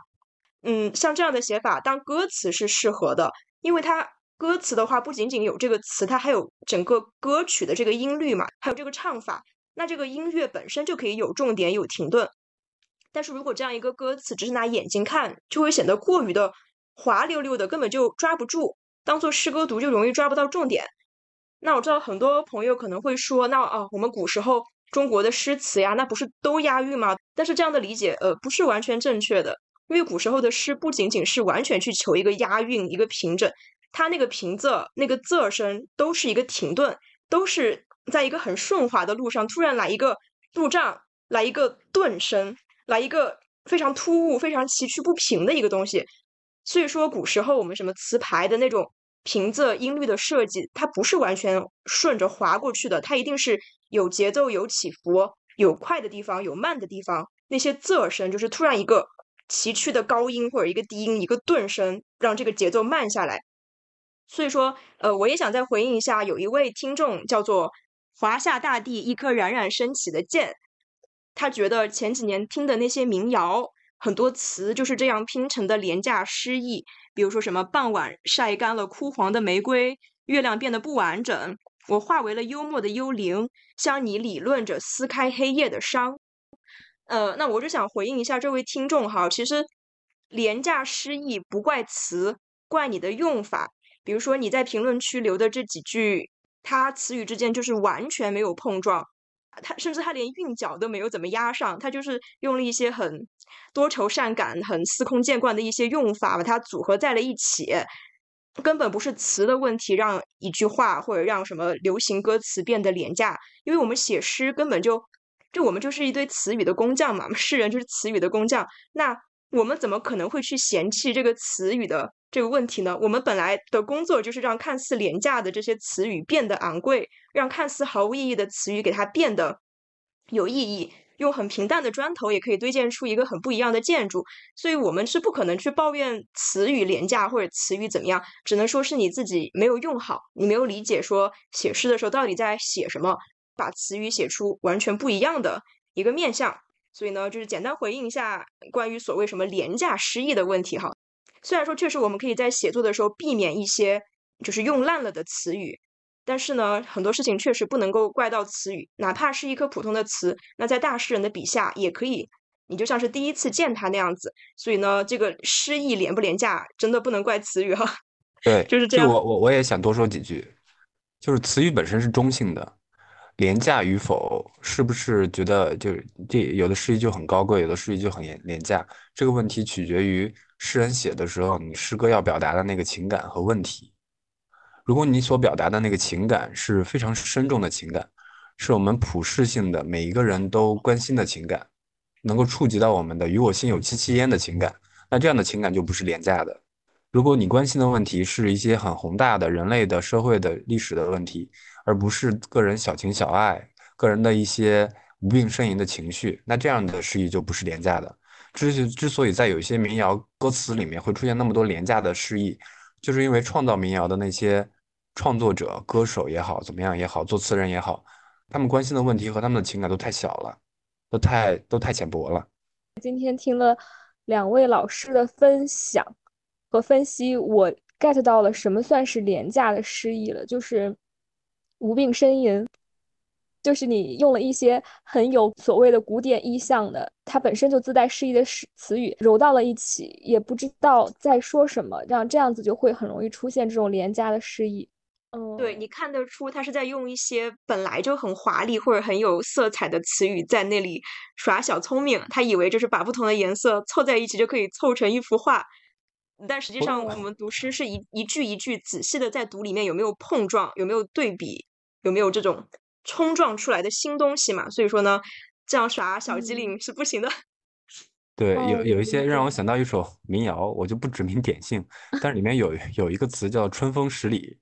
嗯，像这样的写法，当歌词是适合的，因为它歌词的话不仅仅有这个词，它还有整个歌曲的这个音律嘛，还有这个唱法。那这个音乐本身就可以有重点有停顿。但是如果这样一个歌词只是拿眼睛看，就会显得过于的滑溜溜的，根本就抓不住。当做诗歌读就容易抓不到重点。那我知道很多朋友可能会说，那啊，我们古时候中国的诗词呀，那不是都押韵吗？但是这样的理解，呃，不是完全正确的。因为古时候的诗不仅仅是完全去求一个押韵、一个平整，它那个平仄、那个仄声都是一个停顿，都是在一个很顺滑的路上突然来一个路障，来一个顿声，来一个非常突兀、非常崎岖不平的一个东西。所以说，古时候我们什么词牌的那种。平仄音律的设计，它不是完全顺着滑过去的，它一定是有节奏、有起伏、有快的地方、有慢的地方。那些仄声就是突然一个崎岖的高音或者一个低音，一个顿声，让这个节奏慢下来。所以说，呃，我也想再回应一下，有一位听众叫做华夏大地一颗冉冉升起的箭，他觉得前几年听的那些民谣。很多词就是这样拼成的廉价诗意，比如说什么傍晚晒干了枯黄的玫瑰，月亮变得不完整，我化为了幽默的幽灵，向你理论着撕开黑夜的伤。呃，那我就想回应一下这位听众哈，其实廉价诗意不怪词，怪你的用法。比如说你在评论区留的这几句，它词语之间就是完全没有碰撞。他甚至他连韵脚都没有怎么压上，他就是用了一些很多愁善感、很司空见惯的一些用法，把它组合在了一起。根本不是词的问题，让一句话或者让什么流行歌词变得廉价。因为我们写诗根本就，就我们就是一堆词语的工匠嘛，诗人就是词语的工匠。那我们怎么可能会去嫌弃这个词语的？这个问题呢，我们本来的工作就是让看似廉价的这些词语变得昂贵，让看似毫无意义的词语给它变得有意义。用很平淡的砖头也可以堆建出一个很不一样的建筑。所以，我们是不可能去抱怨词语廉价或者词语怎么样，只能说是你自己没有用好，你没有理解说写诗的时候到底在写什么，把词语写出完全不一样的一个面相。所以呢，就是简单回应一下关于所谓什么廉价诗意的问题哈。虽然说确实我们可以在写作的时候避免一些就是用烂了的词语，但是呢，很多事情确实不能够怪到词语，哪怕是一颗普通的词，那在大诗人的笔下也可以，你就像是第一次见他那样子。所以呢，这个诗意廉不廉价，真的不能怪词语哈。对，就是这样。我我我也想多说几句，就是词语本身是中性的，廉价与否，是不是觉得就这有的诗意就很高贵，有的诗意就很廉廉价？这个问题取决于诗人写的时候，你诗歌要表达的那个情感和问题。如果你所表达的那个情感是非常深重的情感，是我们普世性的每一个人都关心的情感，能够触及到我们的“与我心有戚戚焉”的情感，那这样的情感就不是廉价的。如果你关心的问题是一些很宏大的人类的社会的历史的问题，而不是个人小情小爱、个人的一些无病呻吟的情绪，那这样的诗意就不是廉价的。之之所以在有一些民谣歌词里面会出现那么多廉价的诗意，就是因为创造民谣的那些创作者、歌手也好，怎么样也好，作词人也好，他们关心的问题和他们的情感都太小了，都太都太浅薄了。今天听了两位老师的分享。和分析，我 get 到了什么算是廉价的诗意了，就是无病呻吟，就是你用了一些很有所谓的古典意象的，它本身就自带诗意的诗词语揉到了一起，也不知道在说什么，让这样子就会很容易出现这种廉价的诗意。嗯，对你看得出他是在用一些本来就很华丽或者很有色彩的词语在那里耍小聪明，他以为就是把不同的颜色凑在一起就可以凑成一幅画。但实际上，我们读诗是一一句一句仔细的在读，里面有没有碰撞，有没有对比，有没有这种冲撞出来的新东西嘛？所以说呢，这样耍小机灵是不行的。对，有有一些让我想到一首民谣，我就不指名点姓，但是里面有有一个词叫“春风十里”，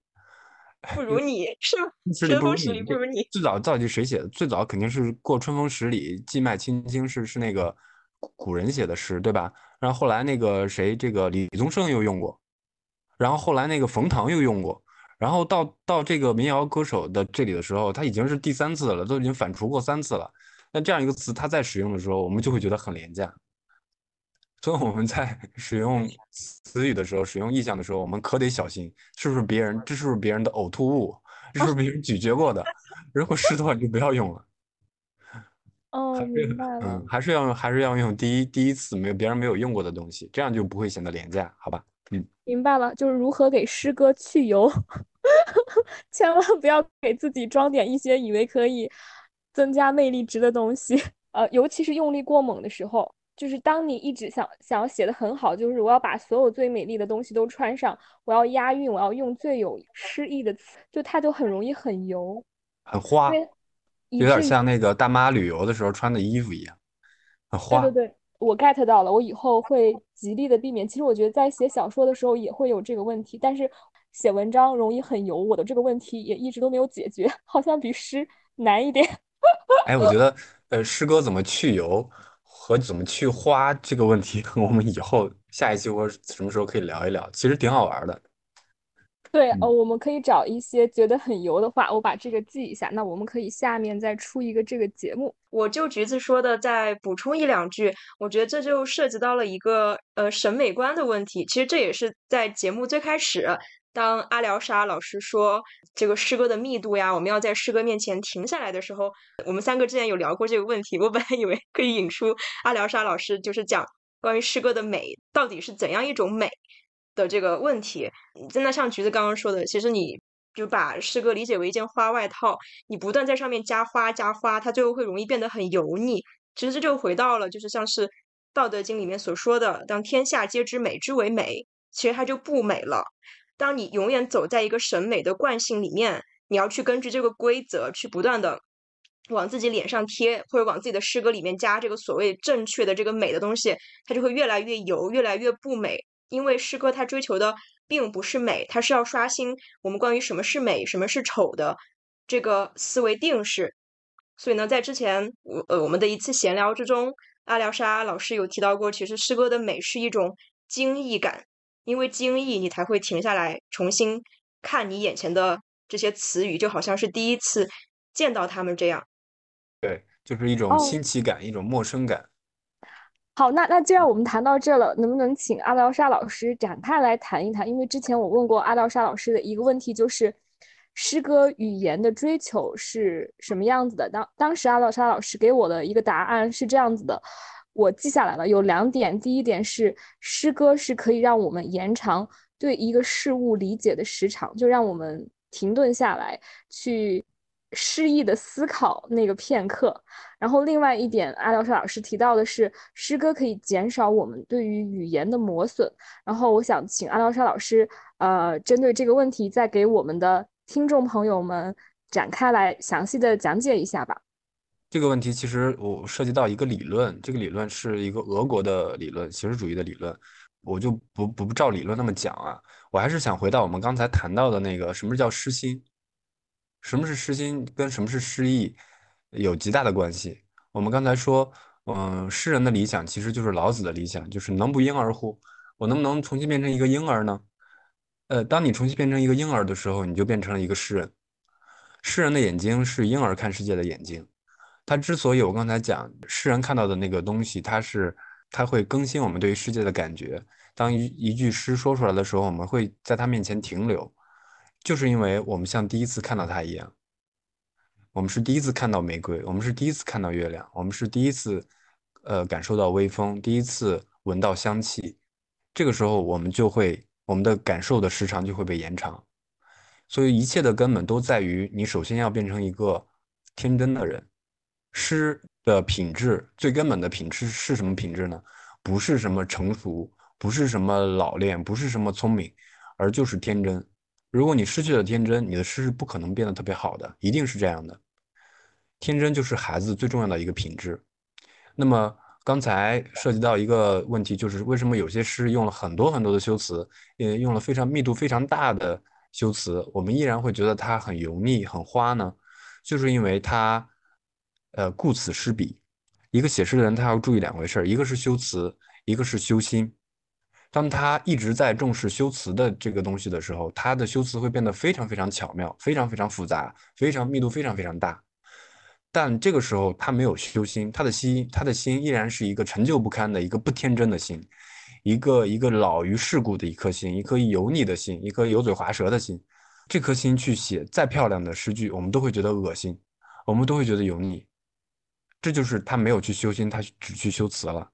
不如你是吗？春风十里不 如你。最早到底谁写的？最早肯定是过春风十里，寄卖青青是是那个古人写的诗，对吧？然后后来那个谁，这个李宗盛又用过，然后后来那个冯唐又用过，然后到到这个民谣歌手的这里的时候，他已经是第三次了，都已经反刍过三次了。那这样一个词，他在使用的时候，我们就会觉得很廉价。所以我们在 使用词语的时候，使用意象的时候，我们可得小心，是不是别人，这是不是别人的呕吐物，是不是别人咀嚼过的？如果是的话，你就不要用了。哦，明白了。嗯，还是要用，还是要用第一第一次没有别人没有用过的东西，这样就不会显得廉价，好吧？嗯，明白了，就是如何给诗歌去油，千万不要给自己装点一些以为可以增加魅力值的东西。呃，尤其是用力过猛的时候，就是当你一直想想要写的很好，就是我要把所有最美丽的东西都穿上，我要押韵，我要用最有诗意的词，就它就很容易很油，很花。有点像那个大妈旅游的时候穿的衣服一样，很花。对对对，我 get 到了，我以后会极力的避免。其实我觉得在写小说的时候也会有这个问题，但是写文章容易很油，我的这个问题也一直都没有解决，好像比诗难一点。哎，我觉得 呃，诗歌怎么去油和怎么去花这个问题，我们以后下一期或什么时候可以聊一聊，其实挺好玩的。对，呃，我们可以找一些觉得很油的话，我把这个记一下。那我们可以下面再出一个这个节目。我就橘子说的再补充一两句，我觉得这就涉及到了一个呃审美观的问题。其实这也是在节目最开始，当阿廖沙老师说这个诗歌的密度呀，我们要在诗歌面前停下来的时候，我们三个之前有聊过这个问题。我本来以为可以引出阿廖沙老师就是讲关于诗歌的美到底是怎样一种美。的这个问题，真的像橘子刚刚说的，其实你就把诗歌理解为一件花外套，你不断在上面加花加花，它最后会容易变得很油腻。其实这就回到了，就是像是《道德经》里面所说的，当天下皆知美之为美，其实它就不美了。当你永远走在一个审美的惯性里面，你要去根据这个规则去不断的往自己脸上贴，或者往自己的诗歌里面加这个所谓正确的这个美的东西，它就会越来越油，越来越不美。因为诗歌它追求的并不是美，它是要刷新我们关于什么是美、什么是丑的这个思维定式。所以呢，在之前我呃我们的一次闲聊之中，阿廖沙老师有提到过，其实诗歌的美是一种惊异感，因为惊异你才会停下来重新看你眼前的这些词语，就好像是第一次见到他们这样。对，就是一种新奇感，一种陌生感。好，那那既然我们谈到这了，能不能请阿廖沙老师展开来谈一谈？因为之前我问过阿廖沙老师的一个问题，就是诗歌语言的追求是什么样子的。当当时阿廖沙老师给我的一个答案是这样子的，我记下来了，有两点。第一点是诗歌是可以让我们延长对一个事物理解的时长，就让我们停顿下来去。诗意的思考那个片刻，然后另外一点，阿廖沙老师提到的是，诗歌可以减少我们对于语言的磨损。然后我想请阿廖沙老师，呃，针对这个问题，再给我们的听众朋友们展开来详细的讲解一下吧。这个问题其实我涉及到一个理论，这个理论是一个俄国的理论，形式主义的理论，我就不不照理论那么讲啊，我还是想回到我们刚才谈到的那个，什么叫诗心？什么是诗心，跟什么是诗意有极大的关系。我们刚才说，嗯，诗人的理想其实就是老子的理想，就是能不婴儿乎？我能不能重新变成一个婴儿呢？呃，当你重新变成一个婴儿的时候，你就变成了一个诗人。诗人的眼睛是婴儿看世界的眼睛。他之所以我刚才讲，诗人看到的那个东西，他是他会更新我们对于世界的感觉。当一一句诗说出来的时候，我们会在他面前停留。就是因为我们像第一次看到它一样，我们是第一次看到玫瑰，我们是第一次看到月亮，我们是第一次，呃，感受到微风，第一次闻到香气，这个时候我们就会，我们的感受的时长就会被延长。所以一切的根本都在于你首先要变成一个天真的人。诗的品质最根本的品质是什么品质呢？不是什么成熟，不是什么老练，不是什么聪明，而就是天真。如果你失去了天真，你的诗是不可能变得特别好的，一定是这样的。天真就是孩子最重要的一个品质。那么刚才涉及到一个问题，就是为什么有些诗用了很多很多的修辞，也，用了非常密度非常大的修辞，我们依然会觉得它很油腻、很花呢？就是因为它，呃，顾此失彼。一个写诗的人，他要注意两回事儿，一个是修辞，一个是修心。当他一直在重视修辞的这个东西的时候，他的修辞会变得非常非常巧妙，非常非常复杂，非常密度非常非常大。但这个时候他没有修心，他的心，他的心依然是一个陈旧不堪的一个不天真的心，一个一个老于世故的一颗心，一颗油腻的心，一颗油嘴滑舌的心。这颗心去写再漂亮的诗句，我们都会觉得恶心，我们都会觉得油腻。这就是他没有去修心，他只去修辞了。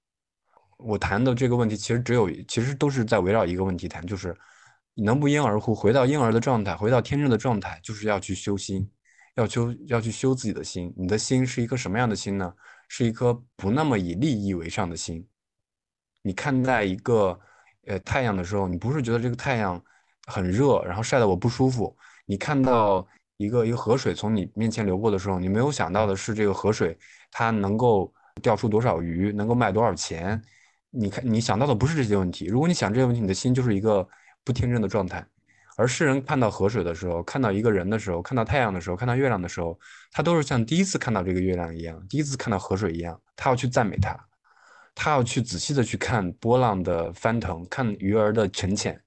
我谈的这个问题，其实只有，其实都是在围绕一个问题谈，就是能不婴儿乎？回到婴儿的状态，回到天真的状态，就是要去修心，要修，要去修自己的心。你的心是一颗什么样的心呢？是一颗不那么以利益为上的心。你看待一个呃太阳的时候，你不是觉得这个太阳很热，然后晒得我不舒服。你看到一个一个河水从你面前流过的时候，你没有想到的是这个河水它能够钓出多少鱼，能够卖多少钱。你看，你想到的不是这些问题。如果你想这些问题，你的心就是一个不天真的状态。而诗人看到河水的时候，看到一个人的时候，看到太阳的时候，看到月亮的时候，他都是像第一次看到这个月亮一样，第一次看到河水一样，他要去赞美它，他要去仔细的去看波浪的翻腾，看鱼儿的沉潜，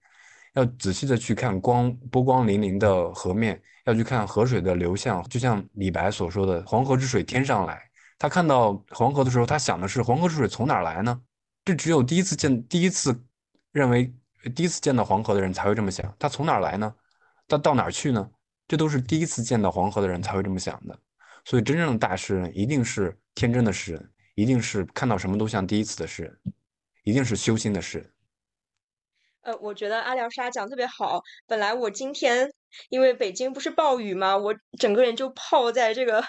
要仔细的去看光波光粼粼的河面，要去看河水的流向。就像李白所说的“黄河之水天上来”，他看到黄河的时候，他想的是黄河之水从哪儿来呢？这只有第一次见、第一次认为、第一次见到黄河的人才会这么想。他从哪儿来呢？他到哪儿去呢？这都是第一次见到黄河的人才会这么想的。所以，真正的大诗人一定是天真的诗人，一定是看到什么都像第一次的诗人，一定是修心的诗人。呃，我觉得阿廖沙讲特别好。本来我今天因为北京不是暴雨嘛，我整个人就泡在这个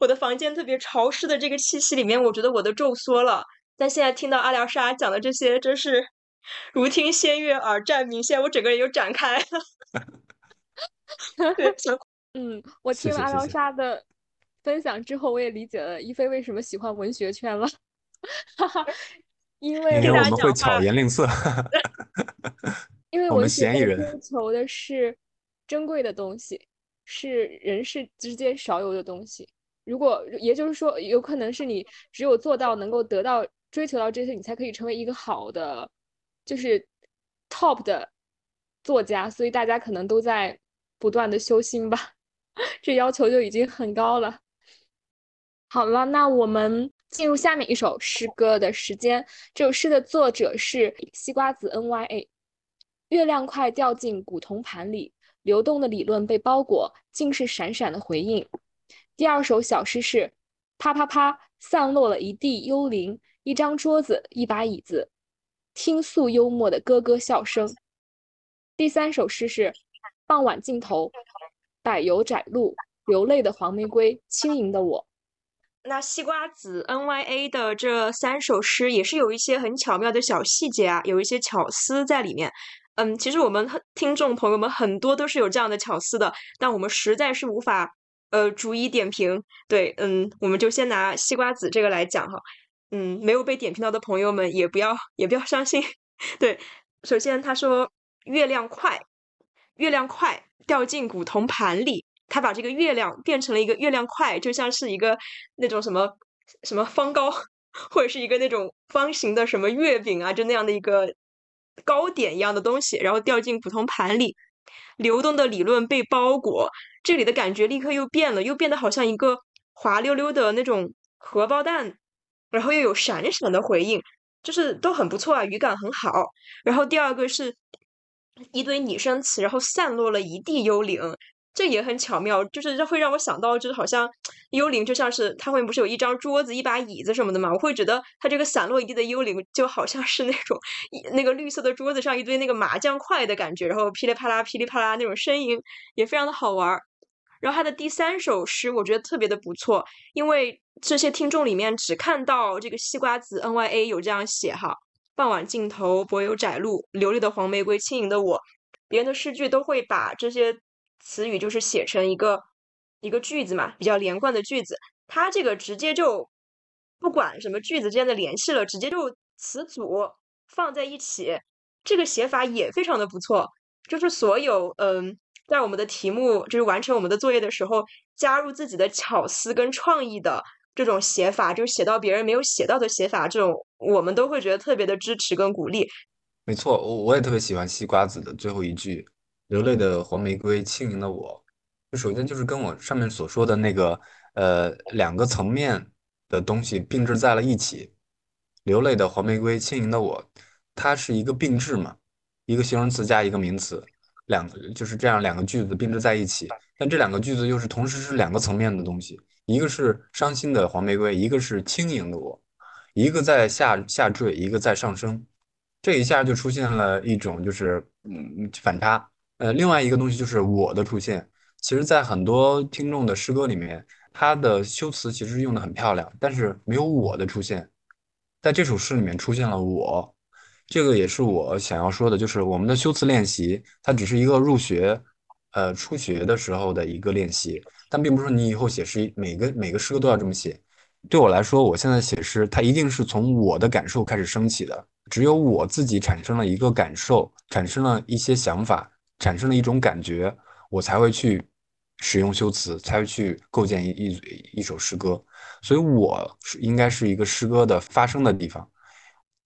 我的房间特别潮湿的这个气息里面，我觉得我都皱缩了。但现在听到阿廖沙讲的这些，真是如听仙乐耳暂明。现在我整个人又展开了。对，嗯，我听了阿廖沙的分享之后，我也理解了一菲为什么喜欢文学圈了。哈哈，因为因为我们会巧言令色。因为文学追求的是珍贵的东西，是人世之间少有的东西。如果也就是说，有可能是你只有做到能够得到。追求到这些，你才可以成为一个好的，就是 top 的作家。所以大家可能都在不断的修心吧，这要求就已经很高了。好了，那我们进入下面一首诗歌的时间。这首诗的作者是西瓜子 N Y A。月亮快掉进古铜盘里，流动的理论被包裹，竟是闪闪的回应。第二首小诗是啪啪啪，散落了一地幽灵，一张桌子，一把椅子，听诉幽默的咯咯笑声。第三首诗是傍晚尽头，柏油窄路，流泪的黄玫瑰，轻盈的我。那西瓜子 NYA 的这三首诗也是有一些很巧妙的小细节啊，有一些巧思在里面。嗯，其实我们听众朋友们很多都是有这样的巧思的，但我们实在是无法呃逐一点评。对，嗯，我们就先拿西瓜子这个来讲哈。嗯，没有被点评到的朋友们也不要也不要伤心。对，首先他说月亮快，月亮快掉进古铜盘里。他把这个月亮变成了一个月亮块，就像是一个那种什么什么方糕，或者是一个那种方形的什么月饼啊，就那样的一个糕点一样的东西，然后掉进普通盘里。流动的理论被包裹，这里的感觉立刻又变了，又变得好像一个滑溜溜的那种荷包蛋，然后又有闪闪的回应，就是都很不错啊，语感很好。然后第二个是一堆拟声词，然后散落了一地幽灵。这也很巧妙，就是会让我想到，就是好像 幽灵就像是他后面不是有一张桌子、一把椅子什么的嘛？我会觉得他这个散落一地的幽灵就好像是那种那个绿色的桌子上一堆那个麻将块的感觉，然后噼里啪啦、噼里啪啦那种声音也非常的好玩。然后他的第三首诗我觉得特别的不错，因为这些听众里面只看到这个西瓜子 N Y A 有这样写哈，傍晚尽头柏油窄路，流利的黄玫瑰，轻盈的我，别人的诗句都会把这些。词语就是写成一个一个句子嘛，比较连贯的句子。它这个直接就不管什么句子之间的联系了，直接就词组放在一起，这个写法也非常的不错。就是所有嗯，在我们的题目就是完成我们的作业的时候，加入自己的巧思跟创意的这种写法，就是写到别人没有写到的写法，这种我们都会觉得特别的支持跟鼓励。没错，我我也特别喜欢西瓜子的最后一句。流泪的黄玫瑰，轻盈的我，就首先就是跟我上面所说的那个呃两个层面的东西并置在了一起。流泪的黄玫瑰，轻盈的我，它是一个并置嘛，一个形容词加一个名词，两个就是这样两个句子并置在一起。但这两个句子又是同时是两个层面的东西，一个是伤心的黄玫瑰，一个是轻盈的我，一个在下下坠，一个在上升，这一下就出现了一种就是嗯反差。呃，另外一个东西就是我的出现。其实，在很多听众的诗歌里面，他的修辞其实用的很漂亮，但是没有我的出现。在这首诗里面出现了我，这个也是我想要说的，就是我们的修辞练习，它只是一个入学，呃，初学的时候的一个练习，但并不是说你以后写诗每个每个诗歌都要这么写。对我来说，我现在写诗，它一定是从我的感受开始升起的，只有我自己产生了一个感受，产生了一些想法。产生了一种感觉，我才会去使用修辞，才会去构建一一一首诗歌。所以，我是应该是一个诗歌的发生的地方。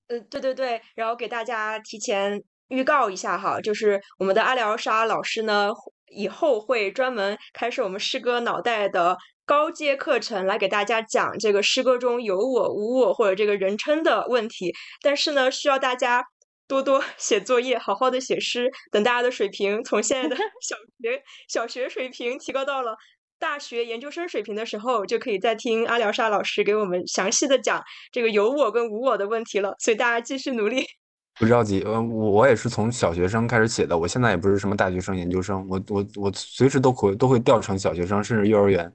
呃，对对对，然后给大家提前预告一下哈，就是我们的阿廖沙老师呢，以后会专门开设我们诗歌脑袋的高阶课程，来给大家讲这个诗歌中有我无我或者这个人称的问题。但是呢，需要大家。多多 写作业，好好的写诗。等大家的水平从现在的 小学小学水平提高到了大学研究生水平的时候，就可以再听阿廖沙老师给我们详细的讲这个有我跟无我的问题了。所以大家继续努力，不着急。呃，我我也是从小学生开始写的，我现在也不是什么大学生、研究生，我我我随时都可都会调成小学生，甚至幼儿园。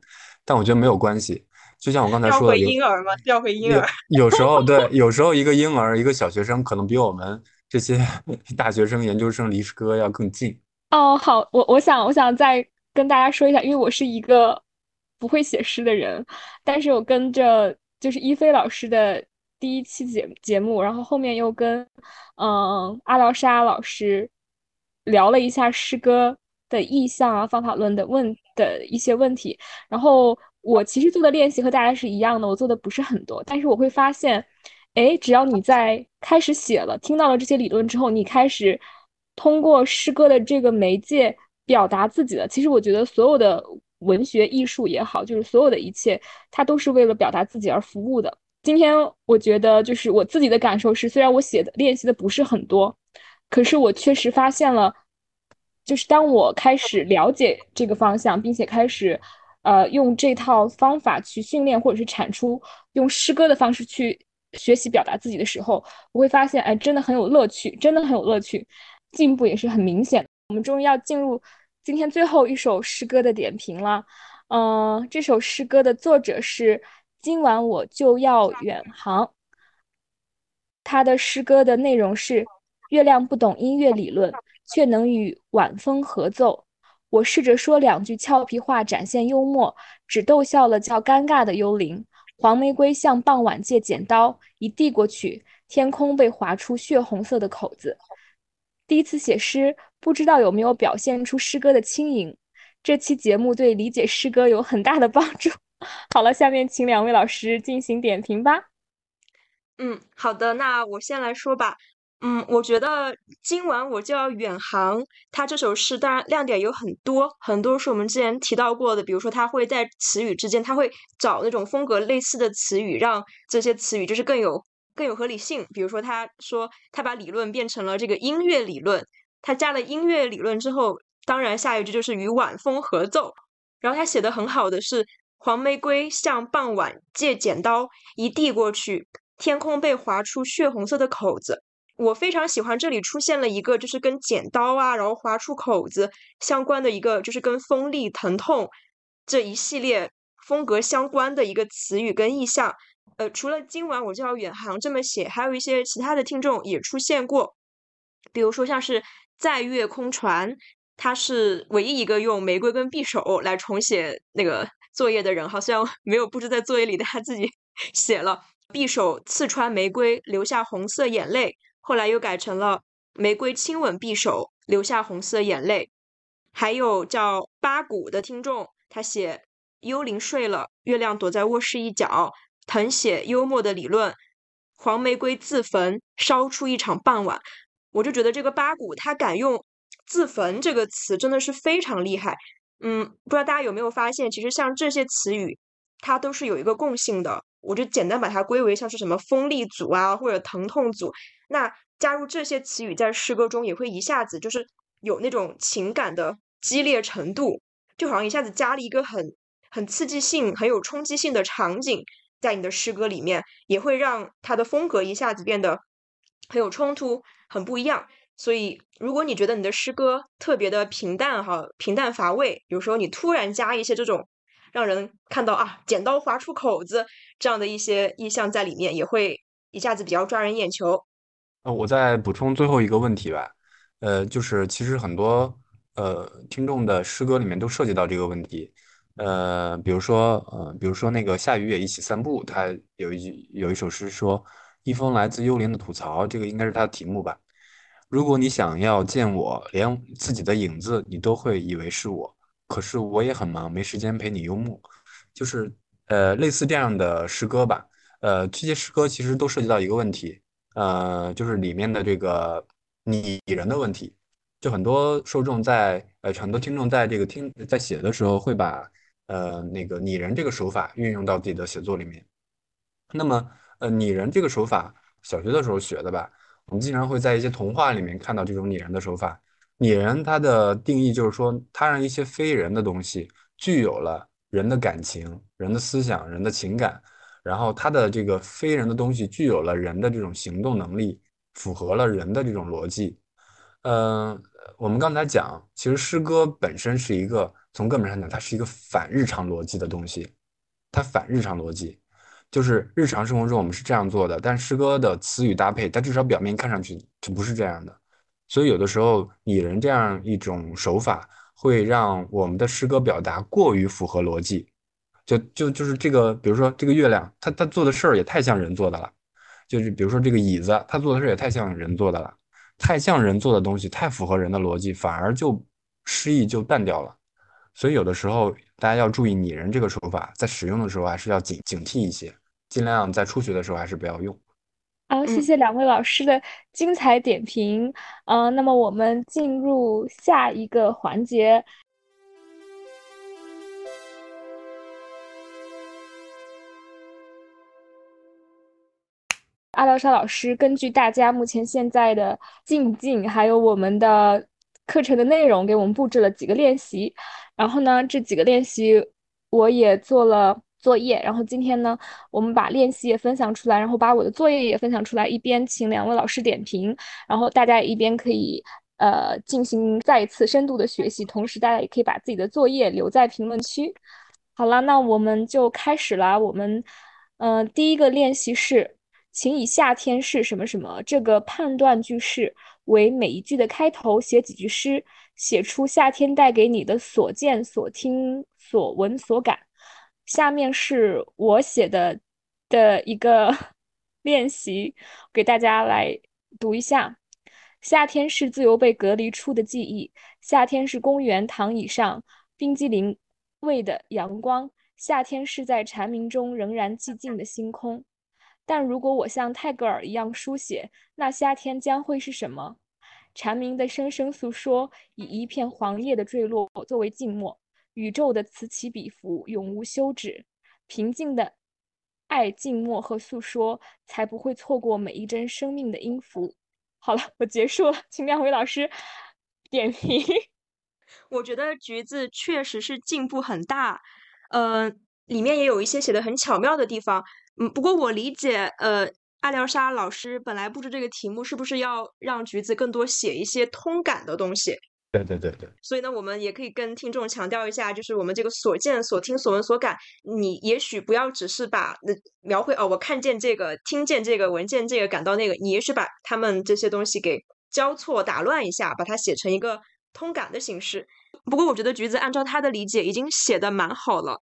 但我觉得没有关系，就像我刚才说的，婴儿吗？调回婴儿。有时候对，有时候一个婴儿、一个小学生可能比我们。这些 大学生、研究生离诗歌要更近哦。好，我我想我想再跟大家说一下，因为我是一个不会写诗的人，但是我跟着就是一菲老师的第一期节节目，然后后面又跟嗯阿廖沙老师聊了一下诗歌的意象啊、方法论的问的一些问题。然后我其实做的练习和大家是一样的，我做的不是很多，但是我会发现。哎，只要你在开始写了，听到了这些理论之后，你开始通过诗歌的这个媒介表达自己了。其实我觉得所有的文学艺术也好，就是所有的一切，它都是为了表达自己而服务的。今天我觉得，就是我自己的感受是，虽然我写的练习的不是很多，可是我确实发现了就是当我开始了解这个方向，并且开始，呃，用这套方法去训练或者是产出，用诗歌的方式去学习表达自己的时候，我会发现，哎，真的很有乐趣，真的很有乐趣，进步也是很明显。我们终于要进入今天最后一首诗歌的点评了。嗯，这首诗歌的作者是今晚我就要远航。他的诗歌的内容是：月亮不懂音乐理论，却能与晚风合奏。我试着说两句俏皮话，展现幽默，只逗笑了较尴尬的幽灵。黄玫瑰向傍晚借剪刀，一递过去，天空被划出血红色的口子。第一次写诗，不知道有没有表现出诗歌的轻盈。这期节目对理解诗歌有很大的帮助。好了，下面请两位老师进行点评吧。嗯，好的，那我先来说吧。嗯，我觉得今晚我就要远航。他这首诗当然亮点有很多，很多是我们之前提到过的，比如说他会在词语之间，他会找那种风格类似的词语，让这些词语就是更有更有合理性。比如说他说他把理论变成了这个音乐理论，他加了音乐理论之后。当然，下一句就是与晚风合奏。然后他写的很好的是黄玫瑰向傍晚借剪刀，一递过去，天空被划出血红色的口子。我非常喜欢这里出现了一个就是跟剪刀啊，然后划出口子相关的一个，就是跟锋利、疼痛这一系列风格相关的一个词语跟意象。呃，除了今晚我就要远航这么写，还有一些其他的听众也出现过，比如说像是在月空船。他是唯一一个用玫瑰跟匕首来重写那个作业的人哈，虽然没有布置在作业里，但他自己 写了匕首刺穿玫瑰，留下红色眼泪。后来又改成了玫瑰亲吻匕首，留下红色眼泪。还有叫八股的听众，他写幽灵睡了，月亮躲在卧室一角，誊写幽默的理论，黄玫瑰自焚，烧出一场傍晚。我就觉得这个八股他敢用。自焚这个词真的是非常厉害，嗯，不知道大家有没有发现，其实像这些词语，它都是有一个共性的。我就简单把它归为像是什么锋利组啊，或者疼痛组。那加入这些词语在诗歌中，也会一下子就是有那种情感的激烈程度，就好像一下子加了一个很很刺激性、很有冲击性的场景在你的诗歌里面，也会让它的风格一下子变得很有冲突、很不一样。所以，如果你觉得你的诗歌特别的平淡哈，平淡乏味，有时候你突然加一些这种让人看到啊，剪刀划出口子这样的一些意象在里面，也会一下子比较抓人眼球。呃，我再补充最后一个问题吧，呃，就是其实很多呃听众的诗歌里面都涉及到这个问题，呃，比如说呃，比如说那个下雨也一起散步，他有一句有一首诗说，一封来自幽灵的吐槽，这个应该是他的题目吧。如果你想要见我，连自己的影子你都会以为是我。可是我也很忙，没时间陪你幽默。就是呃，类似这样的诗歌吧。呃，这些诗歌其实都涉及到一个问题，呃，就是里面的这个拟人的问题。就很多受众在呃，很多听众在这个听在写的时候，会把呃那个拟人这个手法运用到自己的写作里面。那么呃，拟人这个手法，小学的时候学的吧。我们经常会在一些童话里面看到这种拟人的手法。拟人它的定义就是说，它让一些非人的东西具有了人的感情、人的思想、人的情感，然后它的这个非人的东西具有了人的这种行动能力，符合了人的这种逻辑。嗯，我们刚才讲，其实诗歌本身是一个从根本上讲，它是一个反日常逻辑的东西，它反日常逻辑。就是日常生活中我们是这样做的，但诗歌的词语搭配，它至少表面看上去就不是这样的。所以有的时候拟人这样一种手法，会让我们的诗歌表达过于符合逻辑。就就就是这个，比如说这个月亮，它它做的事儿也太像人做的了。就是比如说这个椅子，它做的事儿也太像人做的了，太像人做的东西，太符合人的逻辑，反而就诗意就淡掉了。所以有的时候大家要注意拟人这个手法，在使用的时候还是要警警惕一些。尽量在初学的时候还是不要用。好，谢谢两位老师的精彩点评。嗯，那么我们进入下一个环节。阿廖沙老师根据大家目前现在的进境，还有我们的课程的内容，给我们布置了几个练习。然后呢，这几个练习我也做了作业。然后今天呢，我们把练习也分享出来，然后把我的作业也分享出来，一边请两位老师点评，然后大家一边可以呃进行再一次深度的学习，同时大家也可以把自己的作业留在评论区。好了，那我们就开始啦。我们嗯、呃第一个练习是，请以夏天是什么什么这个判断句式为每一句的开头，写几句诗，写出夏天带给你的所见、所听、所闻、所感。下面是我写的的一个 练习，给大家来读一下。夏天是自由被隔离出的记忆，夏天是公园躺椅上冰激凌味的阳光，夏天是在蝉鸣中仍然寂静的星空。但如果我像泰戈尔一样书写，那夏天将会是什么？蝉鸣的声声诉说，以一片黄叶的坠落作为静默，宇宙的此起彼伏永无休止。平静的爱静默和诉说，才不会错过每一帧生命的音符。好了，我结束了，请两位老师 点评。我觉得橘子确实是进步很大，呃，里面也有一些写的很巧妙的地方。嗯，不过我理解，呃，阿廖沙老师本来布置这个题目是不是要让橘子更多写一些通感的东西？对对对对，所以呢，我们也可以跟听众强调一下，就是我们这个所见、所听、所闻、所感，你也许不要只是把呃描绘哦，我看见这个、听见这个、闻见这个、感到那个，你也许把他们这些东西给交错打乱一下，把它写成一个通感的形式。不过我觉得橘子按照他的理解已经写的蛮好了，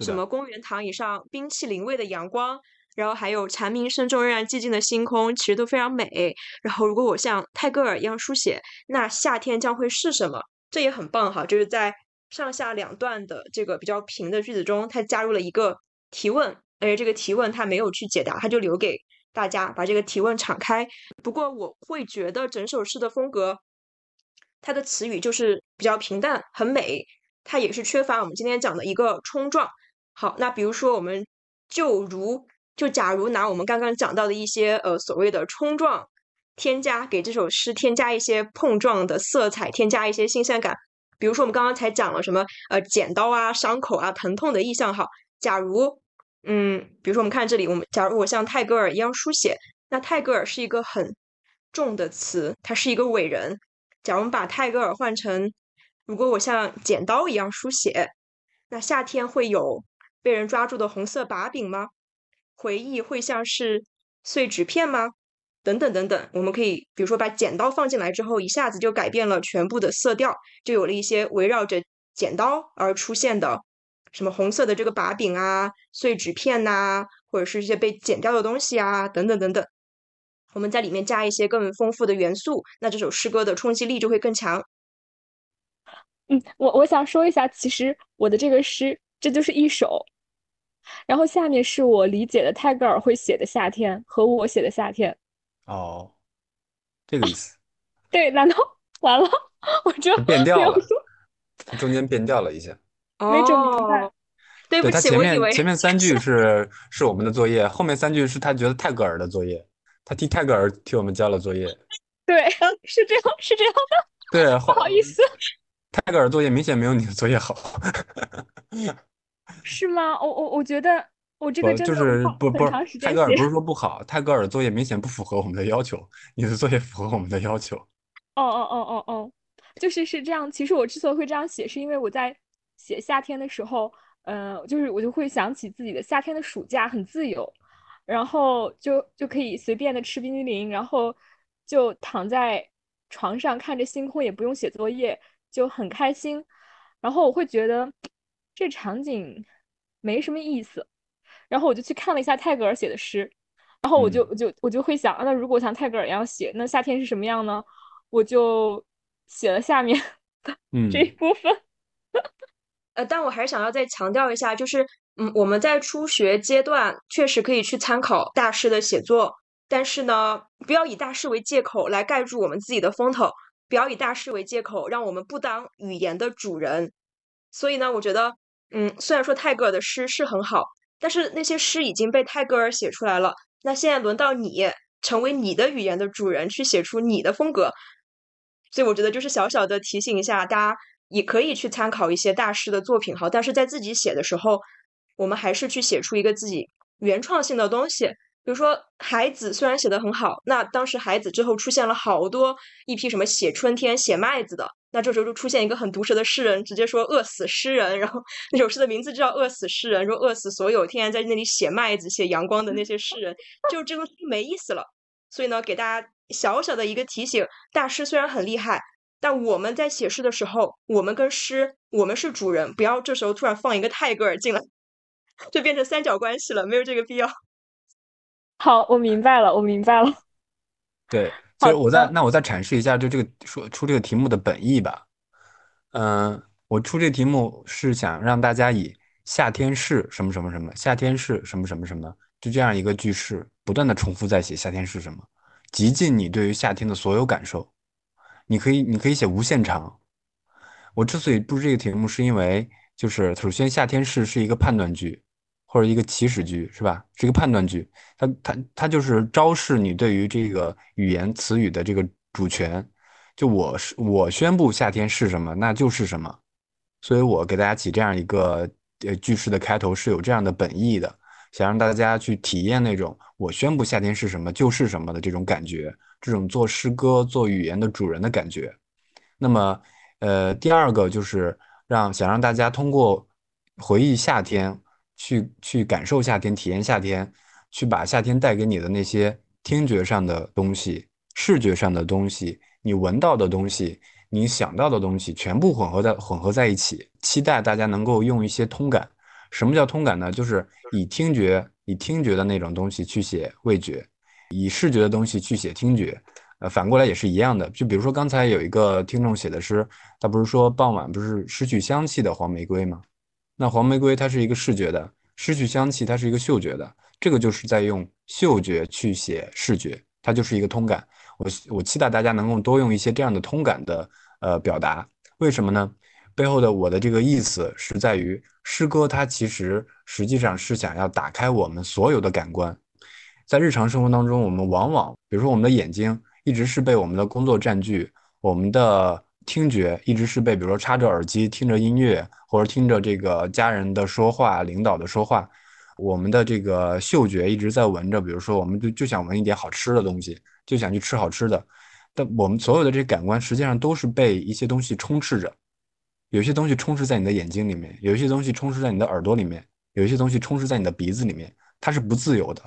什么公园躺椅上冰淇淋味的阳光，然后还有蝉鸣声中仍然寂静的星空，其实都非常美。然后如果我像泰戈尔一样书写，那夏天将会是什么？这也很棒哈，就是在上下两段的这个比较平的句子中，它加入了一个提问，而且这个提问它没有去解答，它就留给大家把这个提问敞开。不过我会觉得整首诗的风格，它的词语就是比较平淡，很美，它也是缺乏我们今天讲的一个冲撞。好，那比如说我们就如就假如拿我们刚刚讲到的一些呃所谓的冲撞，添加给这首诗添加一些碰撞的色彩，添加一些新鲜感。比如说我们刚刚才讲了什么呃剪刀啊、伤口啊、疼痛的意象哈。假如嗯，比如说我们看这里，我们假如我像泰戈尔一样书写，那泰戈尔是一个很重的词，他是一个伟人。假如我们把泰戈尔换成，如果我像剪刀一样书写，那夏天会有被人抓住的红色把柄吗？回忆会像是碎纸片吗？等等等等，我们可以比如说把剪刀放进来之后，一下子就改变了全部的色调，就有了一些围绕着剪刀而出现的什么红色的这个把柄啊、碎纸片呐、或者是一些被剪掉的东西啊，等等等等。我们在里面加一些更丰富的元素，那这首诗歌的冲击力就会更强。嗯，我我想说一下，其实我的这个诗，这就是一首，然后下面是我理解的泰戈尔会写的夏天和我写的夏天。哦，这个意思，对，难道完了？我这变调了中间变调了一下。没整明白哦，对不起，他前面前面三句是是我们的作业，后面三句是他觉得泰戈尔的作业，他替泰戈尔替我们交了作业。对，是这样，是这样的，对，不好意思，泰戈尔作业明显没有你的作业好，是吗？我我我觉得我这个真的就是不不是很长时间写泰戈尔不是 说不好，泰戈尔作业明显不符合我们的要求，你的作业符合我们的要求。哦哦哦哦哦，就是是这样。其实我之所以会这样写，是因为我在写夏天的时候，呃，就是我就会想起自己的夏天的暑假很自由，然后就就可以随便的吃冰激凌，然后就躺在床上看着星空，也不用写作业，就很开心。然后我会觉得这场景没什么意思，然后我就去看了一下泰戈尔写的诗，然后我就嗯我就我就会想，啊那如果像泰戈尔一样写，那夏天是什么样呢？我就写了下面 嗯这一部分。呃，但我还是想要再强调一下，就是，嗯，我们在初学阶段确实可以去参考大师的写作，但是呢，不要以大师为借口来盖住我们自己的风头，不要以大师为借口让我们不当语言的主人。所以呢，我觉得，嗯，虽然说泰戈尔的诗是很好，但是那些诗已经被泰戈尔写出来了，那现在轮到你成为你的语言的主人，去写出你的风格。所以我觉得就是小小的提醒一下大家，也可以去参考一些大师的作品哈，但是在自己写的时候，我们还是去写出一个自己原创性的东西。比如说，海子虽然写的很好，那当时海子之后出现了好多一批什么写春天、写麦子的，那这时候就出现一个很毒舌的诗人，直接说饿死诗人，然后那首诗的名字就叫饿死诗人，说饿死所有天天在那里写麦子、写阳光的那些诗人，就这个没意思了。所以呢，给大家小小的一个提醒：大师虽然很厉害，但我们在写诗的时候，我们跟诗，我们是主人，不要这时候突然放一个泰戈尔进来，就变成三角关系了，没有这个必要。好，我明白了，我明白了。对，所以我再那我再阐释一下，就这个说出这个题目的本意吧。嗯，我出这个题目是想让大家以夏天是什么什么什么，夏天是什么什么什么，就这样一个句式，不断的重复在写夏天是什么，极尽你对于夏天的所有感受。你可以，你可以写无限长。我之所以布置这个题目，是因为就是首先夏天是是一个判断句。或者一个祈使句是吧？是一个判断句，它它它就是昭示你对于这个语言词语的这个主权。就我是我宣布夏天是什么，那就是什么。所以我给大家起这样一个呃句式的开头是有这样的本意的，想让大家去体验那种我宣布夏天是什么就是什么的这种感觉，这种做诗歌做语言的主人的感觉。那么呃第二个就是让想让大家通过回忆夏天。去去感受夏天，体验夏天，去把夏天带给你的那些听觉上的东西、视觉上的东西、你闻到的东西、你想到的东西，全部混合在混合在一起。期待大家能够用一些通感。什么叫通感呢？就是以听觉、以听觉的那种东西去写味觉，以视觉的东西去写听觉。呃，反过来也是一样的。就比如说刚才有一个听众写的诗，他不是说傍晚不是失去香气的黄玫瑰吗？那黄玫瑰它是一个视觉的，失去香气它是一个嗅觉的，这个就是在用嗅觉去写视觉，它就是一个通感。我我期待大家能够多用一些这样的通感的呃表达。为什么呢？背后的我的这个意思是在于诗歌它其实实际上是想要打开我们所有的感官。在日常生活当中，我们往往比如说我们的眼睛一直是被我们的工作占据，我们的。听觉一直是被，比如说插着耳机听着音乐，或者听着这个家人的说话、领导的说话。我们的这个嗅觉一直在闻着，比如说，我们就就想闻一点好吃的东西，就想去吃好吃的。但我们所有的这些感官实际上都是被一些东西充斥着，有些东西充斥在你的眼睛里面，有一些东西充斥在你的耳朵里面，有一些东西充斥在你的鼻子里面，它是不自由的。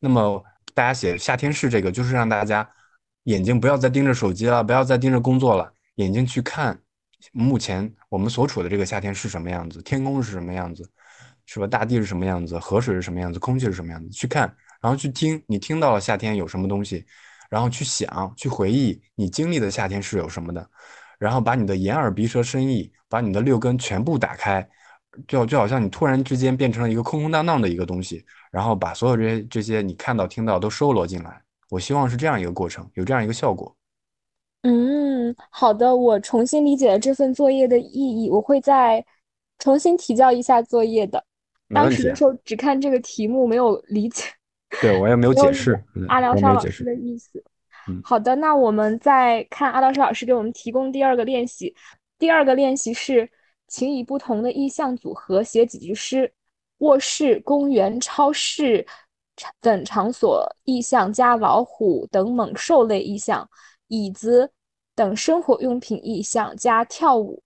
那么大家写夏天是这个，就是让大家眼睛不要再盯着手机了，不要再盯着工作了。眼睛去看，目前我们所处的这个夏天是什么样子？天空是什么样子？是吧？大地是什么样子？河水是什么样子？空气是什么样子？去看，然后去听，你听到了夏天有什么东西，然后去想，去回忆你经历的夏天是有什么的，然后把你的眼耳鼻舌身意，把你的六根全部打开，就就好像你突然之间变成了一个空空荡荡的一个东西，然后把所有这些这些你看到、听到都收罗进来。我希望是这样一个过程，有这样一个效果。嗯，好的，我重新理解了这份作业的意义，我会再重新提交一下作业的。当时的时候只看这个题目，没有理解。对我也没有解释阿廖沙老师的意思。好的，那我们再看阿廖沙老师给我们提供第二个练习。第二个练习是，请以不同的意象组合写几句诗。卧室、公园、超市等场所意象加老虎等猛兽类意象。椅子等生活用品意象加跳舞、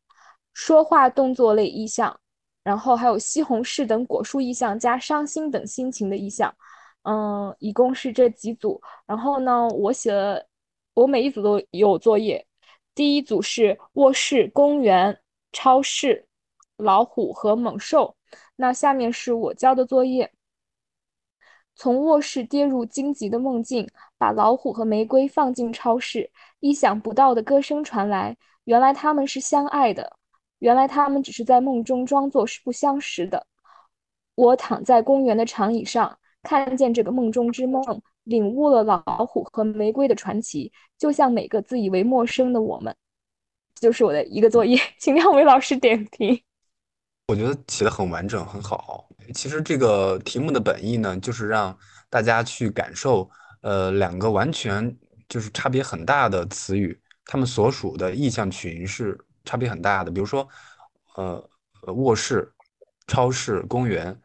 说话动作类意象，然后还有西红柿等果蔬意象加伤心等心情的意象，嗯，一共是这几组。然后呢，我写了，我每一组都有作业。第一组是卧室、公园、超市、老虎和猛兽。那下面是我交的作业。从卧室跌入荆棘的梦境，把老虎和玫瑰放进超市。意想不到的歌声传来，原来他们是相爱的，原来他们只是在梦中装作是不相识的。我躺在公园的长椅上，看见这个梦中之梦，领悟了老虎和玫瑰的传奇，就像每个自以为陌生的我们。就是我的一个作业，请两位老师点评。我觉得写的很完整，很好。其实这个题目的本意呢，就是让大家去感受，呃，两个完全就是差别很大的词语，他们所属的意象群是差别很大的。比如说，呃，卧室、超市、公园，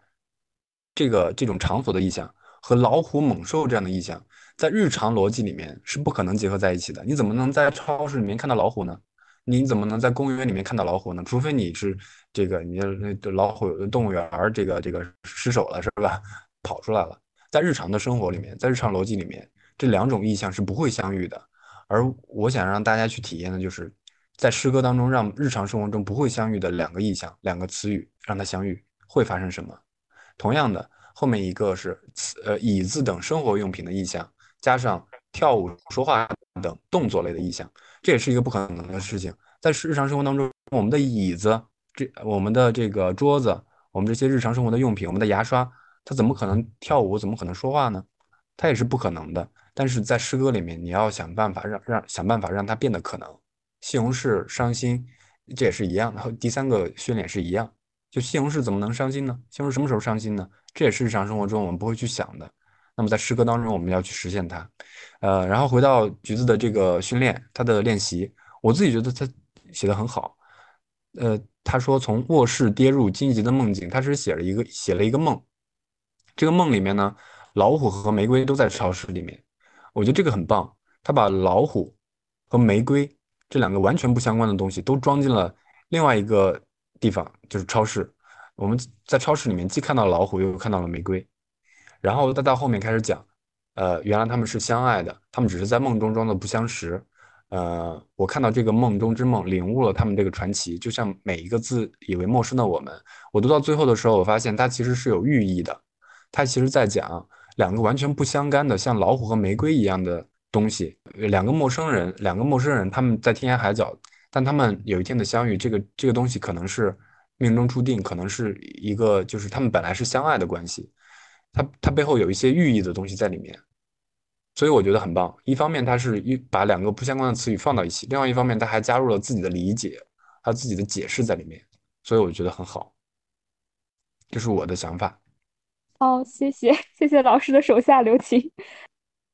这个这种场所的意象和老虎、猛兽这样的意象，在日常逻辑里面是不可能结合在一起的。你怎么能在超市里面看到老虎呢？你怎么能在公园里面看到老虎呢？除非你是这个，你的老虎动物园这个这个失手了是吧？跑出来了。在日常的生活里面，在日常逻辑里面，这两种意象是不会相遇的。而我想让大家去体验的就是，在诗歌当中，让日常生活中不会相遇的两个意象、两个词语让它相遇，会发生什么？同样的，后面一个是词呃椅子等生活用品的意象，加上跳舞、说话等动作类的意象。这也是一个不可能的事情，在日常生活当中，我们的椅子、这我们的这个桌子、我们这些日常生活的用品、我们的牙刷，它怎么可能跳舞？怎么可能说话呢？它也是不可能的。但是在诗歌里面，你要想办法让让想办法让它变得可能。西红柿伤心，这也是一样的。和第三个训练是一样，就西红柿怎么能伤心呢？西红柿什么时候伤心呢？这也是日常生活中我们不会去想的。那么在诗歌当中，我们要去实现它。呃，然后回到橘子的这个训练，他的练习，我自己觉得他写的很好。呃，他说从卧室跌入荆棘的梦境，他是写了一个写了一个梦。这个梦里面呢，老虎和玫瑰都在超市里面。我觉得这个很棒，他把老虎和玫瑰这两个完全不相关的东西都装进了另外一个地方，就是超市。我们在超市里面既看到老虎，又看到了玫瑰。然后再到后面开始讲。呃，原来他们是相爱的，他们只是在梦中装的不相识。呃，我看到这个梦中之梦，领悟了他们这个传奇，就像每一个字以为陌生的我们。我读到最后的时候，我发现它其实是有寓意的，它其实在讲两个完全不相干的，像老虎和玫瑰一样的东西，两个陌生人，两个陌生人，他们在天涯海角，但他们有一天的相遇，这个这个东西可能是命中注定，可能是一个就是他们本来是相爱的关系，它它背后有一些寓意的东西在里面。所以我觉得很棒。一方面，他是一把两个不相关的词语放到一起；另外一方面，他还加入了自己的理解，还有自己的解释在里面。所以我觉得很好，这是我的想法。哦，谢谢 谢谢老师的手下留情。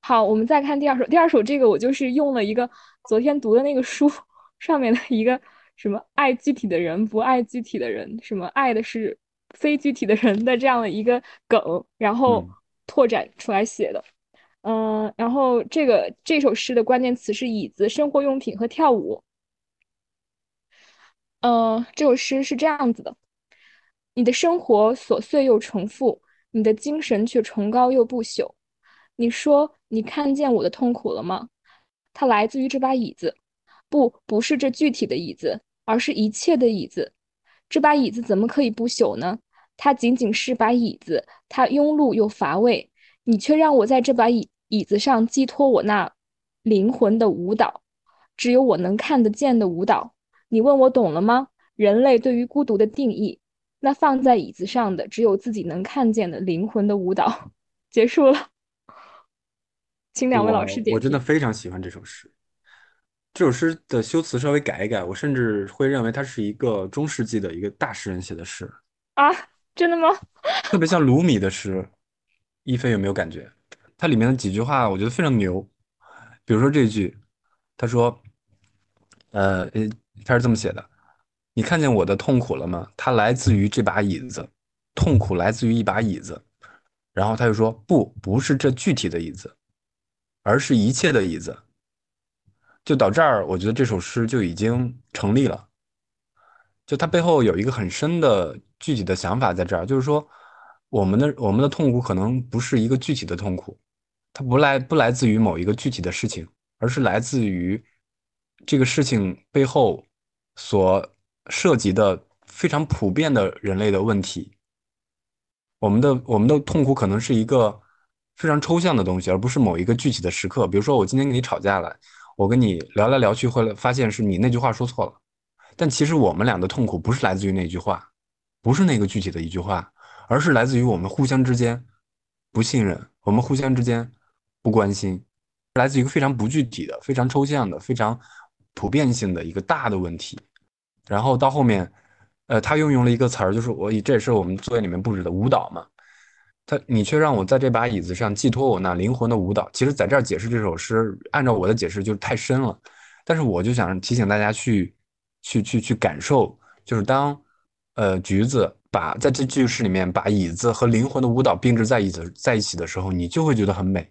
好，我们再看第二首。第二首这个我就是用了一个昨天读的那个书上面的一个什么爱具体的人不爱具体的人，什么爱的是非具体的人的这样的一个梗，然后拓展出来写的。嗯，然后这个这首诗的关键词是椅子、生活用品和跳舞。嗯，这首诗是这样子的：你的生活琐碎又重复，你的精神却崇高又不朽。你说你看见我的痛苦了吗？它来自于这把椅子，不，不是这具体的椅子，而是一切的椅子。这把椅子怎么可以不朽呢？它仅仅是把椅子，它庸碌又乏味。你却让我在这把椅。椅子上寄托我那灵魂的舞蹈，只有我能看得见的舞蹈。你问我懂了吗？人类对于孤独的定义，那放在椅子上的只有自己能看见的灵魂的舞蹈。结束了，请两位老师点。我真的非常喜欢这首诗。这首诗的修辞稍微改一改，我甚至会认为它是一个中世纪的一个大诗人写的诗啊！真的吗？特别像鲁米的诗，一菲有没有感觉？它里面的几句话，我觉得非常牛。比如说这句，他说：“呃，他是这么写的，你看见我的痛苦了吗？它来自于这把椅子，痛苦来自于一把椅子。”然后他又说：“不，不是这具体的椅子，而是一切的椅子。”就到这儿，我觉得这首诗就已经成立了。就它背后有一个很深的具体的想法在这儿，就是说，我们的我们的痛苦可能不是一个具体的痛苦。它不来不来自于某一个具体的事情，而是来自于这个事情背后所涉及的非常普遍的人类的问题。我们的我们的痛苦可能是一个非常抽象的东西，而不是某一个具体的时刻。比如说，我今天跟你吵架了，我跟你聊来聊去，会发现是你那句话说错了。但其实我们俩的痛苦不是来自于那句话，不是那个具体的一句话，而是来自于我们互相之间不信任，我们互相之间。不关心，来自一个非常不具体的、非常抽象的、非常普遍性的一个大的问题。然后到后面，呃，他运用了一个词儿，就是我以，这也是我们作业里面布置的舞蹈嘛。他，你却让我在这把椅子上寄托我那灵魂的舞蹈。其实，在这儿解释这首诗，按照我的解释就是太深了。但是我就想提醒大家去去去去感受，就是当呃橘子把在这句诗里面把椅子和灵魂的舞蹈并置在椅子在一起的时候，你就会觉得很美，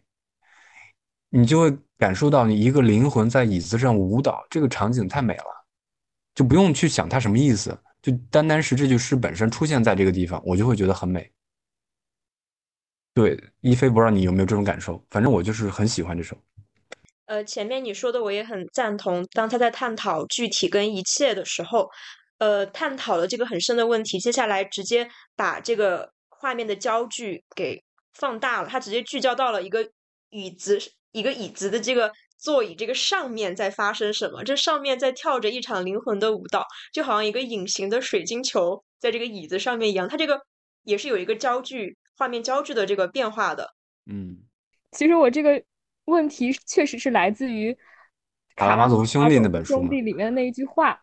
你就会感受到你一个灵魂在椅子上舞蹈，这个场景太美了，就不用去想它什么意思，就单单是这句诗本身出现在这个地方，我就会觉得很美。对，一菲不知道你有没有这种感受，反正我就是很喜欢这首。呃，前面你说的我也很赞同。当他在探讨具体跟一切的时候，呃，探讨了这个很深的问题。接下来直接把这个画面的焦距给放大了，他直接聚焦到了一个椅子，一个椅子的这个座椅这个上面在发生什么？这上面在跳着一场灵魂的舞蹈，就好像一个隐形的水晶球在这个椅子上面一样。它这个也是有一个焦距。画面交织的这个变化的，嗯，其实我这个问题确实是来自于《卡拉马佐夫兄弟》那本书兄弟里面的那一句话，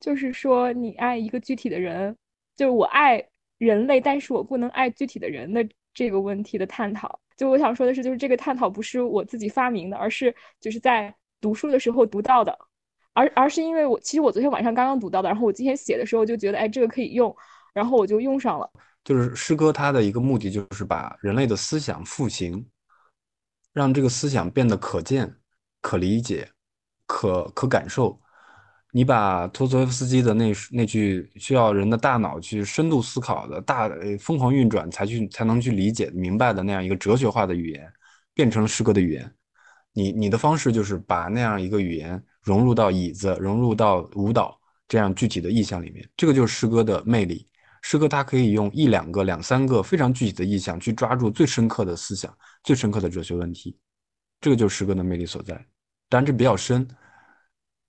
就是说你爱一个具体的人，就是我爱人类，但是我不能爱具体的人的这个问题的探讨。就我想说的是，就是这个探讨不是我自己发明的，而是就是在读书的时候读到的，而而是因为我其实我昨天晚上刚刚读到的，然后我今天写的时候就觉得，哎，这个可以用，然后我就用上了。就是诗歌，它的一个目的就是把人类的思想复形，让这个思想变得可见、可理解、可可感受。你把托斯托夫斯基的那那句需要人的大脑去深度思考的大疯狂运转才去才能去理解明白的那样一个哲学化的语言，变成诗歌的语言。你你的方式就是把那样一个语言融入到椅子、融入到舞蹈这样具体的意象里面，这个就是诗歌的魅力。诗歌它可以用一两个、两三个非常具体的意象去抓住最深刻的思想、最深刻的哲学问题，这个就是诗歌的魅力所在。当然这比较深。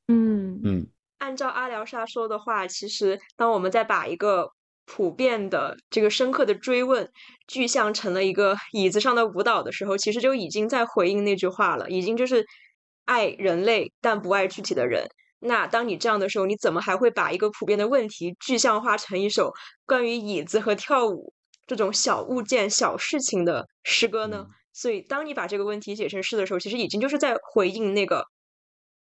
嗯嗯，按照阿廖沙说的话，其实当我们在把一个普遍的这个深刻的追问具象成了一个椅子上的舞蹈的时候，其实就已经在回应那句话了，已经就是爱人类但不爱具体的人。那当你这样的时候，你怎么还会把一个普遍的问题具象化成一首关于椅子和跳舞这种小物件、小事情的诗歌呢？所以，当你把这个问题写成诗的时候，其实已经就是在回应那个，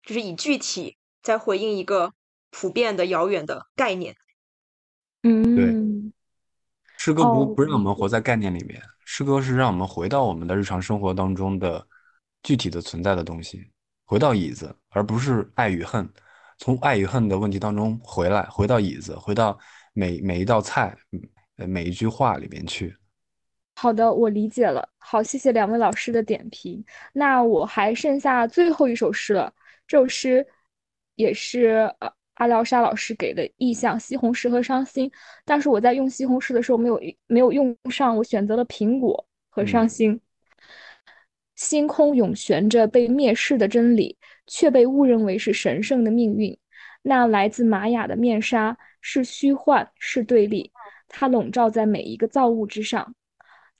就是以具体在回应一个普遍的、遥远的概念。嗯，对，诗歌不不让我们活在概念里面，诗歌是让我们回到我们的日常生活当中的具体的存在的东西，回到椅子，而不是爱与恨。从爱与恨的问题当中回来，回到椅子，回到每每一道菜，每一句话里面去。好的，我理解了。好，谢谢两位老师的点评。那我还剩下最后一首诗了。这首诗也是呃阿廖沙老师给的意象：西红柿和伤心。但是我在用西红柿的时候没有没有用上，我选择了苹果和伤心。星空永悬着被蔑视的真理。却被误认为是神圣的命运。那来自玛雅的面纱是虚幻，是对立，它笼罩在每一个造物之上。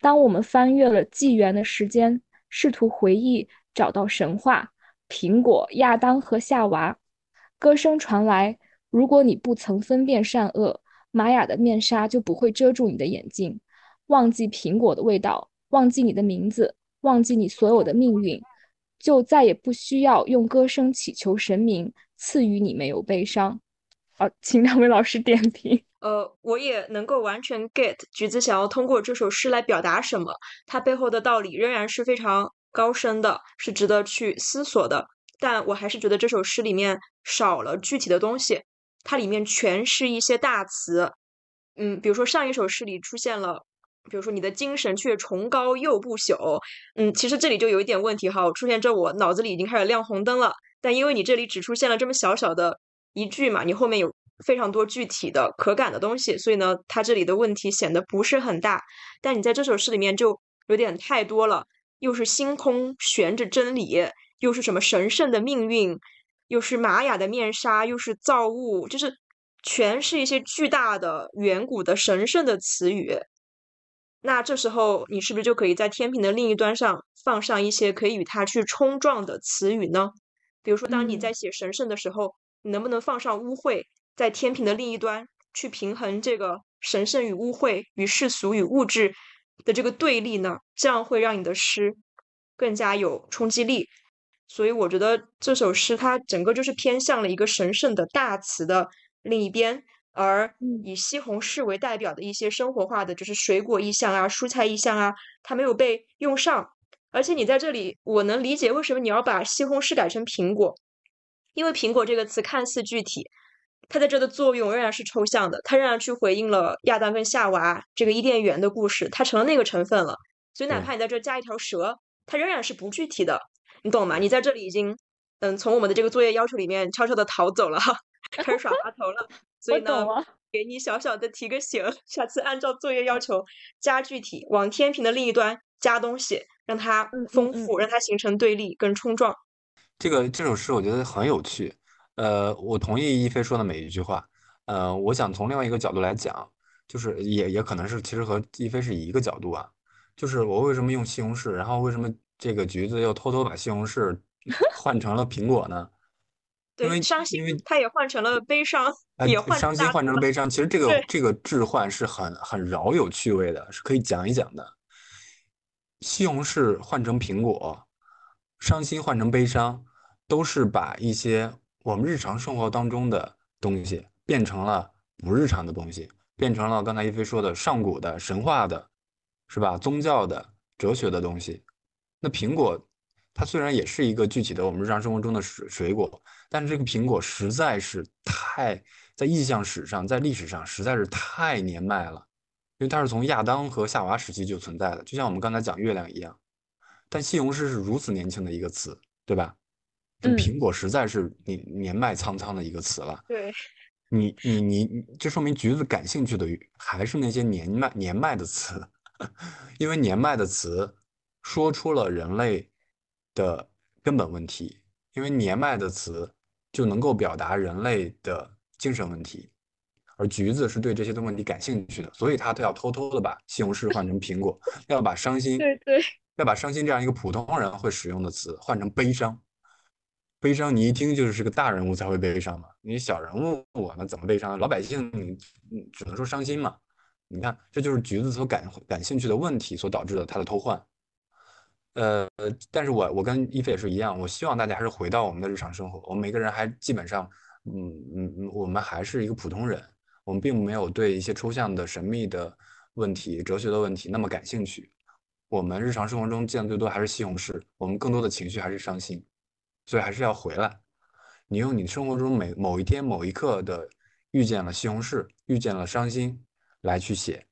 当我们翻阅了纪元的时间，试图回忆，找到神话，苹果、亚当和夏娃，歌声传来。如果你不曾分辨善恶，玛雅的面纱就不会遮住你的眼睛。忘记苹果的味道，忘记你的名字，忘记你所有的命运。就再也不需要用歌声祈求神明赐予你没有悲伤。好，请两位老师点评。呃，我也能够完全 get 橘子想要通过这首诗来表达什么，它背后的道理仍然是非常高深的，是值得去思索的。但我还是觉得这首诗里面少了具体的东西，它里面全是一些大词。嗯，比如说上一首诗里出现了。比如说，你的精神却崇高又不朽。嗯，其实这里就有一点问题哈，出现这我脑子里已经开始亮红灯了。但因为你这里只出现了这么小小的一句嘛，你后面有非常多具体的可感的东西，所以呢，它这里的问题显得不是很大。但你在这首诗里面就有点太多了，又是星空悬着真理，又是什么神圣的命运，又是玛雅的面纱，又是造物，就是全是一些巨大的、远古的、神圣的词语。那这时候，你是不是就可以在天平的另一端上放上一些可以与它去冲撞的词语呢？比如说，当你在写神圣的时候，你能不能放上污秽，在天平的另一端去平衡这个神圣与污秽、与世俗与物质的这个对立呢？这样会让你的诗更加有冲击力。所以我觉得这首诗它整个就是偏向了一个神圣的大词的另一边，而以西红柿为代表的一些生活化的，就是水果意象啊、蔬菜意象啊，它没有被用上。而且你在这里，我能理解为什么你要把西红柿改成苹果，因为苹果这个词看似具体，它在这的作用仍然是抽象的，它仍然去回应了亚当跟夏娃这个伊甸园的故事，它成了那个成分了。所以哪怕你在这加一条蛇，它仍然是不具体的，你懂吗？你在这里已经，嗯，从我们的这个作业要求里面悄悄的逃走了，开始耍滑头了。所以呢，给你小小的提个醒，下次按照作业要求加具体，往天平的另一端加东西。让它丰富，让它形成对立跟冲撞。这个这首诗我觉得很有趣。呃，我同意一菲说的每一句话。呃，我想从另外一个角度来讲，就是也也可能是其实和一菲是一个角度啊。就是我为什么用西红柿，然后为什么这个橘子又偷偷把西红柿换成了苹果呢？因为伤心，因为它也换成了悲伤，也换伤心换成了悲伤。其实这个这个置换是很很饶有趣味的，是可以讲一讲的。西红柿换成苹果，伤心换成悲伤，都是把一些我们日常生活当中的东西变成了不日常的东西，变成了刚才一飞说的上古的神话的，是吧？宗教的、哲学的东西。那苹果，它虽然也是一个具体的我们日常生活中的水水果，但是这个苹果实在是太在意象史上，在历史上实在是太年迈了。因为它是从亚当和夏娃时期就存在的，就像我们刚才讲月亮一样。但西红柿是如此年轻的一个词，对吧？嗯。苹果实在是年年迈苍苍的一个词了。对。你你你，这说明橘子感兴趣的还是那些年迈年迈的词，因为年迈的词说出了人类的根本问题，因为年迈的词就能够表达人类的精神问题。而橘子是对这些的问题感兴趣的，所以他都要偷偷的把西红柿换成苹果，要把伤心，对对，要把伤心这样一个普通人会使用的词换成悲伤。悲伤你一听就是个大人物才会悲伤嘛，你小人物我们怎么悲伤？老百姓你只能说伤心嘛。你看，这就是橘子所感感兴趣的问题所导致的他的偷换。呃，但是我我跟一菲也是一样，我希望大家还是回到我们的日常生活，我们每个人还基本上，嗯嗯嗯，我们还是一个普通人。我们并没有对一些抽象的、神秘的问题、哲学的问题那么感兴趣。我们日常生活中见的最多还是西红柿，我们更多的情绪还是伤心，所以还是要回来。你用你生活中每某一天、某一刻的遇见了西红柿，遇见了伤心，来去写。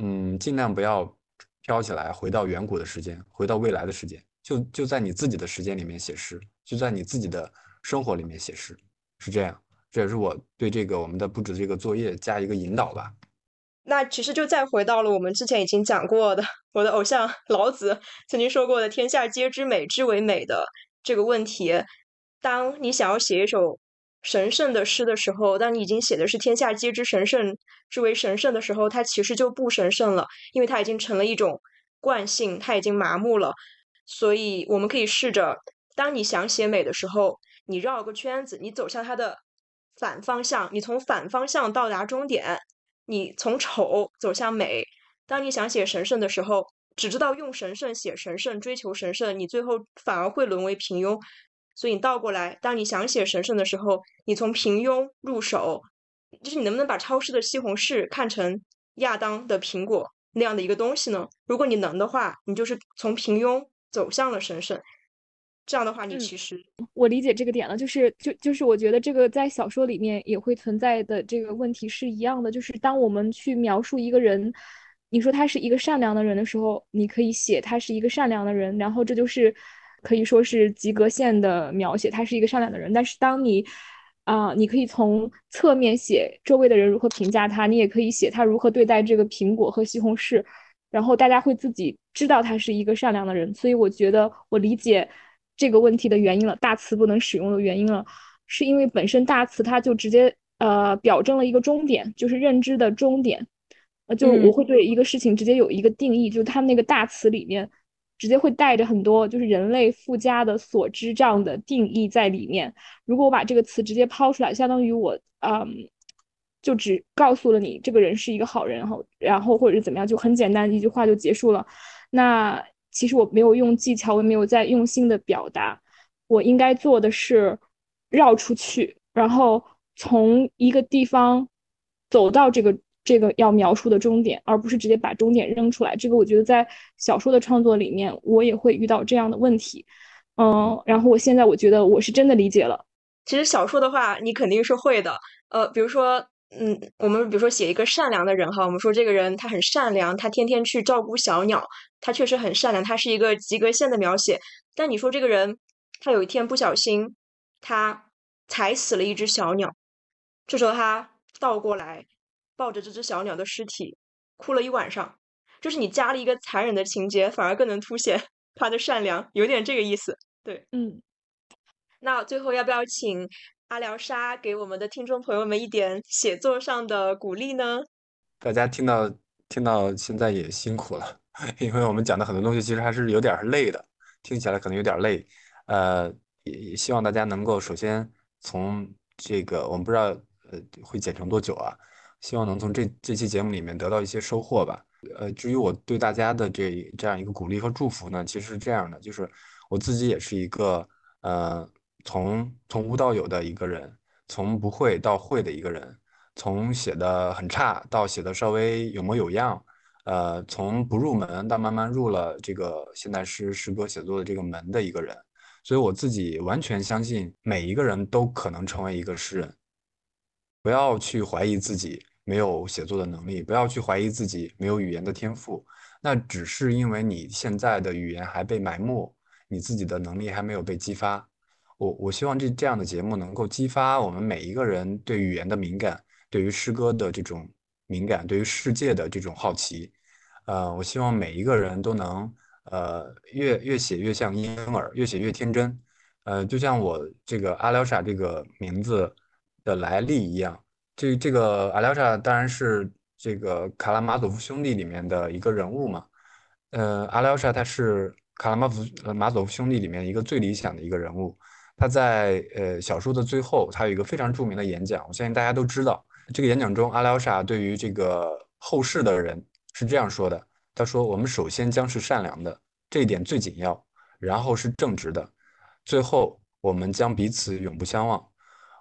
嗯，尽量不要飘起来，回到远古的时间，回到未来的时间，就就在你自己的时间里面写诗，就在你自己的生活里面写诗，是这样。这也是我对这个我们的布置这个作业加一个引导吧。那其实就再回到了我们之前已经讲过的，我的偶像 老子曾经说过的“天下皆知美之为美”的这个问题。当你想要写一首神圣的诗的时候，当你已经写的是“天下皆知神圣之为神圣”的时候，它其实就不神圣了，因为它已经成了一种惯性，它已经麻木了。所以我们可以试着，当你想写美的时候，你绕个圈子，你走向它的。反方向，你从反方向到达终点，你从丑走向美。当你想写神圣的时候，只知道用神圣写神圣，追求神圣，你最后反而会沦为平庸。所以你倒过来，当你想写神圣的时候，你从平庸入手，就是你能不能把超市的西红柿看成亚当的苹果那样的一个东西呢？如果你能的话，你就是从平庸走向了神圣。这样的话，你其实我理解这个点了，就是就就是我觉得这个在小说里面也会存在的这个问题是一样的，就是当我们去描述一个人，你说他是一个善良的人的时候，你可以写他是一个善良的人，然后这就是可以说是及格线的描写，他是一个善良的人。但是当你啊，你可以从侧面写周围的人如何评价他，你也可以写他如何对待这个苹果和西红柿，然后大家会自己知道他是一个善良的人。所以我觉得我理解。这个问题的原因了，大词不能使用的原因了，是因为本身大词它就直接呃表征了一个终点，就是认知的终点，呃，就是我会对一个事情直接有一个定义，就是它那个大词里面直接会带着很多就是人类附加的所知这样的定义在里面。如果我把这个词直接抛出来，相当于我嗯，就只告诉了你这个人是一个好人，然后然后或者是怎么样，就很简单一句话就结束了。那其实我没有用技巧，我也没有在用心的表达。我应该做的是绕出去，然后从一个地方走到这个这个要描述的终点，而不是直接把终点扔出来。这个我觉得在小说的创作里面，我也会遇到这样的问题。嗯，然后我现在我觉得我是真的理解了。其实小说的话，你肯定是会的。呃，比如说，嗯，我们比如说写一个善良的人哈，我们说这个人他很善良，他天天去照顾小鸟，他确实很善良，他是一个及格线的描写。但你说这个人，他有一天不小心，他踩死了一只小鸟，这时候他倒过来抱着这只小鸟的尸体哭了一晚上，就是你加了一个残忍的情节，反而更能凸显 他的善良，有点这个意思。对，嗯。那最后要不要请阿廖沙给我们的听众朋友们一点写作上的鼓励呢？大家听到听到现在也辛苦了，因为我们讲的很多东西其实还是有点累的，听起来可能有点累。呃，也也希望大家能够首先从这个我们不知道呃会剪成多久啊，希望能从这这期节目里面得到一些收获吧。呃，至于我对大家的这这样一个鼓励和祝福呢，其实是这样的，就是我自己也是一个呃。从从无到有的一个人，从不会到会的一个人，从写的很差到写的稍微有模有样，呃，从不入门到慢慢入了这个现代诗诗歌写作的这个门的一个人，所以我自己完全相信每一个人都可能成为一个诗人。不要去怀疑自己没有写作的能力，不要去怀疑自己没有语言的天赋，那只是因为你现在的语言还被埋没，你自己的能力还没有被激发。我我希望这这样的节目能够激发我们每一个人对语言的敏感，对于诗歌的这种敏感，对于世界的这种好奇。呃，我希望每一个人都能呃越越写越像婴儿，越写越天真。呃，就像我这个阿廖沙这个名字的来历一样，这这个阿廖沙当然是这个卡拉马佐夫兄弟里面的一个人物嘛。呃，阿廖沙他是卡拉马夫马佐夫兄弟里面一个最理想的一个人物。他在呃小说的最后，他有一个非常著名的演讲，我相信大家都知道。这个演讲中，阿廖沙对于这个后世的人是这样说的：“他说，我们首先将是善良的，这一点最紧要；然后是正直的，最后我们将彼此永不相忘。”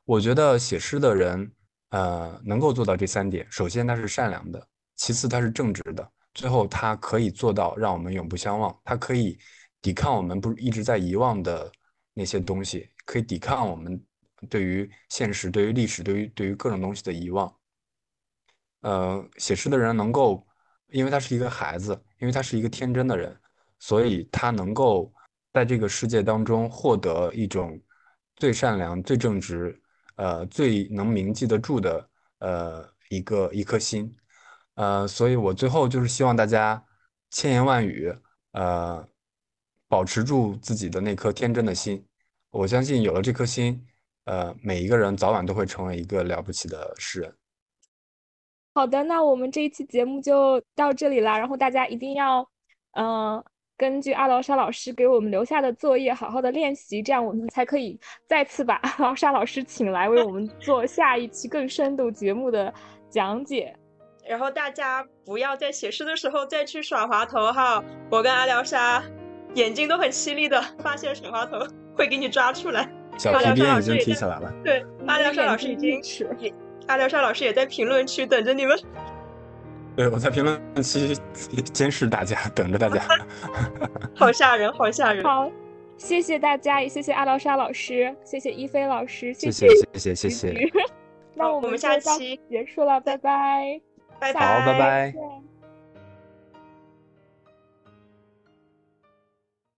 我觉得写诗的人，呃，能够做到这三点：首先他是善良的，其次他是正直的，最后他可以做到让我们永不相忘。他可以抵抗我们不一直在遗忘的。那些东西可以抵抗我们对于现实、对于历史、对于对于各种东西的遗忘。呃，写诗的人能够，因为他是一个孩子，因为他是一个天真的人，所以他能够在这个世界当中获得一种最善良、最正直、呃最能铭记得住的呃一个一颗心。呃，所以我最后就是希望大家千言万语，呃。保持住自己的那颗天真的心，我相信有了这颗心，呃，每一个人早晚都会成为一个了不起的诗人。好的，那我们这一期节目就到这里啦。然后大家一定要，嗯，根据阿劳沙老师给我们留下的作业，好好的练习，这样我们才可以再次把阿劳沙老师请来为我们 做下一期更深度节目的讲解。然后大家不要在写诗的时候再去耍滑头哈，我跟阿廖沙。眼睛都很犀利的，发现耍滑头会给你抓出来。小皮鞭已经提起来了。对，阿廖沙老师已经也，阿廖沙老师也在评论区等着你们。对，我在评论区 监视大家，等着大家。好吓人，好吓人。好，谢谢大家，也谢谢阿劳莎老师，谢谢一菲老师，谢谢谢谢谢谢。那我们下期结束了，拜拜。拜拜。好，拜拜。